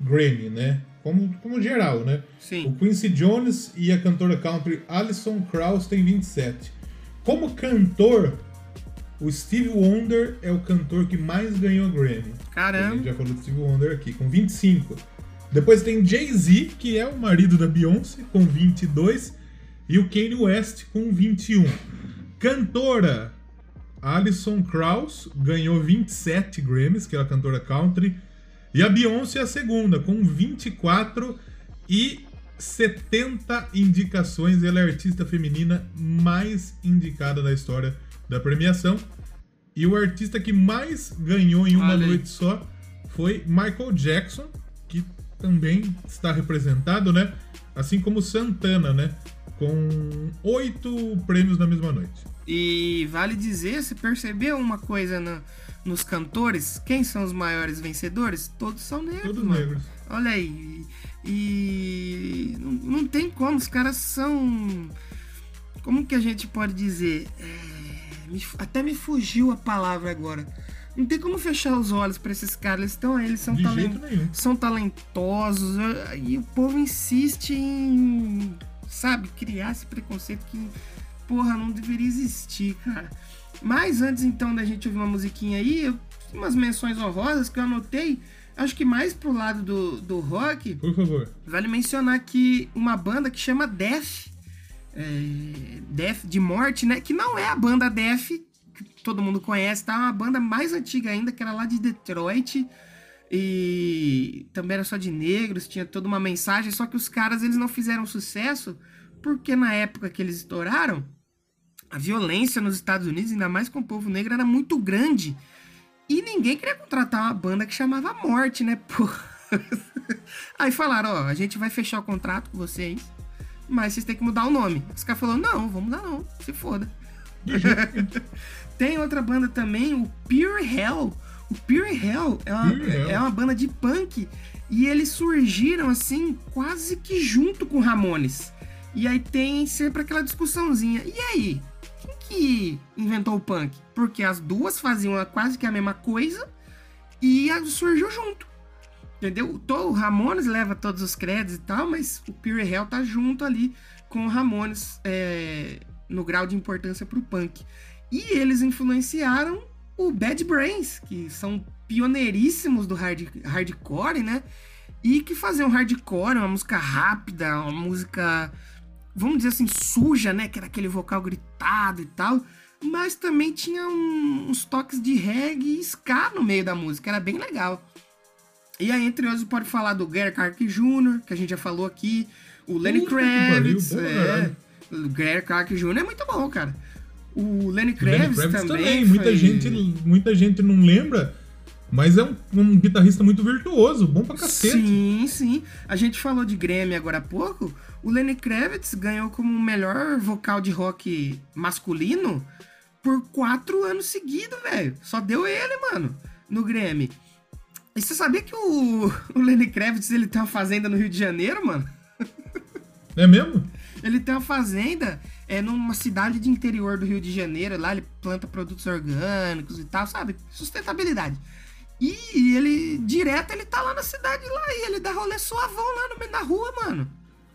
Grammy, né? Como, como geral, né? Sim. O Quincy Jones e a cantora country Alison Krauss têm 27. Como cantor, o Steve Wonder é o cantor que mais ganhou Grammy. A Caramba. gente já falou do Steve Wonder aqui, com 25. Depois tem Jay-Z, que é o marido da Beyoncé, com 22. E o Kanye West, com 21. Cantora, Alison Krauss, ganhou 27 Grammys, que é a cantora country. E a Beyoncé é a segunda, com 24 e 70 indicações. Ela é a artista feminina mais indicada da história da premiação. E o artista que mais ganhou em uma noite só foi Michael Jackson, que também está representado, né? Assim como Santana, né? Com oito prêmios na mesma noite. E vale dizer, você percebeu uma coisa na- nos cantores? Quem são os maiores vencedores? Todos são negros, Todos mano. negros. Olha aí. E não, não tem como, os caras são. Como que a gente pode dizer? É, me até me fugiu a palavra agora. Não tem como fechar os olhos pra esses caras. Eles estão aí, eles são, talen- são talentosos. E o povo insiste em, sabe, criar esse preconceito que, porra, não deveria existir, cara. Mas antes então da gente ouvir uma musiquinha aí, eu tenho umas menções honrosas que eu anotei. Acho que mais pro lado do, do rock, Por favor. Vale mencionar que uma banda que chama Death, é, Death de morte, né? Que não é a banda Death que todo mundo conhece, tá? É uma banda mais antiga ainda, que era lá de Detroit. E também era só de negros, tinha toda uma mensagem, só que os caras eles não fizeram sucesso porque na época que eles estouraram, a violência nos Estados Unidos, ainda mais com o povo negro, era muito grande. E ninguém queria contratar uma banda que chamava Morte, né? Pô. Aí falaram, ó, a gente vai fechar o contrato com vocês. mas vocês têm que mudar o nome. Os caras falaram, não, vamos mudar não, se foda. Tem outra banda também, o Pure Hell. O Pure Hell é uma, Pure Hell. é uma banda de punk e eles surgiram assim, quase que junto com Ramones. E aí tem sempre aquela discussãozinha. E aí? Quem que inventou o punk? Porque as duas faziam quase que a mesma coisa e surgiu junto. Entendeu? O Ramones leva todos os créditos e tal, mas o Pure Hell tá junto ali com o Ramones é, no grau de importância pro punk. E eles influenciaram o Bad Brains, que são pioneiríssimos do hard, hardcore, né? E que faziam hardcore, uma música rápida, uma música, vamos dizer assim, suja, né? Que era aquele vocal gritado e tal. Mas também tinha um- uns toques de reggae e ska no meio da música, era bem legal. E aí, entre outros, pode falar do Gary Clark Jr., que a gente já falou aqui, o Lenny Puta Kravitz, é, o Gary Clark Jr. é muito bom, cara. O Lenny O Lenny Kravitz, Kravitz também, também, muita, foi- gente, muita gente não lembra, mas é um, um guitarrista muito virtuoso, bom pra cacete. Sim, sim. A gente falou de Grammy agora há pouco. O Lenny Kravitz ganhou como melhor vocal de rock masculino por quatro anos seguidos, velho. Só deu ele, mano, no Grammy. E você sabia que o, o Lenny Kravitz ele tem uma fazenda no Rio de Janeiro, mano? É mesmo? Ele tem uma fazenda é, numa cidade de interior do Rio de Janeiro. Lá ele planta produtos orgânicos e tal, sabe? Sustentabilidade. E ele, direto, ele tá lá na cidade lá e ele dá rolê suavão lá no meio da rua, mano.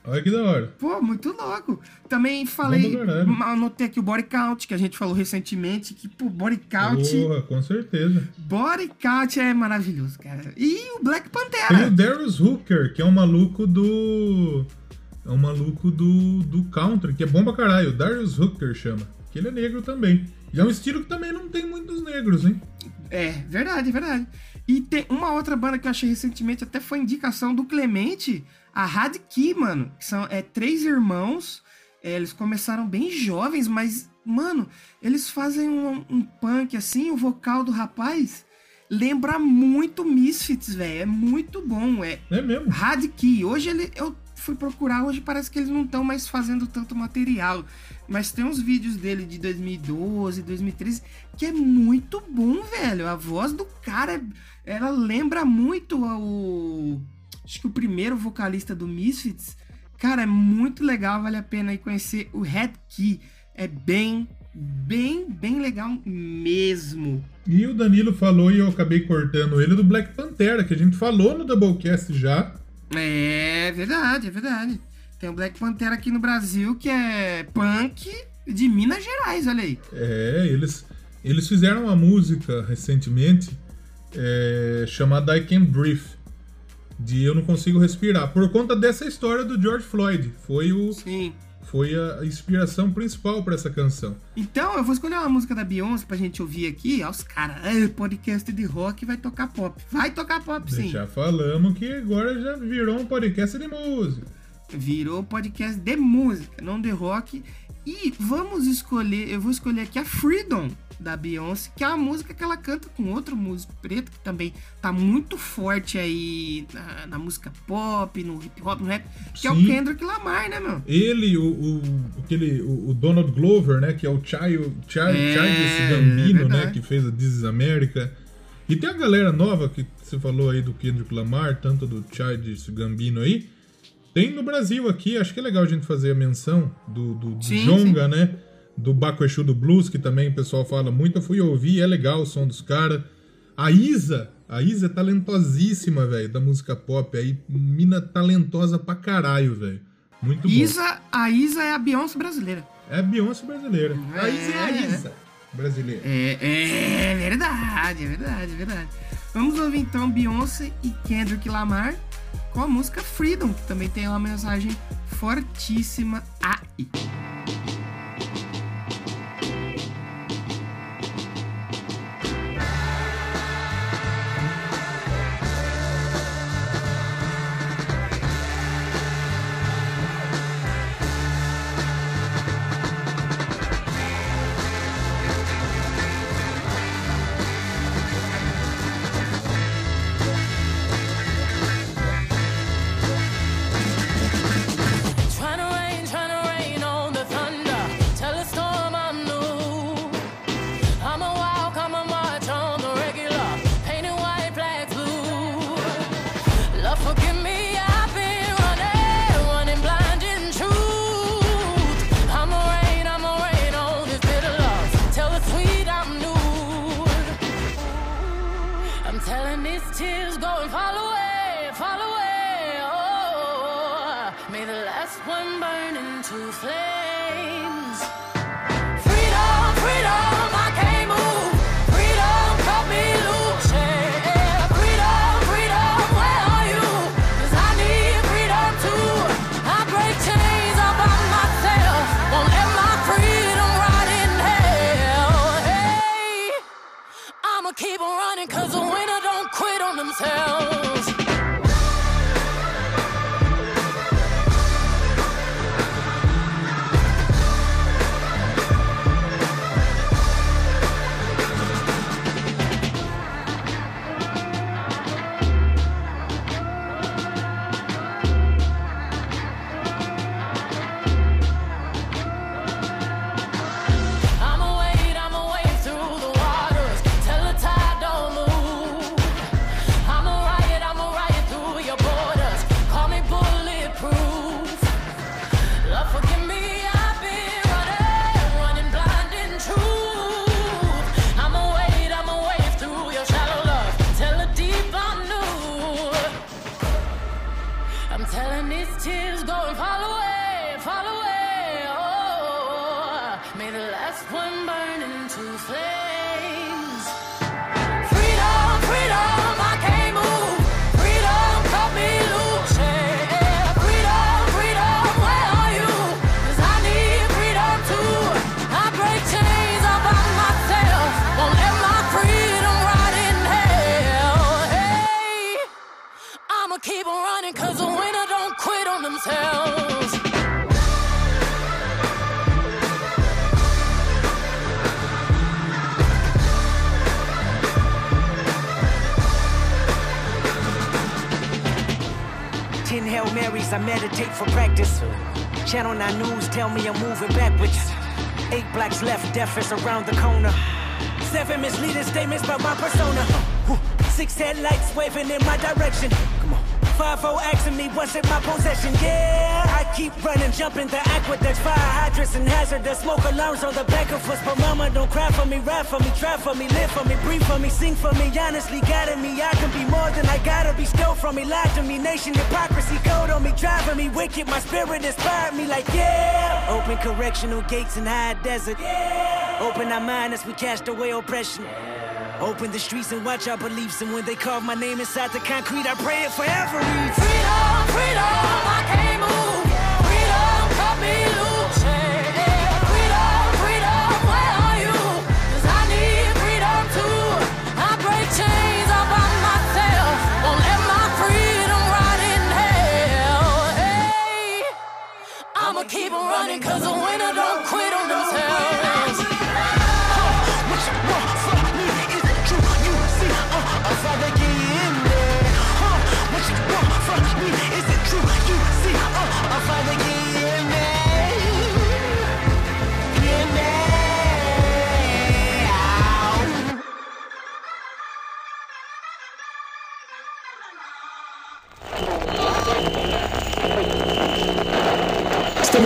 Olha que da hora. Pô, muito louco. Também falei, anotei aqui o Body Count, que a gente falou recentemente, que, pô, Body Count, Porra, com certeza. Body Count é maravilhoso, cara. E o Black Tem o Pantera. Darius Hooker, que é um maluco do. É um maluco do, do country, que é bom pra caralho. Darius Hooker chama. Que ele é negro também. E é um estilo que também não tem muitos negros, hein? É, verdade, verdade. E tem uma outra banda que eu achei recentemente, até foi indicação do Clemente, a Rad Key, mano. Que são é, três irmãos. É, eles começaram bem jovens, mas, mano, eles fazem um, um punk assim, o vocal do rapaz lembra muito Misfits, velho. É muito bom. É É mesmo. Rad Key. Hoje ele, eu fui procurar, hoje parece que eles não estão mais fazendo tanto material. Mas tem uns vídeos dele de 2012, 2013, que é muito bom, velho. A voz do cara, ela lembra muito ao. Acho que o primeiro vocalista do Misfits. Cara, é muito legal, vale a pena aí conhecer o Red Key. É bem, bem, bem legal mesmo. E o Danilo falou, e eu acabei cortando ele, do Black Pantera, que a gente falou no Doublecast já. É verdade, é verdade. Tem o Black Panther aqui no Brasil, que é punk de Minas Gerais, olha aí. É, eles, eles fizeram uma música recentemente é, chamada I Can Breathe, de Eu Não Consigo Respirar, por conta dessa história do George Floyd. Foi, o, Sim. Foi a inspiração principal para essa canção. Então, eu vou escolher uma música da Beyoncé pra gente ouvir aqui. Ó, os caras, "Ah, podcast de rock vai tocar pop. Vai tocar pop, sim. Já falamos que agora já virou um podcast de música. Virou podcast de música, não de rock. E vamos escolher, eu vou escolher aqui a Freedom da Beyoncé, que é uma música que ela canta com outro músico preto, que também tá muito forte aí na, na música pop, no hip hop, no rap, que é o Sim. Kendrick Lamar, né, meu? Ele, o, o, aquele, o, Donald Glover, né? Que é o Child, Child, É, Childish Gambino, né? verdade. Que fez a This is America. E tem a galera nova que você falou aí do Kendrick Lamar, tanto do Childish Gambino aí. Tem no Brasil aqui, acho que é legal a gente fazer a menção do, do, do Sim, Jonga, né? Do Baco Exu do Blues, que também o pessoal fala muito. Eu fui ouvir, é legal o som dos caras. A Isa, a Isa é talentosíssima, velho, da música pop aí. Mina talentosa pra caralho, velho. Muito bom. Isa, a Isa é a Beyoncé brasileira. É a Beyoncé brasileira. A É. Isa é a Isa brasileira. É, é verdade, é verdade, é verdade. Vamos ouvir então Beyoncé e Kendrick Lamar com a música Freedom, que também tem uma mensagem fortíssima aí. Channel 9 News tell me I'm moving backwards. Eight blacks left, death is around the corner. Seven misleading statements about my persona. Six headlights waving in my direction. Come on. Five O asking me what's in my possession. Yeah, I keep running, jumping the aqueducts, fire hydrants and hazardous smoke alarms on the back of us. But mama, don't cry for me, ride for me, try for me, live for me, breathe for me, sing for me. Honestly, guiding me, I can be more than I gotta be. Stole from me, lied to me, nation hypocrisy, code on me, driving me wicked. My spirit inspired me, like yeah. Open correctional gates in high desert. yeah. Open our mind as we cast away oppression. Open the streets and watch our beliefs. And when they carve my name inside the concrete, I pray it forever. Freedom, freedom, I can't move. Freedom, cut me loose. Freedom, freedom, where are you? 'Cause I need freedom too. I break chains all by myself. Won't let my freedom rot in hell. Hey, I'ma keep on running 'cause the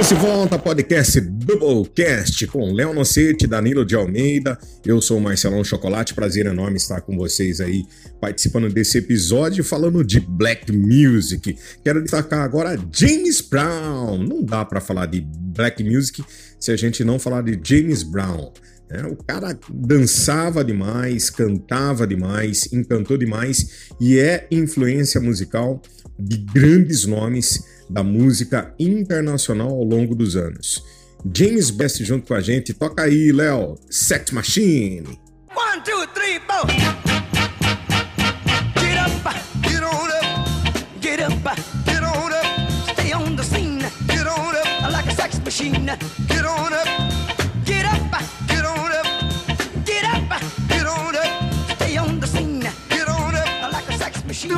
Estamos de volta, podcast Doublecast com Léo Nocete, Danilo de Almeida. Eu sou o Marcelão Chocolate, prazer enorme estar com vocês aí participando desse episódio falando de Black Music. Quero destacar agora James Brown. Não dá para falar de Black Music se a gente não falar de James Brown. né? o cara dançava demais, cantava demais, encantou demais e é influência musical de grandes nomes da música internacional ao longo dos anos. James Best junto com a gente, toca aí, Léo, Sex Machine. One, two, three, four. Get up, get on up, get up, get on up. Stay on the scene, get on up, like a sex machine. Get on up, get up, get on up, get up, get on up. Stay on the scene, get on up, like a sex machine.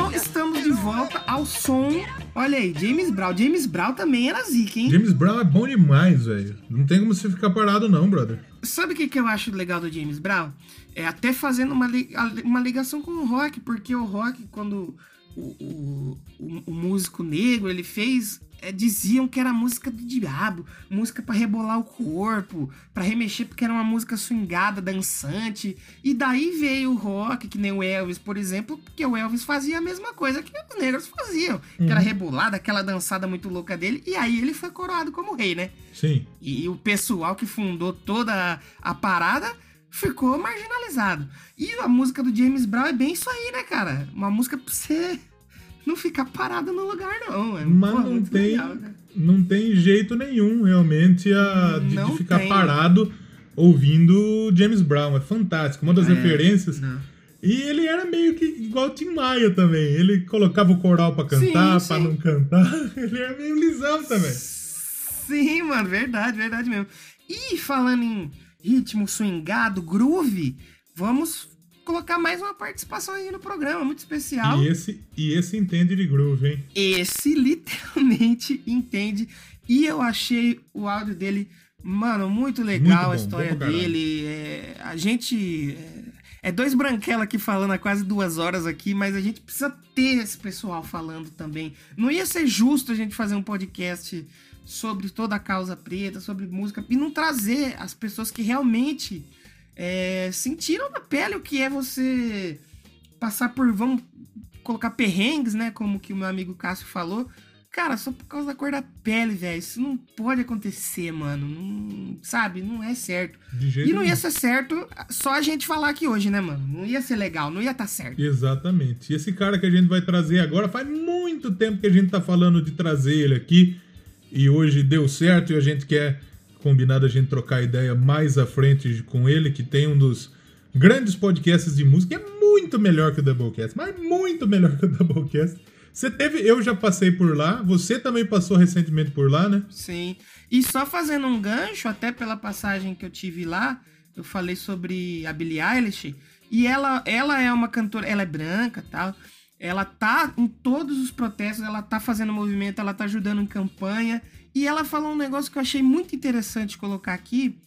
Volta ao som. Olha aí, James Brown. James Brown também era zica, hein? James Brown é bom demais, velho. Não tem como você ficar parado, não, brother. Sabe o que, que eu acho legal do James Brown? É até fazendo uma, li- uma ligação com o rock, porque o rock, quando o, o- o- o músico negro ele fez é, diziam que era música do diabo, música pra rebolar o corpo, pra remexer porque era uma música swingada, dançante. E daí veio o rock, que nem o Elvis, por exemplo, porque o Elvis fazia a mesma coisa que os negros faziam, que era Uhum. rebolada, aquela dançada muito louca dele, e aí ele foi coroado como rei, né? Sim. E o pessoal que fundou toda a, a parada ficou marginalizado. E a música do James Brown é bem isso aí, né, cara? Uma música pra você não ficar parado no lugar, não. É, Mas pô, não tem, legal, né? não tem jeito nenhum, realmente, a, de, de ficar tem. parado ouvindo James Brown. É fantástico. Uma das É, referências. não. E ele era meio que igual o Tim Maia também. Ele colocava o coral pra cantar, sim. não cantar. Ele era meio lisão também. Sim, mano, verdade, verdade mesmo. E falando em ritmo swingado, groove, vamos colocar mais uma participação aí no programa, muito especial. E esse, e esse entende de groove, hein? Esse literalmente entende. E eu achei o áudio dele, mano, muito legal Muito bom, a história dele. É, a gente. É, é dois branquela aqui falando há quase duas horas aqui, mas a gente precisa ter esse pessoal falando também. Não ia ser justo a gente fazer um podcast sobre toda a causa preta, sobre música, e não trazer as pessoas que realmente é, sentiram na pele o que é você passar por, vamos colocar perrengues, né? Como que o meu amigo Cássio falou. Cara, só por causa da cor da pele, velho. Isso não pode acontecer, mano. Não, sabe? Não é certo. De jeito E não ia ser certo só a gente falar aqui hoje, né, mano? Não ia ser legal, não ia estar certo. Exatamente. E esse cara que a gente vai trazer agora, faz muito tempo que a gente tá falando de trazer ele aqui. E hoje deu certo e a gente quer combinado a gente trocar ideia mais à frente com ele, que tem um dos grandes podcasts de música. É muito melhor que o Doublecast, mas muito melhor que o Doublecast. Você teve, eu já passei por lá, você também passou recentemente por lá, né? Sim. E só fazendo um gancho, até pela passagem que eu tive lá, eu falei sobre a Billie Eilish. E ela, ela é uma cantora, ela é branca tal. Ela tá em todos os protestos, ela tá fazendo movimento, ela tá ajudando em campanha. E ela falou um negócio que eu achei muito interessante colocar aqui,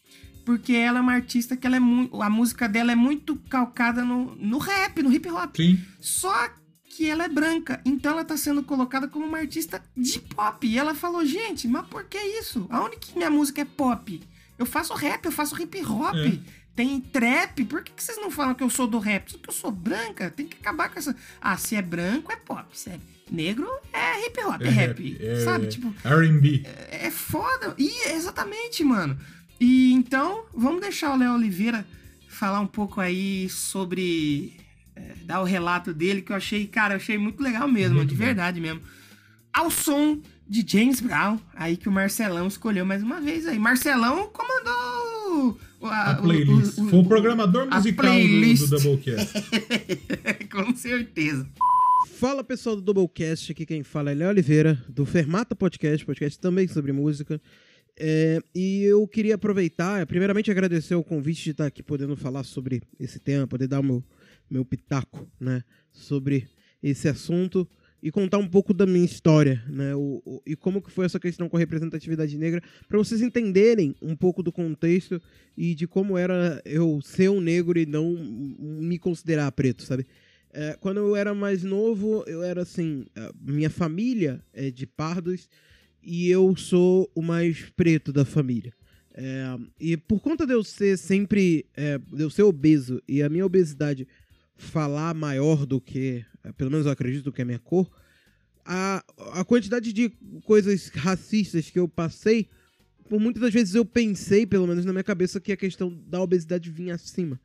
porque ela é uma artista que ela é muito. A música dela é muito calcada no, no rap, no hip hop. Sim. Só que ela é branca, então ela tá sendo colocada como uma artista de pop. E ela falou, gente, mas por que isso? Aonde que minha música é pop? Eu faço rap, eu faço hip hop, É. tem trap. Por que, que vocês não falam que eu sou do rap? Só que eu sou branca, tem que acabar com essa. Ah, se é branco é pop, se é negro é hip hop, é, rap. é Sabe? Tipo, R&B. é foda. E exatamente, mano. E então, vamos deixar o Léo Oliveira falar um pouco aí sobre. é, dar o relato dele, que eu achei, cara, eu achei muito legal mesmo, Muito de bom. verdade mesmo. Ao som de James Brown, aí que o Marcelão escolheu mais uma vez aí. Marcelão comandou A o- playlist. o- o- Foi o programador a musical do, playlist. do Doublecast. Com certeza. Fala pessoal do Doublecast, aqui quem fala é Léo Oliveira, do Fermata Podcast, podcast também sobre música. É, e eu queria aproveitar, primeiramente agradecer o convite de estar aqui podendo falar sobre esse tema, poder dar o meu, meu pitaco né, sobre esse assunto e contar um pouco da minha história né, o, o- e como que foi essa questão com a representatividade negra, para vocês entenderem um pouco do contexto e de como era eu ser um negro e não me considerar preto, sabe? É, quando eu era mais novo, eu era assim. Minha família é de pardos e eu sou o mais preto da família. É, e por conta de eu ser sempre. é, de eu ser obeso e a minha obesidade falar maior do que. É, pelo menos eu acredito que a minha cor, a, a quantidade de coisas racistas que eu passei, por muitas das vezes eu pensei, pelo menos na minha cabeça, que a questão da obesidade vinha acima.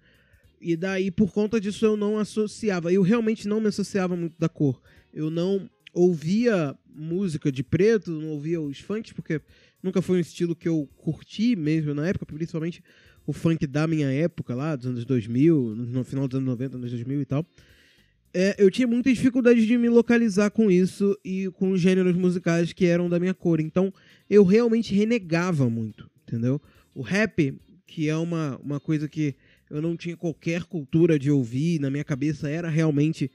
E daí, por conta disso, eu não associava. Eu realmente não me associava muito da cor. Eu não ouvia música de preto, não ouvia os funks, porque nunca foi um estilo que eu curti mesmo na época, principalmente o funk da minha época lá, dos anos 2000, no final dos anos 90, anos 2000 e tal. É, eu tinha muita dificuldade de me localizar com isso e com os gêneros musicais que eram da minha cor. Então, eu realmente renegava muito, entendeu? O rap, que é uma, uma coisa que eu não tinha qualquer cultura de ouvir, na minha cabeça era realmente,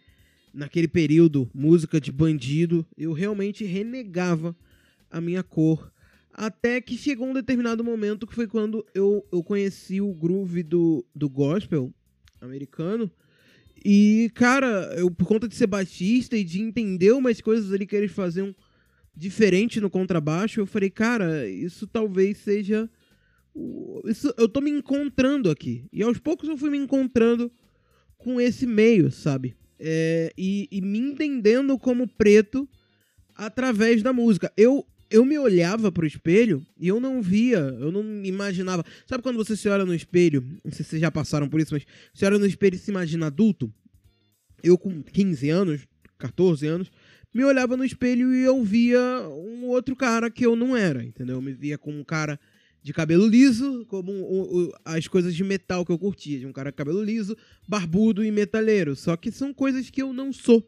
naquele período, música de bandido, eu realmente renegava a minha cor. Até que chegou um determinado momento que foi quando eu, eu conheci o groove do, do gospel americano. E, cara, eu por conta de ser baixista e de entender umas coisas ali que eles faziam diferente no contrabaixo, eu falei, cara, isso talvez seja. Isso, eu tô me encontrando aqui. E aos poucos eu fui me encontrando com esse meio, sabe? É, e, e me entendendo como preto através da música. Eu, eu me olhava pro espelho e eu não via, eu não imaginava. Sabe quando você se olha no espelho? Não sei se vocês já passaram por isso, mas você olha no espelho e se imagina adulto? Eu com 15 anos, 14 anos, me olhava no espelho e eu via um outro cara que eu não era, entendeu? Eu me via como um cara de cabelo liso, como o- o- as coisas de metal que eu curtia, de um cara de cabelo liso, barbudo e metaleiro. Só que são coisas que eu não sou.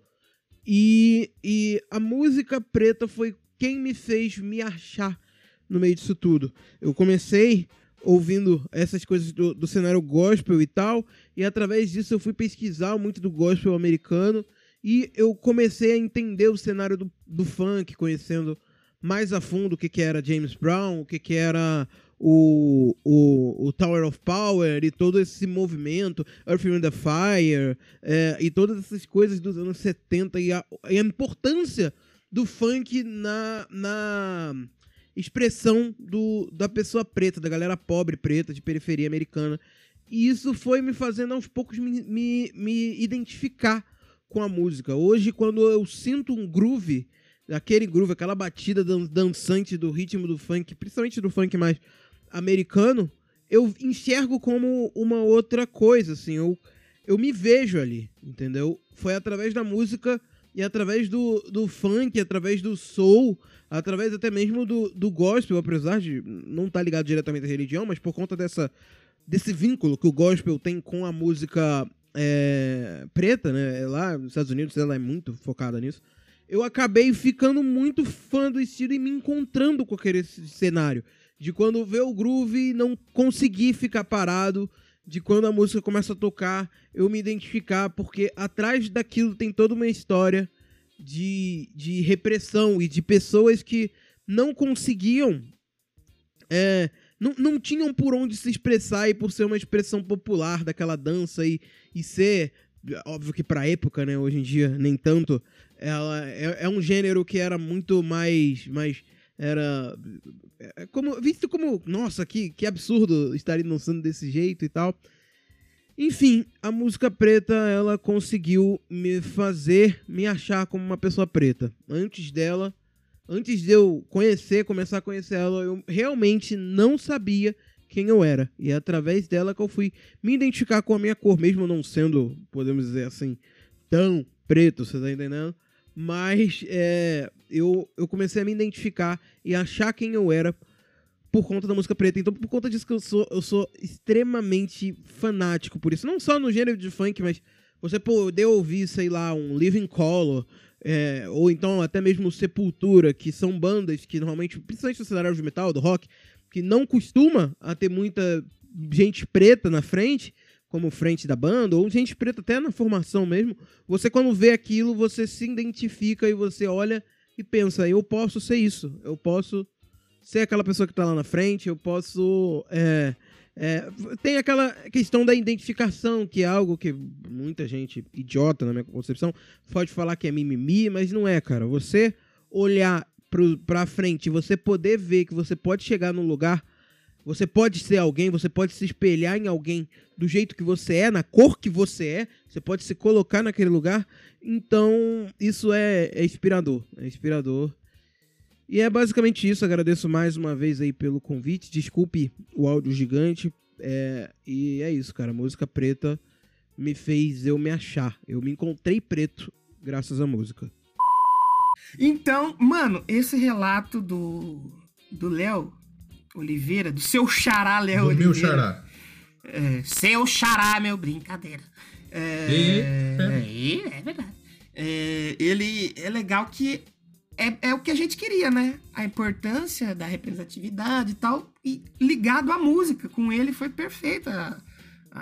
E, e a música preta foi quem me fez me achar no meio disso tudo. Eu comecei ouvindo essas coisas do, do cenário gospel e tal, e através disso eu fui pesquisar muito do gospel americano, e eu comecei a entender o cenário do, do funk, conhecendo mais a fundo o que, que era James Brown, o que, que era o, o, o Tower of Power e todo esse movimento, Earth, Wind Fire, é, e todas essas coisas dos anos 70 e a, e a importância do funk na, na expressão do, da pessoa preta, da galera pobre preta de periferia americana. E isso foi me fazendo aos poucos me, me, me identificar com a música. Hoje, quando eu sinto um groove, aquele groove, aquela batida dan- dançante do ritmo do funk, principalmente do funk mais americano, eu enxergo como uma outra coisa, assim, eu, eu me vejo ali, entendeu? Foi através da música e através do, do funk, através do soul, através até mesmo do, do gospel, apesar de não estar ligado diretamente à religião, mas por conta dessa, desse vínculo que o gospel tem com a música é, preta, né? Lá nos Estados Unidos ela é muito focada nisso. Eu acabei ficando muito fã do estilo e me encontrando com aquele cenário. De quando vê o groove e não conseguir ficar parado. De quando a música começa a tocar, eu me identificar, porque atrás daquilo tem toda uma história de, de repressão e de pessoas que não conseguiam é, não, não tinham por onde se expressar e por ser uma expressão popular daquela dança e, e ser óbvio que pra época, né, hoje em dia nem tanto, ela é, é um gênero que era muito mais mais era é como visto como nossa, que que absurdo estarem dançando desse jeito e tal. Enfim, a música preta, ela conseguiu me fazer me achar como uma pessoa preta. Antes dela, antes de eu conhecer, começar a conhecer ela, eu realmente não sabia quem eu era. E é através dela que eu fui me identificar com a minha cor, mesmo não sendo, podemos dizer assim, tão preto, você tá entendendo? Mas é, eu, eu comecei a me identificar e achar quem eu era por conta da música preta. Então, por conta disso que eu sou, eu sou extremamente fanático por isso. Não só no gênero de funk, mas você poder ouvir, sei lá, um Living Color, é, ou então até mesmo Sepultura, que são bandas que normalmente, principalmente no cenário de metal, do rock, que não costuma a ter muita gente preta na frente, como frente da banda, ou gente preta até na formação mesmo, você quando vê aquilo, você se identifica e você olha e pensa, eu posso ser isso, eu posso ser aquela pessoa que tá lá na frente, eu posso. é, é, tem aquela questão da identificação, que é algo que muita gente, idiota na minha concepção, pode falar que é mimimi, mas não é, cara. Você olhar pro, pra frente, você poder ver que você pode chegar num lugar, você pode ser alguém, você pode se espelhar em alguém do jeito que você é, na cor que você é, você pode se colocar naquele lugar. Então, isso é, é inspirador. É inspirador. E é basicamente isso. Agradeço mais uma vez aí pelo convite. Desculpe o áudio gigante. É, e é isso, cara. Música preta me fez eu me achar. Eu me encontrei preto graças à música. Então, mano, esse relato do do Léo Oliveira, do seu xará Léo Do Oliveira. meu xará. É, seu xará, meu brincadeira. É, é, é verdade. É, ele é legal que é, é o que a gente queria, né? A importância da representatividade e tal, e ligado à música. Com ele foi perfeita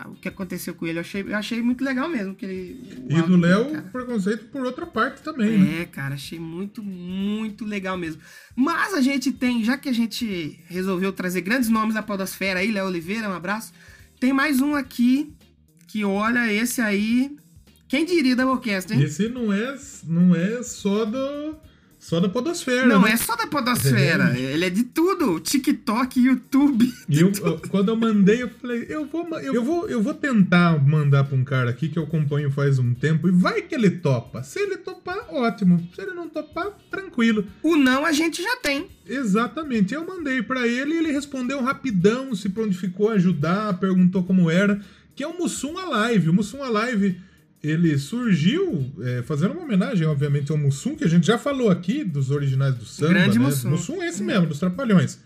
o que aconteceu com ele. Eu achei, eu achei muito legal mesmo. Que ele, E do Léo, cara. preconceito por outra parte também, né? É, cara, achei muito, muito legal mesmo. Mas a gente tem, já que a gente resolveu trazer grandes nomes da Podosfera aí, Léo Oliveira, um abraço. Tem mais um aqui que, olha, esse aí. Quem diria da Doublecast, hein? Esse não é, não é só do, Só da podosfera. Não né? é só da podosfera, ele é de tudo. TikTok, YouTube. E eu, eu- quando eu mandei, eu falei, eu vou, eu vou, eu vou tentar mandar pra um cara aqui que eu acompanho faz um tempo e vai que ele topa. Se ele topar, ótimo. Se ele não topar, tranquilo. O não a gente já tem. Exatamente. Eu mandei pra ele e ele respondeu rapidão, se prontificou a ajudar, perguntou como era, que é o Mussum Alive. O Mussum Alive, ele surgiu é, fazendo uma homenagem, obviamente, ao Mussum, que a gente já falou aqui, dos originais do samba, Grande né? Mussum. Mussum é esse mesmo, dos Trapalhões.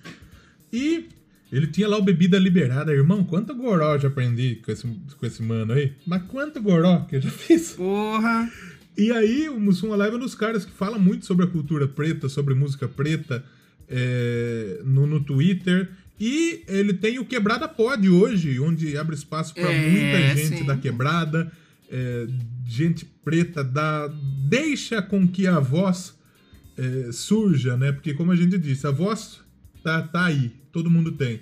E ele tinha lá o Bebida Liberada. Irmão, quanto goró eu já aprendi com esse, com esse mano aí? Mas quanto goró que eu já fiz? Porra! E aí, o Mussum Alive é um dos caras que fala muito sobre a cultura preta, sobre música preta é, no, no Twitter. E ele tem o Quebrada Pod hoje, onde abre espaço para É, muita gente sim. da quebrada, é, gente preta, dá, deixa com que a voz é, surja, né? Porque, como a gente disse, a voz tá, tá aí, todo mundo tem.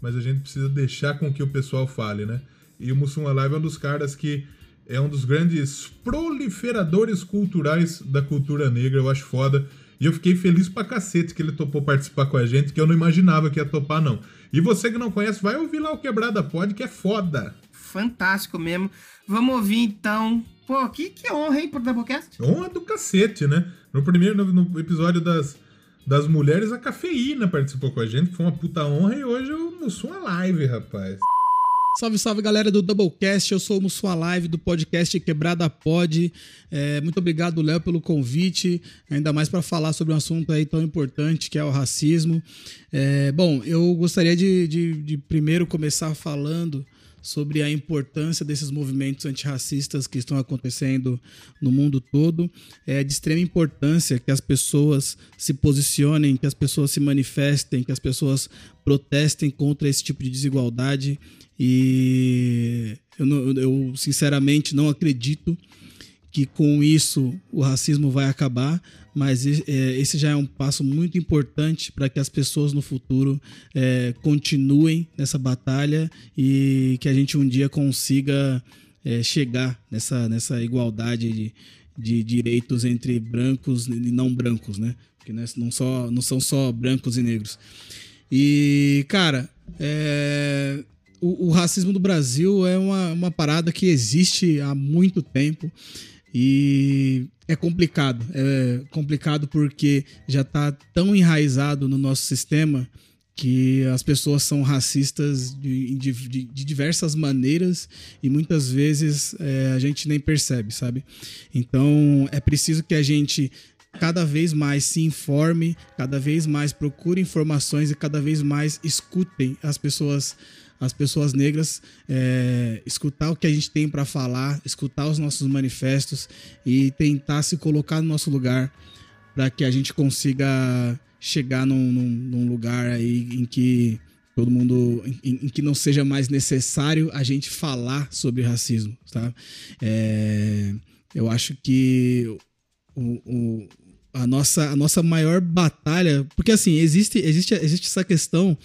Mas a gente precisa deixar com que o pessoal fale, né? E o Mussum Alive é um dos caras que é um dos grandes proliferadores culturais da cultura negra, eu acho foda. E eu fiquei feliz pra cacete que ele topou participar com a gente, que eu não imaginava que ia topar, não. E você que não conhece, vai ouvir lá o Quebrada Pod, que é foda. Fantástico mesmo. Vamos ouvir então. Pô, que, que honra, hein, pro Doublecast? Honra do cacete, né? No primeiro no, no episódio das, das mulheres, a cafeína participou com a gente, que foi uma puta honra, e hoje o Mussum Alive, rapaz. Salve, salve galera do Doublecast, eu sou o Mussua Live do podcast Quebrada Pod. É, muito obrigado, Léo, pelo convite, ainda mais para falar sobre um assunto aí tão importante que é o racismo. É, bom, eu gostaria de, de- de primeiro começar falando sobre a importância desses movimentos antirracistas que estão acontecendo no mundo todo. É de extrema importância que as pessoas se posicionem, que as pessoas se manifestem, que as pessoas protestem contra esse tipo de desigualdade. E eu, eu sinceramente não acredito que com isso o racismo vai acabar, mas é, esse já é um passo muito importante para que as pessoas no futuro é, continuem nessa batalha e que a gente um dia consiga é, chegar nessa, nessa igualdade de, de direitos entre brancos e não brancos, né? Porque né, não, só, não são só brancos e negros. E, cara, é, o, o racismo do Brasil é uma, uma parada que existe há muito tempo e é complicado. É complicado porque já está tão enraizado no nosso sistema que as pessoas são racistas de, de- de- diversas maneiras e muitas vezes é, a gente nem percebe, sabe? Então é preciso que a gente cada vez mais se informe, cada vez mais procure informações e cada vez mais escutem as pessoas as pessoas negras é, escutar o que a gente tem para falar, escutar os nossos manifestos e tentar se colocar no nosso lugar para que a gente consiga chegar num, num- num lugar aí em que todo mundo em, em que não seja mais necessário a gente falar sobre racismo, tá? É, eu acho que o, o- a, nossa, a nossa maior batalha. Porque assim, existe, existe, existe essa questão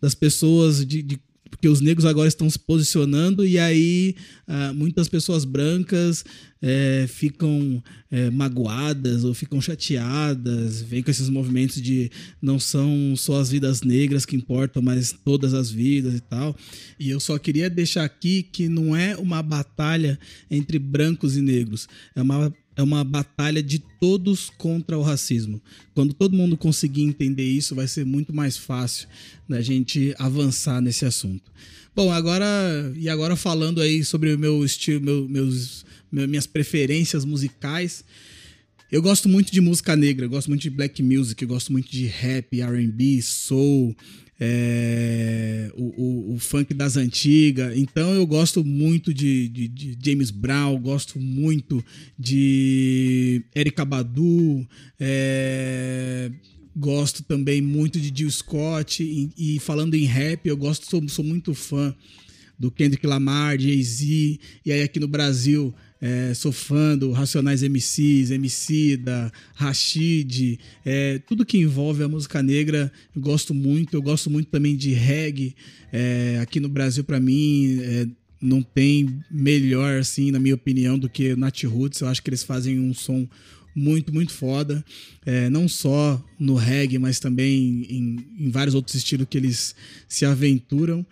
das pessoas de. de- porque os negros agora estão se posicionando e aí ah, muitas pessoas brancas eh, ficam eh, magoadas ou ficam chateadas, vem com esses movimentos de não são só as vidas negras que importam, mas todas as vidas e tal. E eu só queria deixar aqui que não é uma batalha entre brancos e negros, é uma é uma batalha de todos contra o racismo. Quando todo mundo conseguir entender isso, vai ser muito mais fácil da gente avançar nesse assunto. Bom, agora e agora falando aí sobre o meu estilo, meu- meus, meu- minhas preferências musicais. Eu gosto muito de música negra, gosto muito de black music, gosto muito de rap, R&B, soul, é, o, o- o funk das antigas. Então eu gosto muito de, de- de James Brown, gosto muito de Erykah Badu, é, gosto também muito de Jill Scott. E, e falando em rap, eu gosto, sou, sou muito fã do Kendrick Lamar, Jay-Z, e aí aqui no Brasil é, sou fã do Racionais MCs, MC da Rashid, é, tudo que envolve a música negra gosto muito, eu gosto muito também de reggae, é, aqui no Brasil pra mim é, não tem melhor assim, na minha opinião, do que Nat Roots, eu acho que eles fazem um som muito, muito foda. É, não só no reggae, mas também em, em vários outros estilos que eles se aventuram.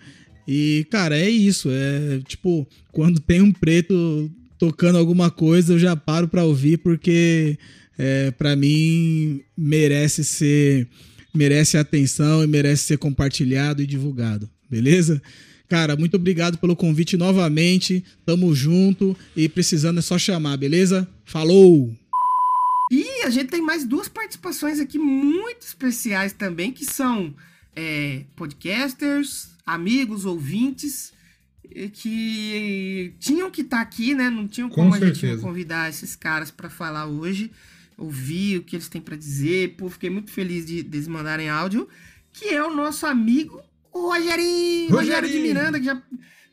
E, cara, é isso. É tipo, quando tem um preto tocando alguma coisa, eu já paro pra ouvir, porque é, para mim merece ser. Merece atenção e merece ser compartilhado e divulgado, beleza? Cara, muito obrigado pelo convite novamente. Tamo junto e precisando é só chamar, beleza? Falou! E a gente tem mais duas participações aqui muito especiais também, que são é, podcasters, amigos, ouvintes, que tinham que estar aqui, né? Não tinham Com como a gente certeza. não convidar esses caras para falar hoje, ouvir o que eles têm para dizer. Pô, fiquei muito feliz de, de eles mandarem áudio, que é o nosso amigo o Rogerinho, Rogério de Rogerinho. Miranda, que já,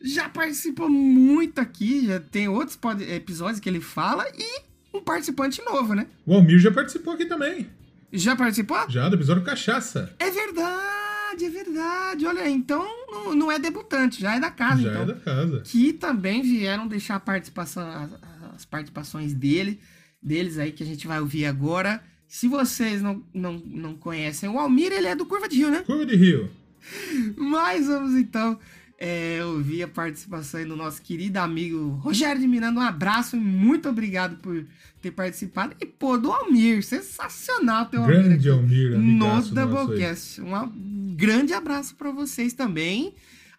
já participou muito aqui, já tem outros episódios que ele fala, e um participante novo, né? O Almir já participou aqui também. Já participou? Já, do episódio Cachaça. É verdade, é verdade. Olha, então não, não é debutante, já é da casa, Já então. é da casa. Que também vieram deixar a participação, as, as participações dele, deles aí que a gente vai ouvir agora. Se vocês não, não, não conhecem o Almir, ele é do Curva de Rio, né? Curva de Rio. Mas vamos então é, ouvir a participação aí do nosso querido amigo Rogério de Miranda. Um abraço e muito obrigado por ter participado. E pô, do Almir, sensacional ter o Almir Grande aqui Almir, no. Doublecast. Um grande abraço pra vocês também.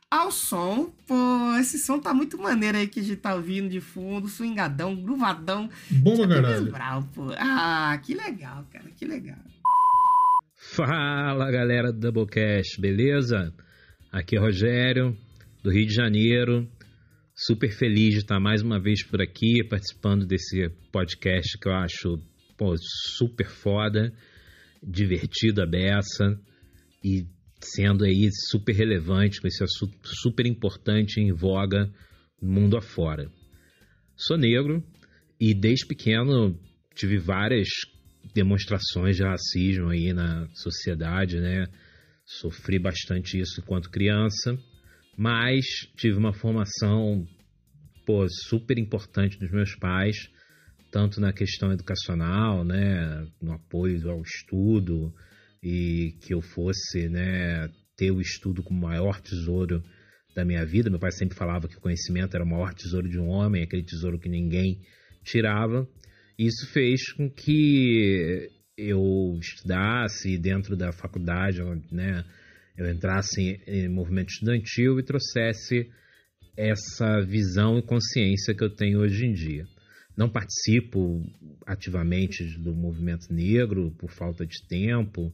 Ao som, pô, esse som tá muito maneiro aí que a gente tá ouvindo de fundo, swingadão, gruvadão. Bom pra caralho. Pô. Ah, que legal, cara, que legal. Fala galera do Doublecast, beleza? Aqui é Rogério, do Rio de Janeiro. Super feliz de estar mais uma vez por aqui, participando desse podcast que eu acho pô, super foda, divertido a beça e sendo aí super relevante com esse assunto super importante em voga no mundo afora. Sou negro e desde pequeno tive várias demonstrações de racismo aí na sociedade, né? Sofri bastante isso enquanto criança, mas tive uma formação pô, super importante dos meus pais, tanto na questão educacional, né, no apoio ao estudo e que eu fosse, né, ter o estudo como maior tesouro da minha vida. Meu pai sempre falava que o conhecimento era o maior tesouro de um homem, aquele tesouro que ninguém tirava. Isso fez com que eu estudasse dentro da faculdade, né, eu entrasse em, em movimento estudantil e trouxesse essa visão e consciência que eu tenho hoje em dia. Não participo ativamente do movimento negro por falta de tempo,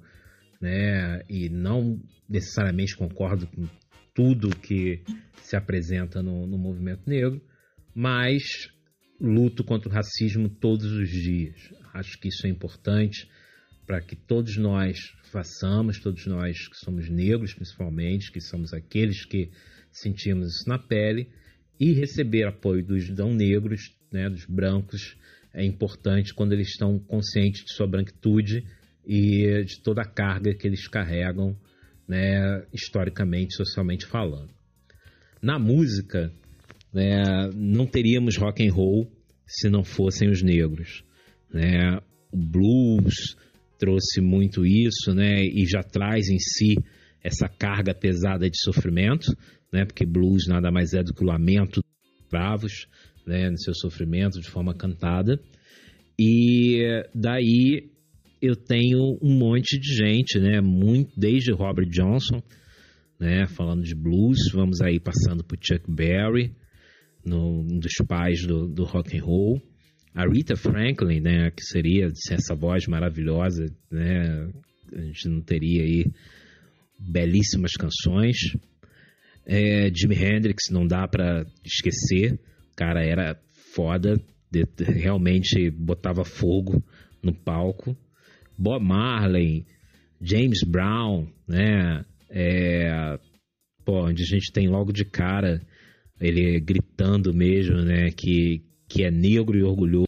né? E não necessariamente concordo com tudo que se apresenta no, no movimento negro, mas luto contra o racismo todos os dias. Acho que isso é importante para que todos nós façamos, todos nós que somos negros principalmente, que somos aqueles que sentimos isso na pele, e receber apoio dos não negros, né, dos brancos, é importante quando eles estão conscientes de sua branquitude e de toda a carga que eles carregam, né, historicamente, socialmente falando. Na música, né, não teríamos rock and roll se não fossem os negros, né? O blues trouxe muito isso, né? E já traz em si essa carga pesada de sofrimento, né? Porque blues nada mais é do que o lamento dos escravos, né? No seu sofrimento de forma cantada. E daí eu tenho um monte de gente, né? Muito, desde Robert Johnson, né? Falando de blues, vamos aí passando por Chuck Berry, no, um dos pais do, do rock and roll. A Rita Franklin, né? Que seria essa voz maravilhosa, né? A gente não teria aí belíssimas canções. É, Jimi Hendrix não dá pra esquecer, cara era foda, de- realmente botava fogo no palco. Bob Marley, James Brown, né? É, pô, onde a gente tem logo de cara ele gritando mesmo, né? Que, que é negro e orgulhoso.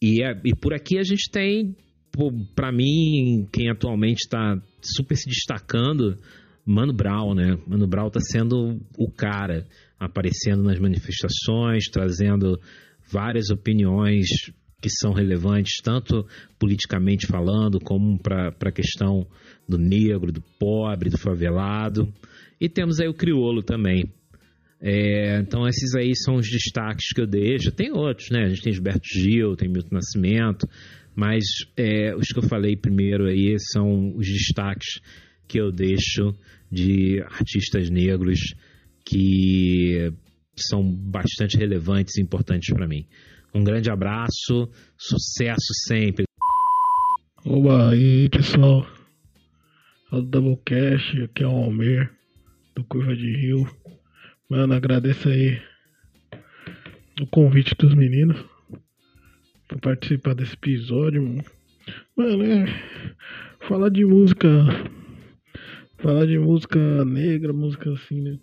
E, é- e por aqui a gente tem, pô, pra mim, quem atualmente está super se destacando, Mano Brown, né? Mano Brown tá sendo o cara, aparecendo nas manifestações, trazendo várias opiniões que são relevantes, tanto politicamente falando, como para a questão do negro, do pobre, do favelado. E temos aí o crioulo também. É, então, esses aí são os destaques que eu deixo. Tem outros, né? A gente tem Gilberto Gil, tem Milton Nascimento, mas é, os que eu falei primeiro aí são os destaques que eu deixo de artistas negros que são bastante relevantes e importantes para mim. Um grande abraço, sucesso sempre. Oba, aí pessoal, é o Doublecast, aqui é o Almir, do Curva de Rio. Mano, agradeço aí o convite dos meninos pra participar desse episódio, mano. Mano, é. Falar de música. Falar de música negra, música assim, né?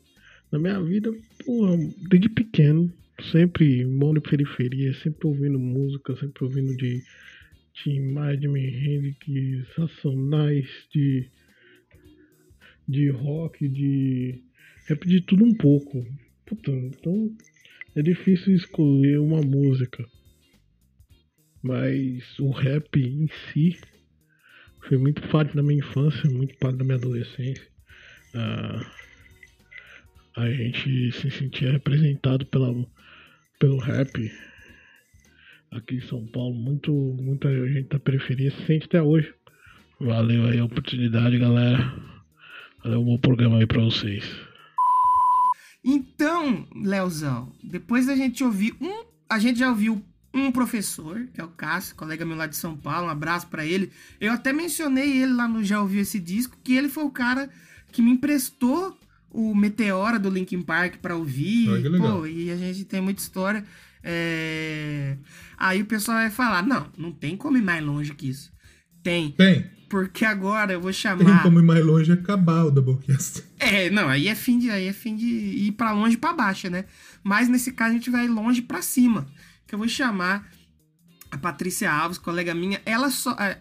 Na minha vida, porra, desde pequeno, sempre moro em periferia, sempre ouvindo música, sempre ouvindo de Tim Maia, de Henrique, Racionais, de, de rock, de rap, de tudo um pouco. Puta, então é difícil escolher uma música. Mas o rap em si foi muito parte da minha infância, muito parte da minha adolescência. Ah, a gente se sentia representado pela, pelo rap aqui em São Paulo. Muito, muita gente da periferia se sente até hoje. Valeu aí a oportunidade, galera. Valeu, um bom programa aí pra vocês. Então, Leozão, depois da gente ouvir um. A gente já ouviu um professor, que é o Cássio, colega meu lá de São Paulo, um abraço pra ele. Eu até mencionei ele lá no Já Ouviu Esse Disco, que ele foi o cara que me emprestou o Meteora do Linkin Park pra ouvir. Legal. Pô, e a gente tem muita história. É, Aí o pessoal vai falar: não, não tem como ir mais longe que isso. Tem. Tem. Porque agora eu vou Tem chamar. como ir mais longe e acabar o Doublecast. É, não, aí é fim de, aí é fim de ir pra longe pra baixo, né? Mas nesse caso a gente vai longe pra cima. Que eu vou chamar a Patrícia Alves, colega minha. Ela só. é,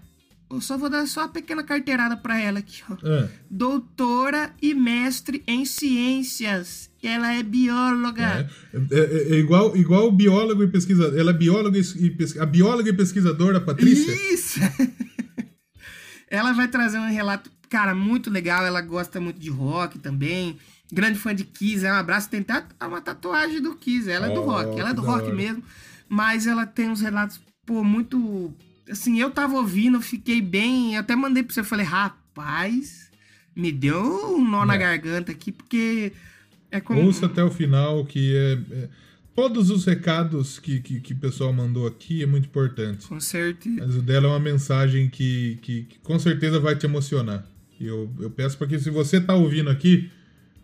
eu só vou dar só uma pequena carteirada pra ela aqui, ó. É. Doutora e mestre em ciências. Ela é bióloga. É, é- é igual, igual o biólogo e pesquisador. Ela é bióloga e pesqui- a bióloga e pesquisadora Patrícia. Isso! ela vai trazer um relato, cara, muito legal. Ela gosta muito de rock também. Grande fã de Kiss. É um abraço. Tem até uma tatuagem do Kiss. Ela é do Oh, rock. Ela é do rock hora. mesmo. Mas ela tem uns relatos, pô, muito. Assim, eu tava ouvindo, fiquei bem. Até mandei pra você. Falei, rapaz, me deu um nó na É. garganta aqui, porque. É como. Ouça até o final, que é. Todos os recados que, que, que o pessoal mandou aqui é muito importante. Com certeza. Mas o dela é uma mensagem que, que, que com certeza vai te emocionar. E eu, eu peço para que se você tá ouvindo aqui,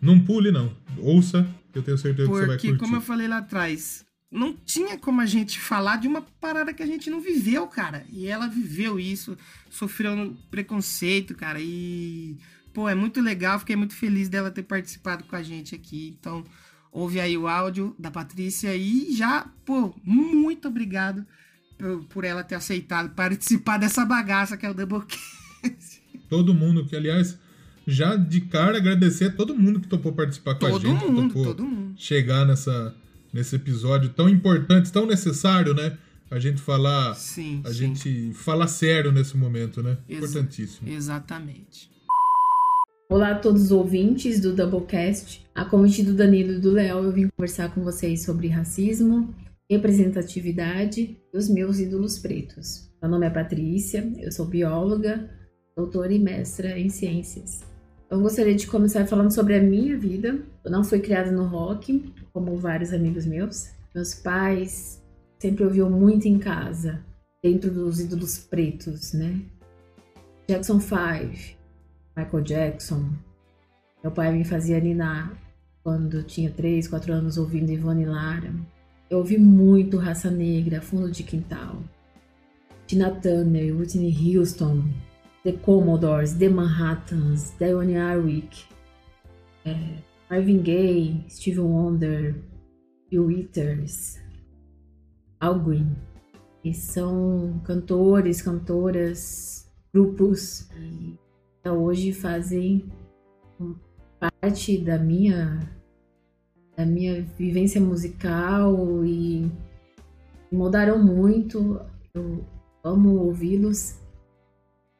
não pule não. Ouça, que eu tenho certeza que você vai Porque, curtir. como eu falei lá atrás, não tinha como a gente falar de uma parada que a gente não viveu, cara. E ela viveu isso, sofreu um preconceito, cara. E, pô, é muito legal. Fiquei muito feliz dela ter participado com a gente aqui. Então, ouve aí o áudio da Patrícia e já, pô, muito obrigado por, por ela ter aceitado participar dessa bagaça que é o Doublecast. Todo mundo que, aliás, já de cara agradecer a todo mundo que topou participar com a gente. que mundo, topou todo mundo. Chegar nessa, nesse episódio tão importante, tão necessário, né? A gente falar. Sim, a sim. gente falar sério nesse momento, né? Importantíssimo. Exatamente. Olá a todos os ouvintes do Doublecast. A convite do Danilo e do Léo, eu vim conversar com vocês sobre racismo, representatividade e os meus ídolos pretos. Meu nome é Patrícia, eu sou bióloga, doutora e mestra em ciências. Eu gostaria de começar falando sobre a minha vida. Eu não fui criada no rock, como vários amigos meus. Meus pais sempre ouviam muito em casa, dentro dos ídolos pretos, né? Jackson 5, Michael Jackson. Meu pai me fazia ninar quando tinha 3, 4 anos ouvindo Ivone Lara. Eu ouvi muito Raça Negra, Fundo de Quintal. Tina Turner, Whitney Houston, The Commodores, The Manhattans, Dionne Warwick, é, Marvin Gaye, Stevie Wonder, Bill Withers, Al Green. E são cantores, cantoras, grupos hoje fazem parte da minha da minha vivência musical e mudaram muito Eu amo ouvi-los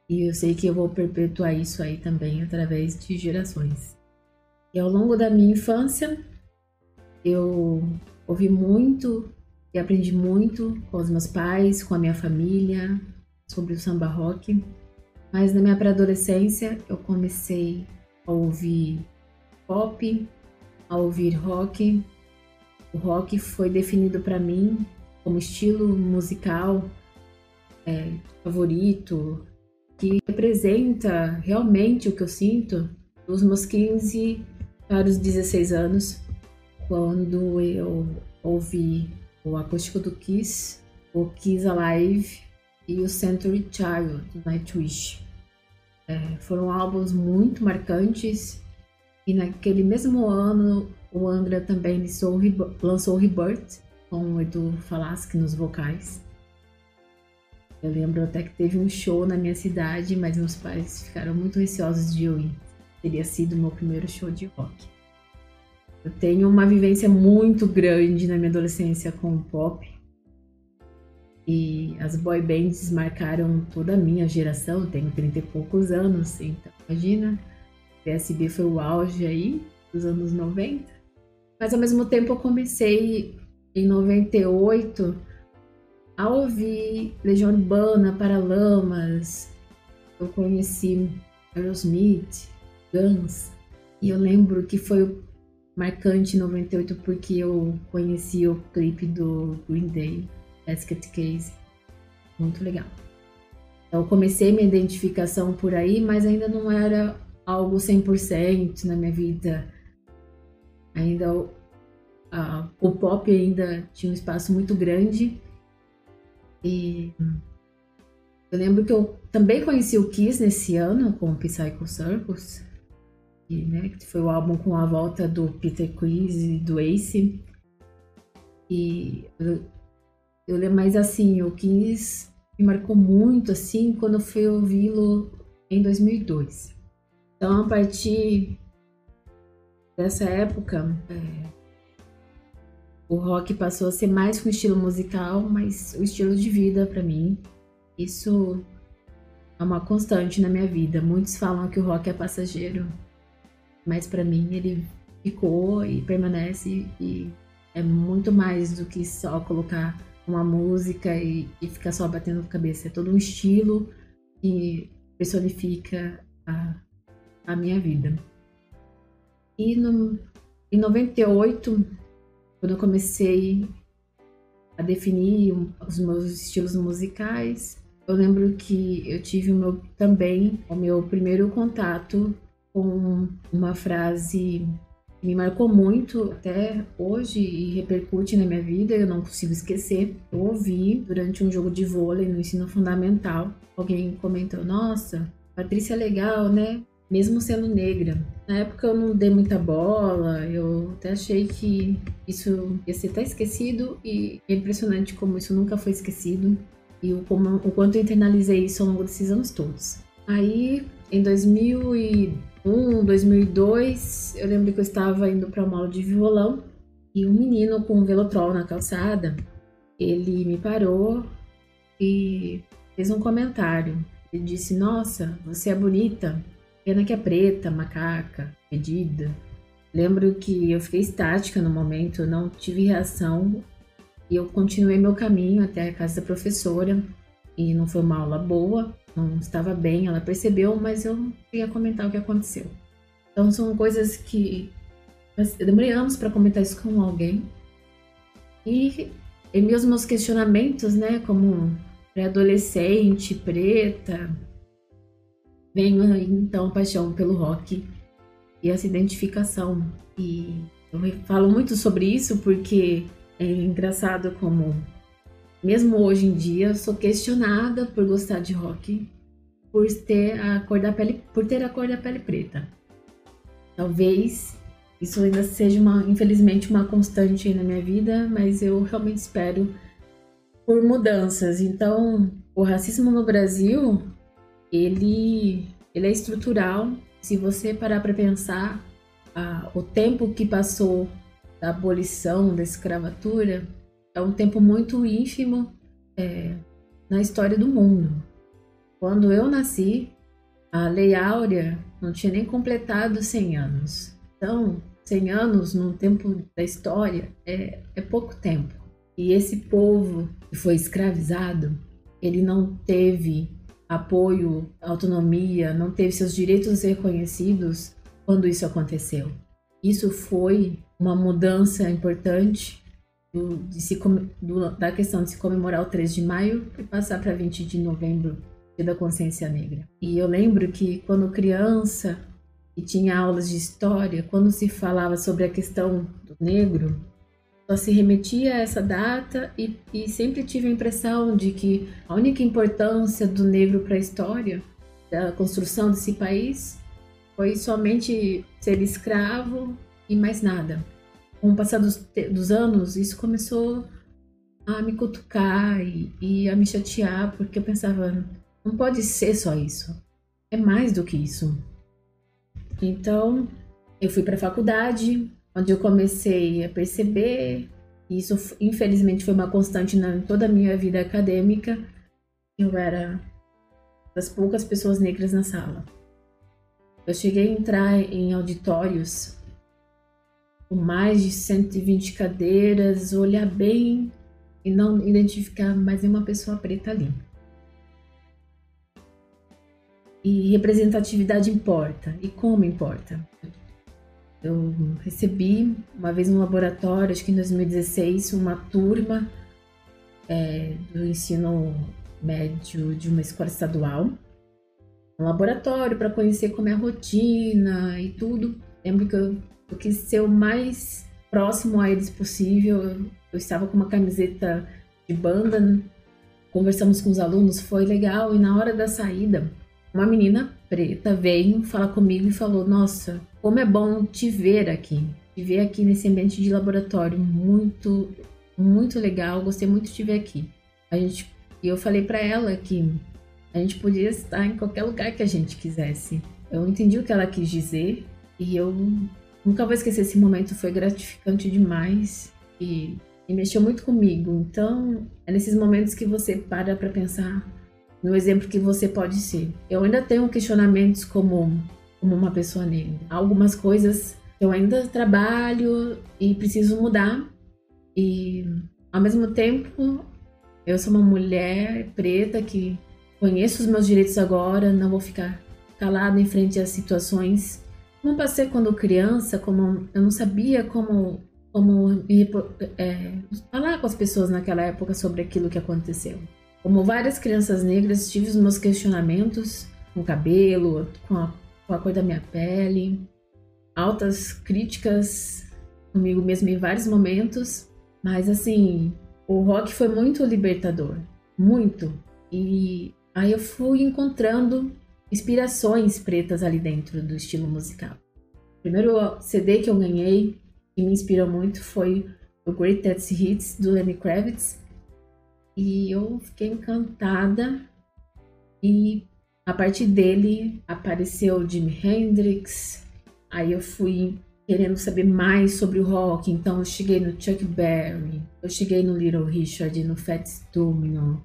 e eu sei que eu vou perpetuar isso aí também através de gerações. E ao longo da minha infância, eu ouvi muito e aprendi muito com os meus pais, com a minha família, sobre o samba rock. Mas na minha pré-adolescência, eu comecei a ouvir pop, a ouvir rock. O rock foi definido para mim como estilo musical é, favorito, que representa realmente o que eu sinto dos meus 15 para os 16 anos, quando eu ouvi o acústico do Kiss, o Kiss Alive e o Century Child, do Nightwish. É, foram álbuns muito marcantes e naquele mesmo ano o Angra também lançou, lançou Rebirth com o Edu Falaschi nos vocais. Eu lembro até que teve um show na minha cidade, mas meus pais ficaram muito receosos de eu ir. Teria sido o meu primeiro show de rock. Eu tenho uma vivência muito grande na minha adolescência com o pop. E as boy bands marcaram toda a minha geração, tenho 30 e poucos anos, então imagina. PSB foi o auge aí dos anos 90. Mas ao mesmo tempo eu comecei em 98 a ouvir Legião Urbana, Paralamas. Eu conheci Aerosmith, Guns. E eu lembro que foi marcante em 98 porque eu conheci o clipe do Green Day, Basket Case. Muito legal. Então eu comecei minha identificação por aí, mas ainda não era algo 100% na minha vida. Ainda o, a- o pop ainda tinha um espaço muito grande. E eu lembro que eu também conheci o Kiss nesse ano com o Psycho Circus, né, que foi o álbum com a volta do Peter Chris e do Ace. E eu, eu lembro, mas assim, o Kiss me marcou muito assim quando eu fui ouvi-lo em 2002. Então, a partir dessa época, é, o rock passou a ser mais um estilo musical, mas o estilo de vida para mim. Isso é uma constante na minha vida. Muitos falam que o rock é passageiro, mas para mim ele ficou e permanece e é muito mais do que só colocar uma música e, e ficar só batendo cabeça. É todo um estilo que personifica a, a minha vida. E no, em 98, quando eu comecei a definir os meus estilos musicais, eu lembro que eu tive o meu, também o meu primeiro contato com uma frase me marcou muito até hoje e repercute na minha vida, eu não consigo esquecer. Eu ouvi durante um jogo de vôlei no ensino fundamental, alguém comentou: Nossa, Patrícia é legal, né? Mesmo sendo negra. Na época eu não dei muita bola, eu até achei que isso ia ser até esquecido e é impressionante como isso nunca foi esquecido e o, como, o quanto eu internalizei isso ao longo desses anos todos. Aí, em 2001, 2002, eu lembro que eu estava indo para uma aula de violão e um menino com um velotrol na calçada, ele me parou e fez um comentário. Ele disse: Nossa, você é bonita, pena que é preta, macaca, pedida. Lembro que eu fiquei estática no momento, não tive reação e eu continuei meu caminho até a casa da professora. E não foi uma aula boa, não estava bem, ela percebeu, mas eu não queria comentar o que aconteceu. Então são coisas que eu demorei anos para comentar isso com alguém. E em meus meus questionamentos, né, como pré-adolescente, preta, venho aí, então a paixão pelo rock e essa identificação. E eu falo muito sobre isso porque é engraçado como, mesmo hoje em dia, eu sou questionada por gostar de rock, por ter a cor da pele, por ter a cor da pele preta. Talvez isso ainda seja uma, infelizmente, uma constante na minha vida, mas eu realmente espero por mudanças. Então, o racismo no Brasil, ele, ele é estrutural. Se você parar para pensar, ah, o tempo que passou da abolição da escravatura é um tempo muito ínfimo. É, na história do mundo. Quando eu nasci, a Lei Áurea não tinha nem completado 100 anos. Então, 100 anos no tempo da história é, é pouco tempo. E esse povo que foi escravizado, ele não teve apoio, autonomia, não teve seus direitos reconhecidos quando isso aconteceu. Isso foi uma mudança importante do- de do- da questão de se comemorar o 3 de maio e passar para 20 de novembro, Dia da Consciência Negra. E eu lembro que quando criança e tinha aulas de história, quando se falava sobre a questão do negro, só se remetia a essa data e, e sempre tive a impressão de que a única importância do negro para a história, da construção desse país, foi somente ser escravo e mais nada. Com o passar dos, dos anos, isso começou a me cutucar e, e a me chatear, porque eu pensava, não pode ser só isso. É mais do que isso. Então, eu fui para a faculdade, onde eu comecei a perceber, e isso infelizmente foi uma constante na toda a minha vida acadêmica, eu era das poucas pessoas negras na sala. Eu cheguei a entrar em auditórios com mais de 120 cadeiras, olhar bem e não identificar mais nenhuma pessoa preta ali. E representatividade importa. E como importa? Eu recebi uma vez no laboratório, acho que em 2016, uma turma é, do ensino médio de uma escola estadual. Um laboratório para conhecer como é a rotina e tudo. Lembro que eu, eu quis ser o mais próximo a eles possível. Eu, estava com uma camiseta de banda, conversamos com os alunos, foi legal. E na hora da saída, uma menina preta veio falar comigo e falou: Nossa, como é bom te ver aqui, te ver aqui nesse ambiente de laboratório, muito, muito legal. Gostei muito de te ver aqui. A gente, e eu falei para ela que a gente podia estar em qualquer lugar que a gente quisesse. Eu entendi o que ela quis dizer e eu nunca vou esquecer esse momento. Foi gratificante demais e, e mexeu muito comigo. Então, é nesses momentos que você para para pensar no exemplo que você pode ser. Eu ainda tenho questionamentos como, como uma pessoa negra. Algumas coisas eu ainda trabalho e preciso mudar. E ao mesmo tempo, eu sou uma mulher preta que conheço os meus direitos agora, não vou ficar calada em frente às situações. Como passei quando criança, como eu não sabia como como é, falar com as pessoas naquela época sobre aquilo que aconteceu. Como várias crianças negras, tive os meus questionamentos com o cabelo, com a, com a cor da minha pele, altas críticas comigo mesma em vários momentos, mas assim, o rock foi muito libertador, muito. E aí eu fui encontrando inspirações pretas ali dentro do estilo musical. O primeiro CD que eu ganhei, que me inspirou muito, foi o Greatest Hits do Lenny Kravitz. E eu fiquei encantada. E a partir dele apareceu Jimi Hendrix. Aí eu fui querendo saber mais sobre o rock. Então eu cheguei no Chuck Berry, eu cheguei no Little Richard, no Fats Domino,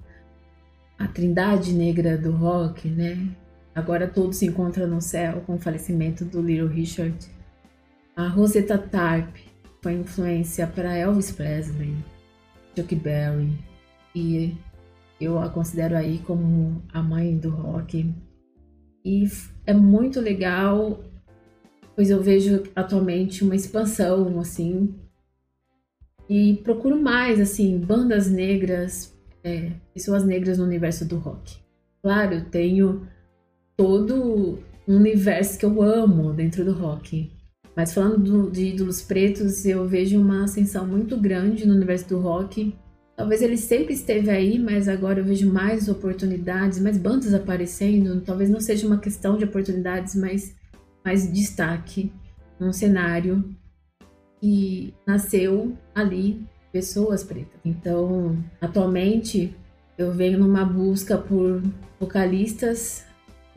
a trindade negra do rock, né? Agora todos se encontram no céu com o falecimento do Little Richard. A Rosetta Tarp foi influência para Elvis Presley, Chuck Berry e eu a considero aí como a mãe do rock. E é muito legal, pois eu vejo atualmente uma expansão assim e procuro mais assim bandas negras, é, pessoas negras no universo do rock. Claro, tenho todo um universo que eu amo dentro do rock. Mas falando do- de ídolos pretos, eu vejo uma ascensão muito grande no universo do rock. Talvez ele sempre esteve aí, mas agora eu vejo mais oportunidades, mais bandas aparecendo. Talvez não seja uma questão de oportunidades, mas mais destaque num cenário que nasceu ali pessoas pretas. Então, atualmente eu venho numa busca por vocalistas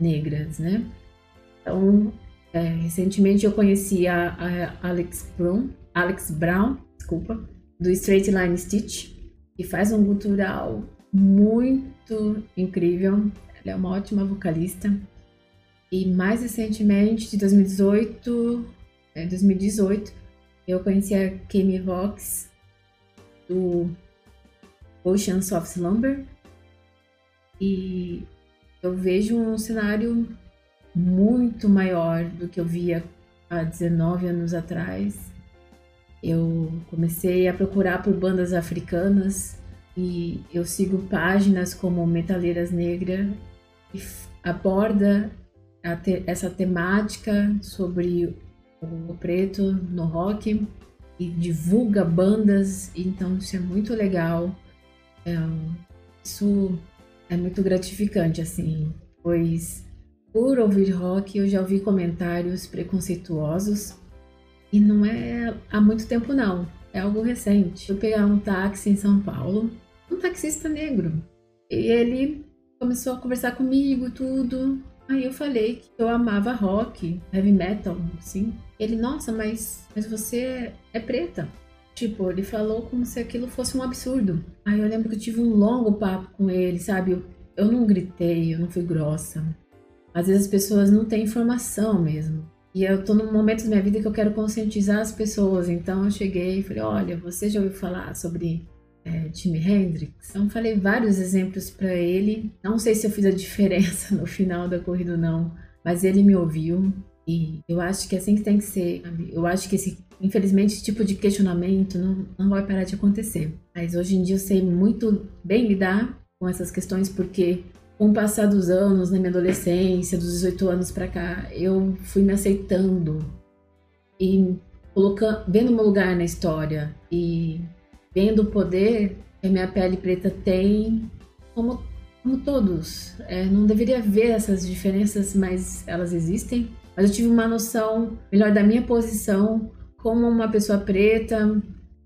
negras, né? Então, é, recentemente eu conheci a, a Alex Brown, Alex Brown, desculpa, do Straight Line Stitch, que faz um gutural muito incrível. Ela é uma ótima vocalista. E mais recentemente, de 2018, é, 2018, eu conheci a Kami Vox do Oceans of Slumber. E eu vejo um cenário muito maior do que eu via há 19 anos atrás. Eu comecei a procurar por bandas africanas e eu sigo páginas como Metaleiras Negra que aborda te- essa temática sobre o preto no rock e divulga bandas, então isso é muito legal. É, isso é muito gratificante, assim, pois por ouvir rock eu já ouvi comentários preconceituosos e não é há muito tempo não, é algo recente. Eu pegar um táxi em São Paulo, um taxista negro, e ele começou a conversar comigo tudo. Aí eu falei que eu amava rock, heavy metal, assim. Ele, nossa, mas, mas você é preta. Tipo, ele falou como se aquilo fosse um absurdo. Aí eu lembro que eu tive um longo papo com ele, sabe? Eu, não gritei, eu não fui grossa. Às vezes as pessoas não têm informação mesmo. E eu tô num momento da minha vida que eu quero conscientizar as pessoas. Então eu cheguei e falei: olha, você já ouviu falar sobre é, Jimi Hendrix? Então falei vários exemplos pra ele. Não sei se eu fiz a diferença no final da corrida ou não, mas ele me ouviu. E eu acho que é assim que tem que ser. Eu acho que esse, infelizmente, esse tipo de questionamento não, não vai parar de acontecer. Mas hoje em dia eu sei muito bem lidar com essas questões porque com o passar dos anos, na minha adolescência, dos 18 anos pra cá, eu fui me aceitando e colocando, vendo meu lugar na história e vendo o poder que a minha pele preta tem, como, como todos. É, não deveria haver essas diferenças, mas elas existem. Mas eu tive uma noção melhor da minha posição como uma pessoa preta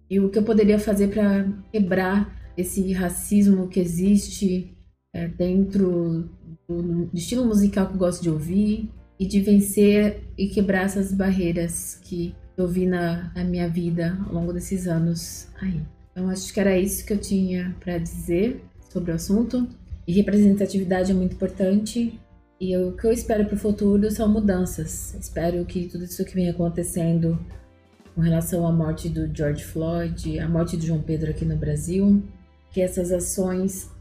e o que eu poderia fazer para quebrar esse racismo que existe é, dentro do, estilo musical que eu gosto de ouvir e de vencer e quebrar essas barreiras que eu vi na, na minha vida ao longo desses anos aí. Então acho que era isso que eu tinha para dizer sobre o assunto. E representatividade é muito importante. E o que eu espero para o futuro são mudanças. Espero que tudo isso que vem acontecendo com relação à morte do George Floyd, a morte do João Pedro aqui no Brasil, que essas ações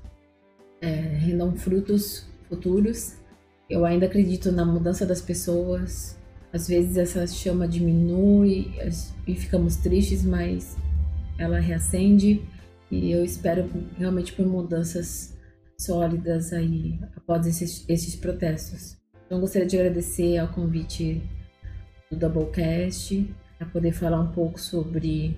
é, rendam frutos futuros. Eu ainda acredito na mudança das pessoas. Às vezes essa chama diminui e ficamos tristes, mas ela reacende e eu espero realmente por mudanças sólidas aí após esses, esses protestos. Então gostaria de agradecer ao convite do Doublecast para poder falar um pouco sobre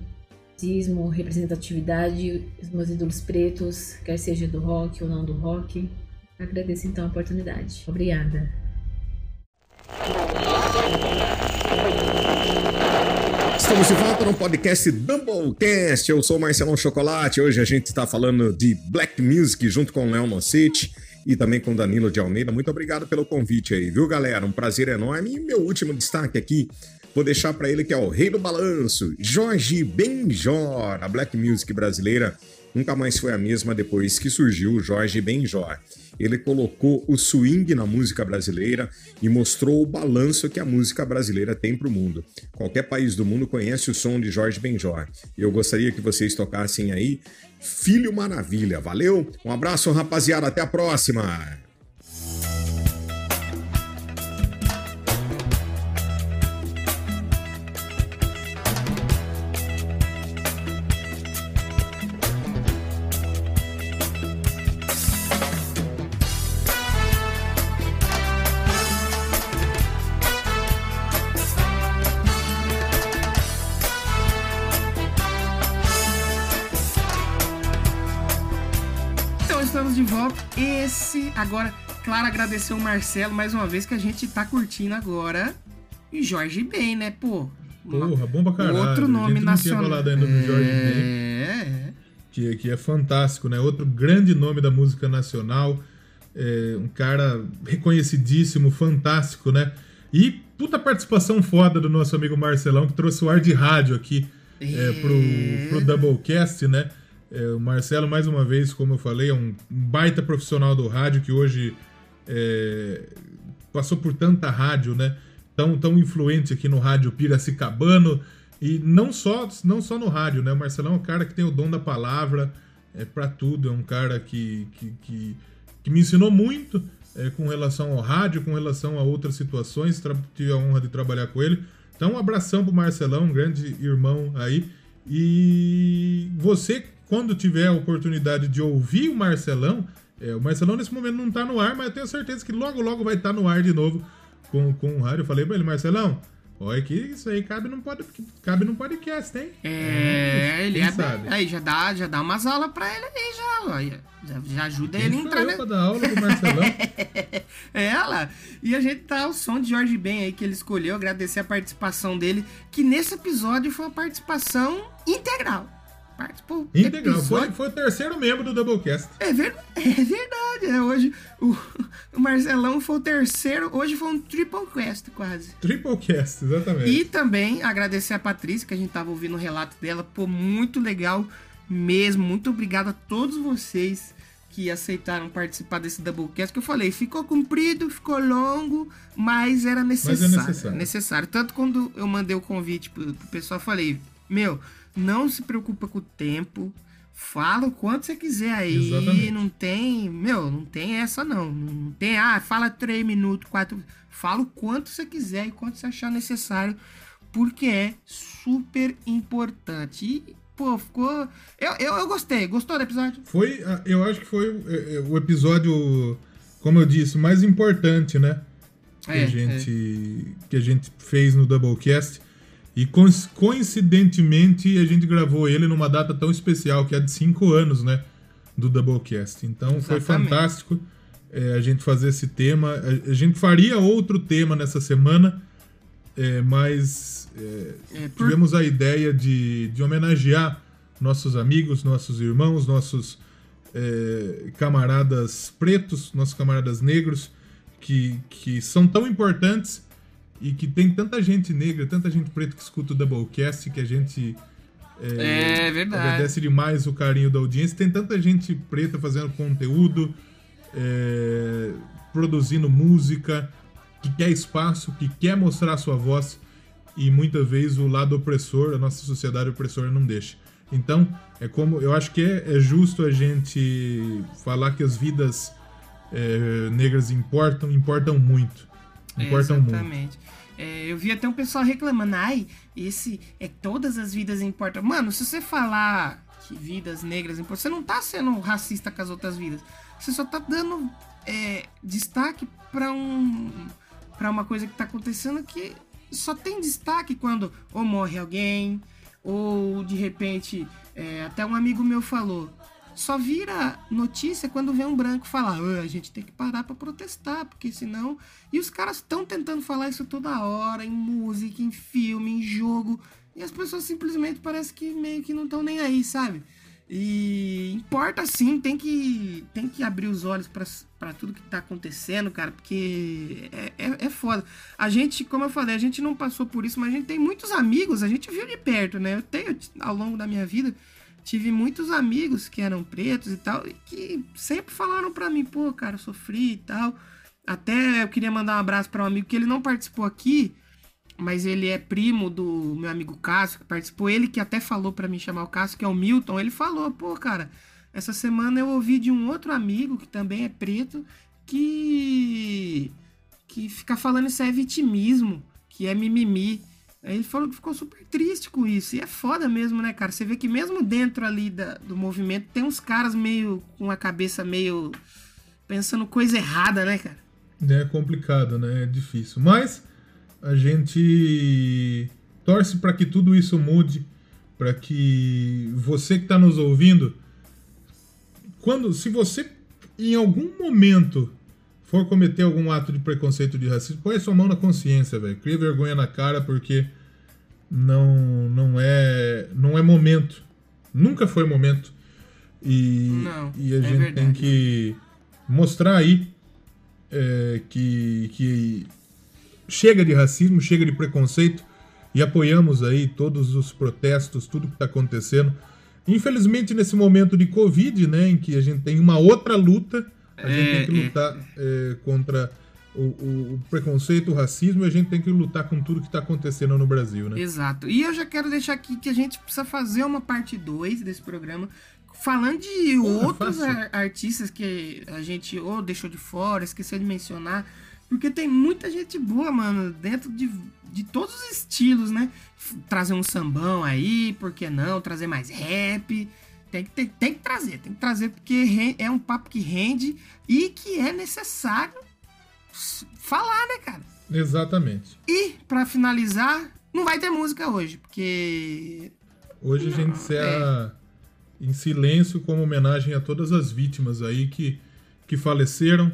racismo, representatividade, os meus ídolos pretos, quer seja do rock ou não do rock. Agradeço então a oportunidade. Obrigada. Estamos de volta no podcast Doublecast. Eu sou Marcelão Chocolate. Hoje a gente está falando de Black Music junto com o Léo Nocete e também com Danilo de Almeida. Muito obrigado pelo convite aí, viu, galera? Um prazer enorme. E meu último destaque aqui, vou deixar para ele que é o rei do balanço, Jorge Benjor, a Black Music brasileira. Nunca mais foi a mesma depois que surgiu o Jorge Benjor. Ele colocou o swing na música brasileira e mostrou o balanço que a música brasileira tem para o mundo. Qualquer país do mundo conhece o som de Jorge Benjor. Eu gostaria que vocês tocassem aí Filho Maravilha. Valeu? Um abraço, rapaziada. Até a próxima. Esse, agora, claro, agradecer o Marcelo mais uma vez que a gente tá curtindo agora. E Jorge Ben, né, pô? Porra, bom pra caralho. Outro nome nacional. Não tinha falado ainda do Jorge Ben. É, Que, que é fantástico, né? Outro grande nome da música nacional. É, um cara reconhecidíssimo, fantástico, né? E puta participação foda do nosso amigo Marcelão, que trouxe o ar de rádio aqui é, pro, pro Doublecast, né? É, o Marcelo, mais uma vez, como eu falei, é um baita profissional do rádio que hoje é, passou por tanta rádio, né? Tão, tão influente aqui no rádio Piracicabano. E não só, não só no rádio, né? O Marcelão é um cara que tem o dom da palavra é, para tudo. É um cara que, que, que, que me ensinou muito é, com relação ao rádio, com relação a outras situações. Tive a honra de trabalhar com ele. Então, um abração pro Marcelão, um grande irmão aí. E você, quando tiver a oportunidade de ouvir o Marcelão, é, o Marcelão nesse momento não tá no ar, mas eu tenho certeza que logo, logo vai estar no ar de novo com, com o rádio. Eu falei pra ele, Marcelão, olha que isso aí cabe num, pod, cabe num podcast, hein? É, ele quem é sabe? aí já dá, já dá umas aulas pra ele aí já, já, já ajuda ele a entrar, eu né? dar aula pro Marcelão? É ela. E a gente tá o som de Jorge Ben aí que ele escolheu, agradecer a participação dele, que nesse episódio foi uma participação integral. Participou. Integral. Foi, foi o terceiro membro do Doublecast. É, ver... é verdade, é, hoje o, o Marcelão foi o terceiro, hoje foi um triple quest quase. Triplecast, exatamente. E também agradecer a Patrícia, que a gente tava ouvindo o relato dela. Pô, muito legal mesmo. Muito obrigado a todos vocês que aceitaram participar desse Doublecast. Que eu falei, ficou comprido, ficou longo, mas era necessário. necessário. necessário. Tanto quando eu mandei o convite pro, pro pessoal, falei, meu, não se preocupa com o tempo. Fala o quanto você quiser aí. Exatamente. Não tem. Meu, não tem essa não. Não tem. Ah, fala três minutos, quatro. Fala o quanto você quiser e quanto você achar necessário. Porque é super importante. E, pô, ficou. Eu, eu, eu gostei. Gostou do episódio? Foi, ah, eu acho que foi o- é, o episódio, como eu disse, mais importante, né? Que, É, a, gente, que a gente fez no Doublecast. E coinc- coincidentemente a gente gravou ele numa data tão especial, que é de 5 anos, né? Do Doublecast. Então foi Exatamente. fantástico é, a gente fazer esse tema. A, a gente faria outro tema nessa semana, é, mas é, É, por- tivemos a ideia de, de homenagear nossos amigos, nossos irmãos, nossos é, camaradas pretos, nossos camaradas negros, que, que são tão importantes e que tem tanta gente negra, tanta gente preta que escuta o Doublecast que a gente É verdade. agradece demais o carinho da audiência. Tem tanta gente preta fazendo conteúdo, é, produzindo música, que quer espaço, que quer mostrar sua voz e muitas vezes o lado opressor, a nossa sociedade opressora não deixa. Então, é como eu acho que é, é justo a gente falar que as vidas é, negras importam, importam muito. Importam muito. É, eu vi até um pessoal reclamando, ai, esse é todas as vidas importam. Mano, se você falar que vidas negras importam, você não tá sendo racista com as outras vidas. Você só tá dando é, destaque pra um para uma coisa que tá acontecendo que só tem destaque quando ou morre alguém ou de repente é, até um amigo meu falou só vira notícia quando vem um branco falar, "Ah, a gente tem que parar pra protestar, porque senão. E os caras estão tentando falar isso toda hora, em música, em filme, em jogo, e as pessoas simplesmente parece que meio que não estão nem aí, sabe? E importa sim, tem que, tem que abrir os olhos pra tudo que tá acontecendo, cara, porque é, é, é foda. A gente, como eu falei, a gente não passou por isso, mas a gente tem muitos amigos, a gente viu de perto, né? Eu tenho, ao longo da minha vida, tive muitos amigos que eram pretos e tal, e que sempre falaram pra mim, pô, cara, eu sofri e tal. Até eu queria mandar um abraço pra um amigo que ele não participou aqui, mas ele é primo do meu amigo Cássio, que participou. Ele que até falou pra mim chamar o Cássio, que é o Milton. Ele falou, pô, cara, essa semana eu ouvi de um outro amigo que também é preto, que. que fica falando isso é vitimismo, que é mimimi. Ele falou que ficou super triste com isso. E é foda mesmo, né, cara? Você vê que mesmo dentro ali da- do movimento tem uns caras meio. com a cabeça meio. pensando coisa errada, né, cara? É complicado, né? É difícil. Mas a gente torce para que tudo isso mude, para que você que está nos ouvindo, quando, se você em algum momento for cometer algum ato de preconceito de racismo, põe sua mão na consciência, velho. Cria vergonha na cara porque não não é não é momento. Nunca foi momento. E, Não, e a é gente tem verdade. que mostrar aí é, que, que chega de racismo, chega de preconceito e apoiamos aí todos os protestos, tudo que está acontecendo. Infelizmente, nesse momento de Covid, né, em que a gente tem uma outra luta, a gente É, tem que é. lutar é, contra o, o- o preconceito, o racismo, e a gente tem que lutar com tudo que está acontecendo no Brasil, né? Exato. E eu já quero deixar aqui que a gente precisa fazer uma parte 2 desse programa, falando de outros fácil. ar- artistas que a gente ou deixou de fora, esqueceu de mencionar. Porque tem muita gente boa, mano, dentro de, de todos os estilos, né? Trazer um sambão aí, por que não? Trazer mais rap. Tem que, tem, tem que trazer, tem que trazer, porque é um papo que rende e que é necessário falar, né, cara? Exatamente. E, pra finalizar, não vai ter música hoje, porque. Hoje a gente encerra em silêncio como homenagem a todas as vítimas aí que, que faleceram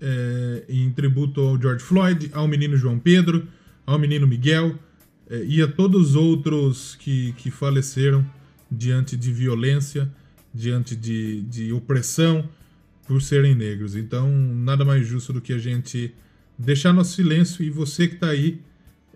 é, em tributo ao George Floyd, ao menino João Pedro, ao menino Miguel é, e a todos os outros que, que faleceram diante de violência, diante de, de opressão por serem negros. Então, nada mais justo do que a gente deixar nosso silêncio e você que está aí,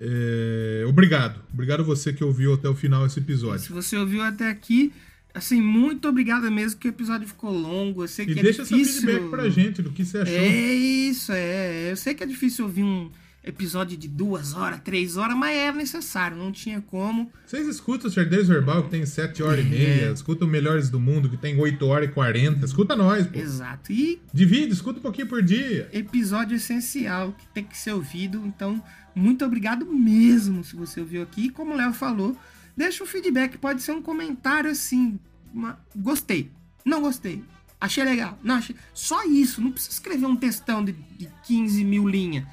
é, obrigado. Obrigado a você que ouviu até o final esse episódio. Se você ouviu até aqui, assim, muito obrigado mesmo, que o episódio ficou longo. Eu sei E que deixa é seu difícil. feedback pra gente do que você achou. É isso, é. Eu sei que é difícil ouvir um episódio de duas horas, três horas, mas era necessário, não tinha como. Vocês escutam o Xadrez Verbal, que tem 7 horas e É. meia. Escuta o Melhores do Mundo, que tem 8 horas e 40. Escuta nós, pô. Exato. E Divide, escuta um pouquinho por dia. episódio essencial que tem que ser ouvido. Então, muito obrigado mesmo se você ouviu aqui. E como o Léo falou, deixa um feedback. Pode ser um comentário assim. uma- Gostei. Não gostei. Achei legal. Não, achei... Só isso. Não precisa escrever um textão de, de 15 mil linhas.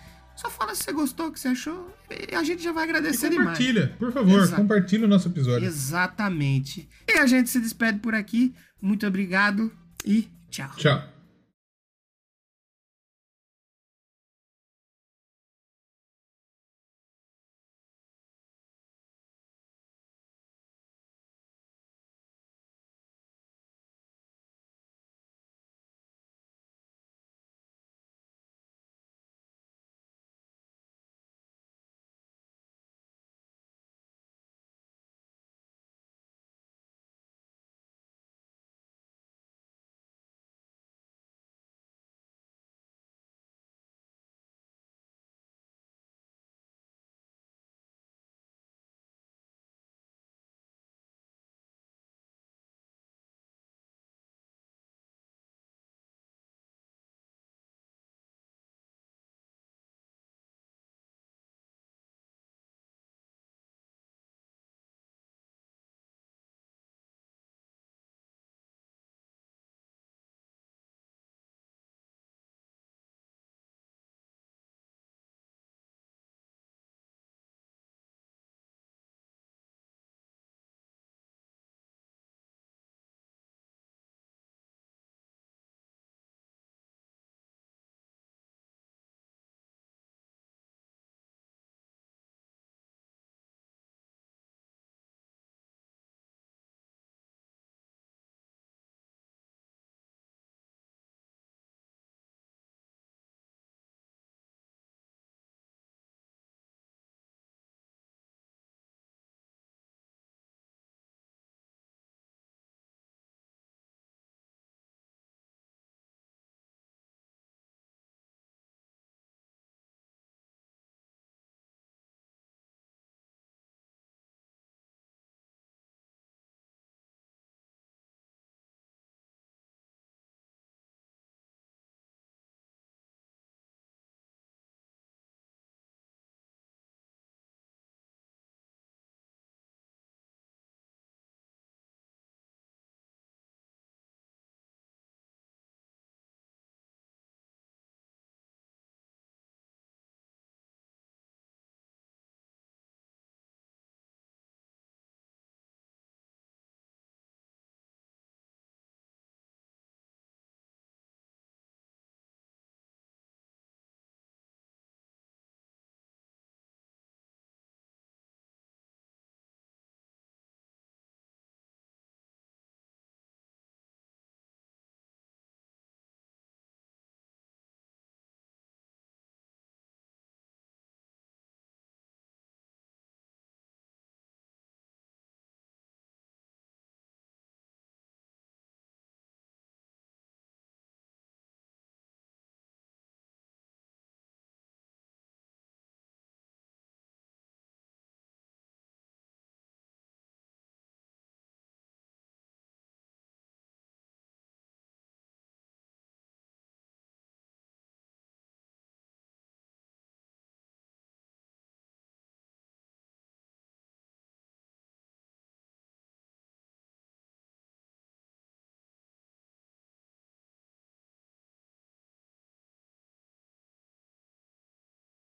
Só fala se você gostou, o que você achou. E a gente já vai E agradecer demais. compartilha, por favor, Exato. compartilha o nosso episódio. Exatamente. E a gente se despede por aqui. Muito obrigado e tchau. Tchau.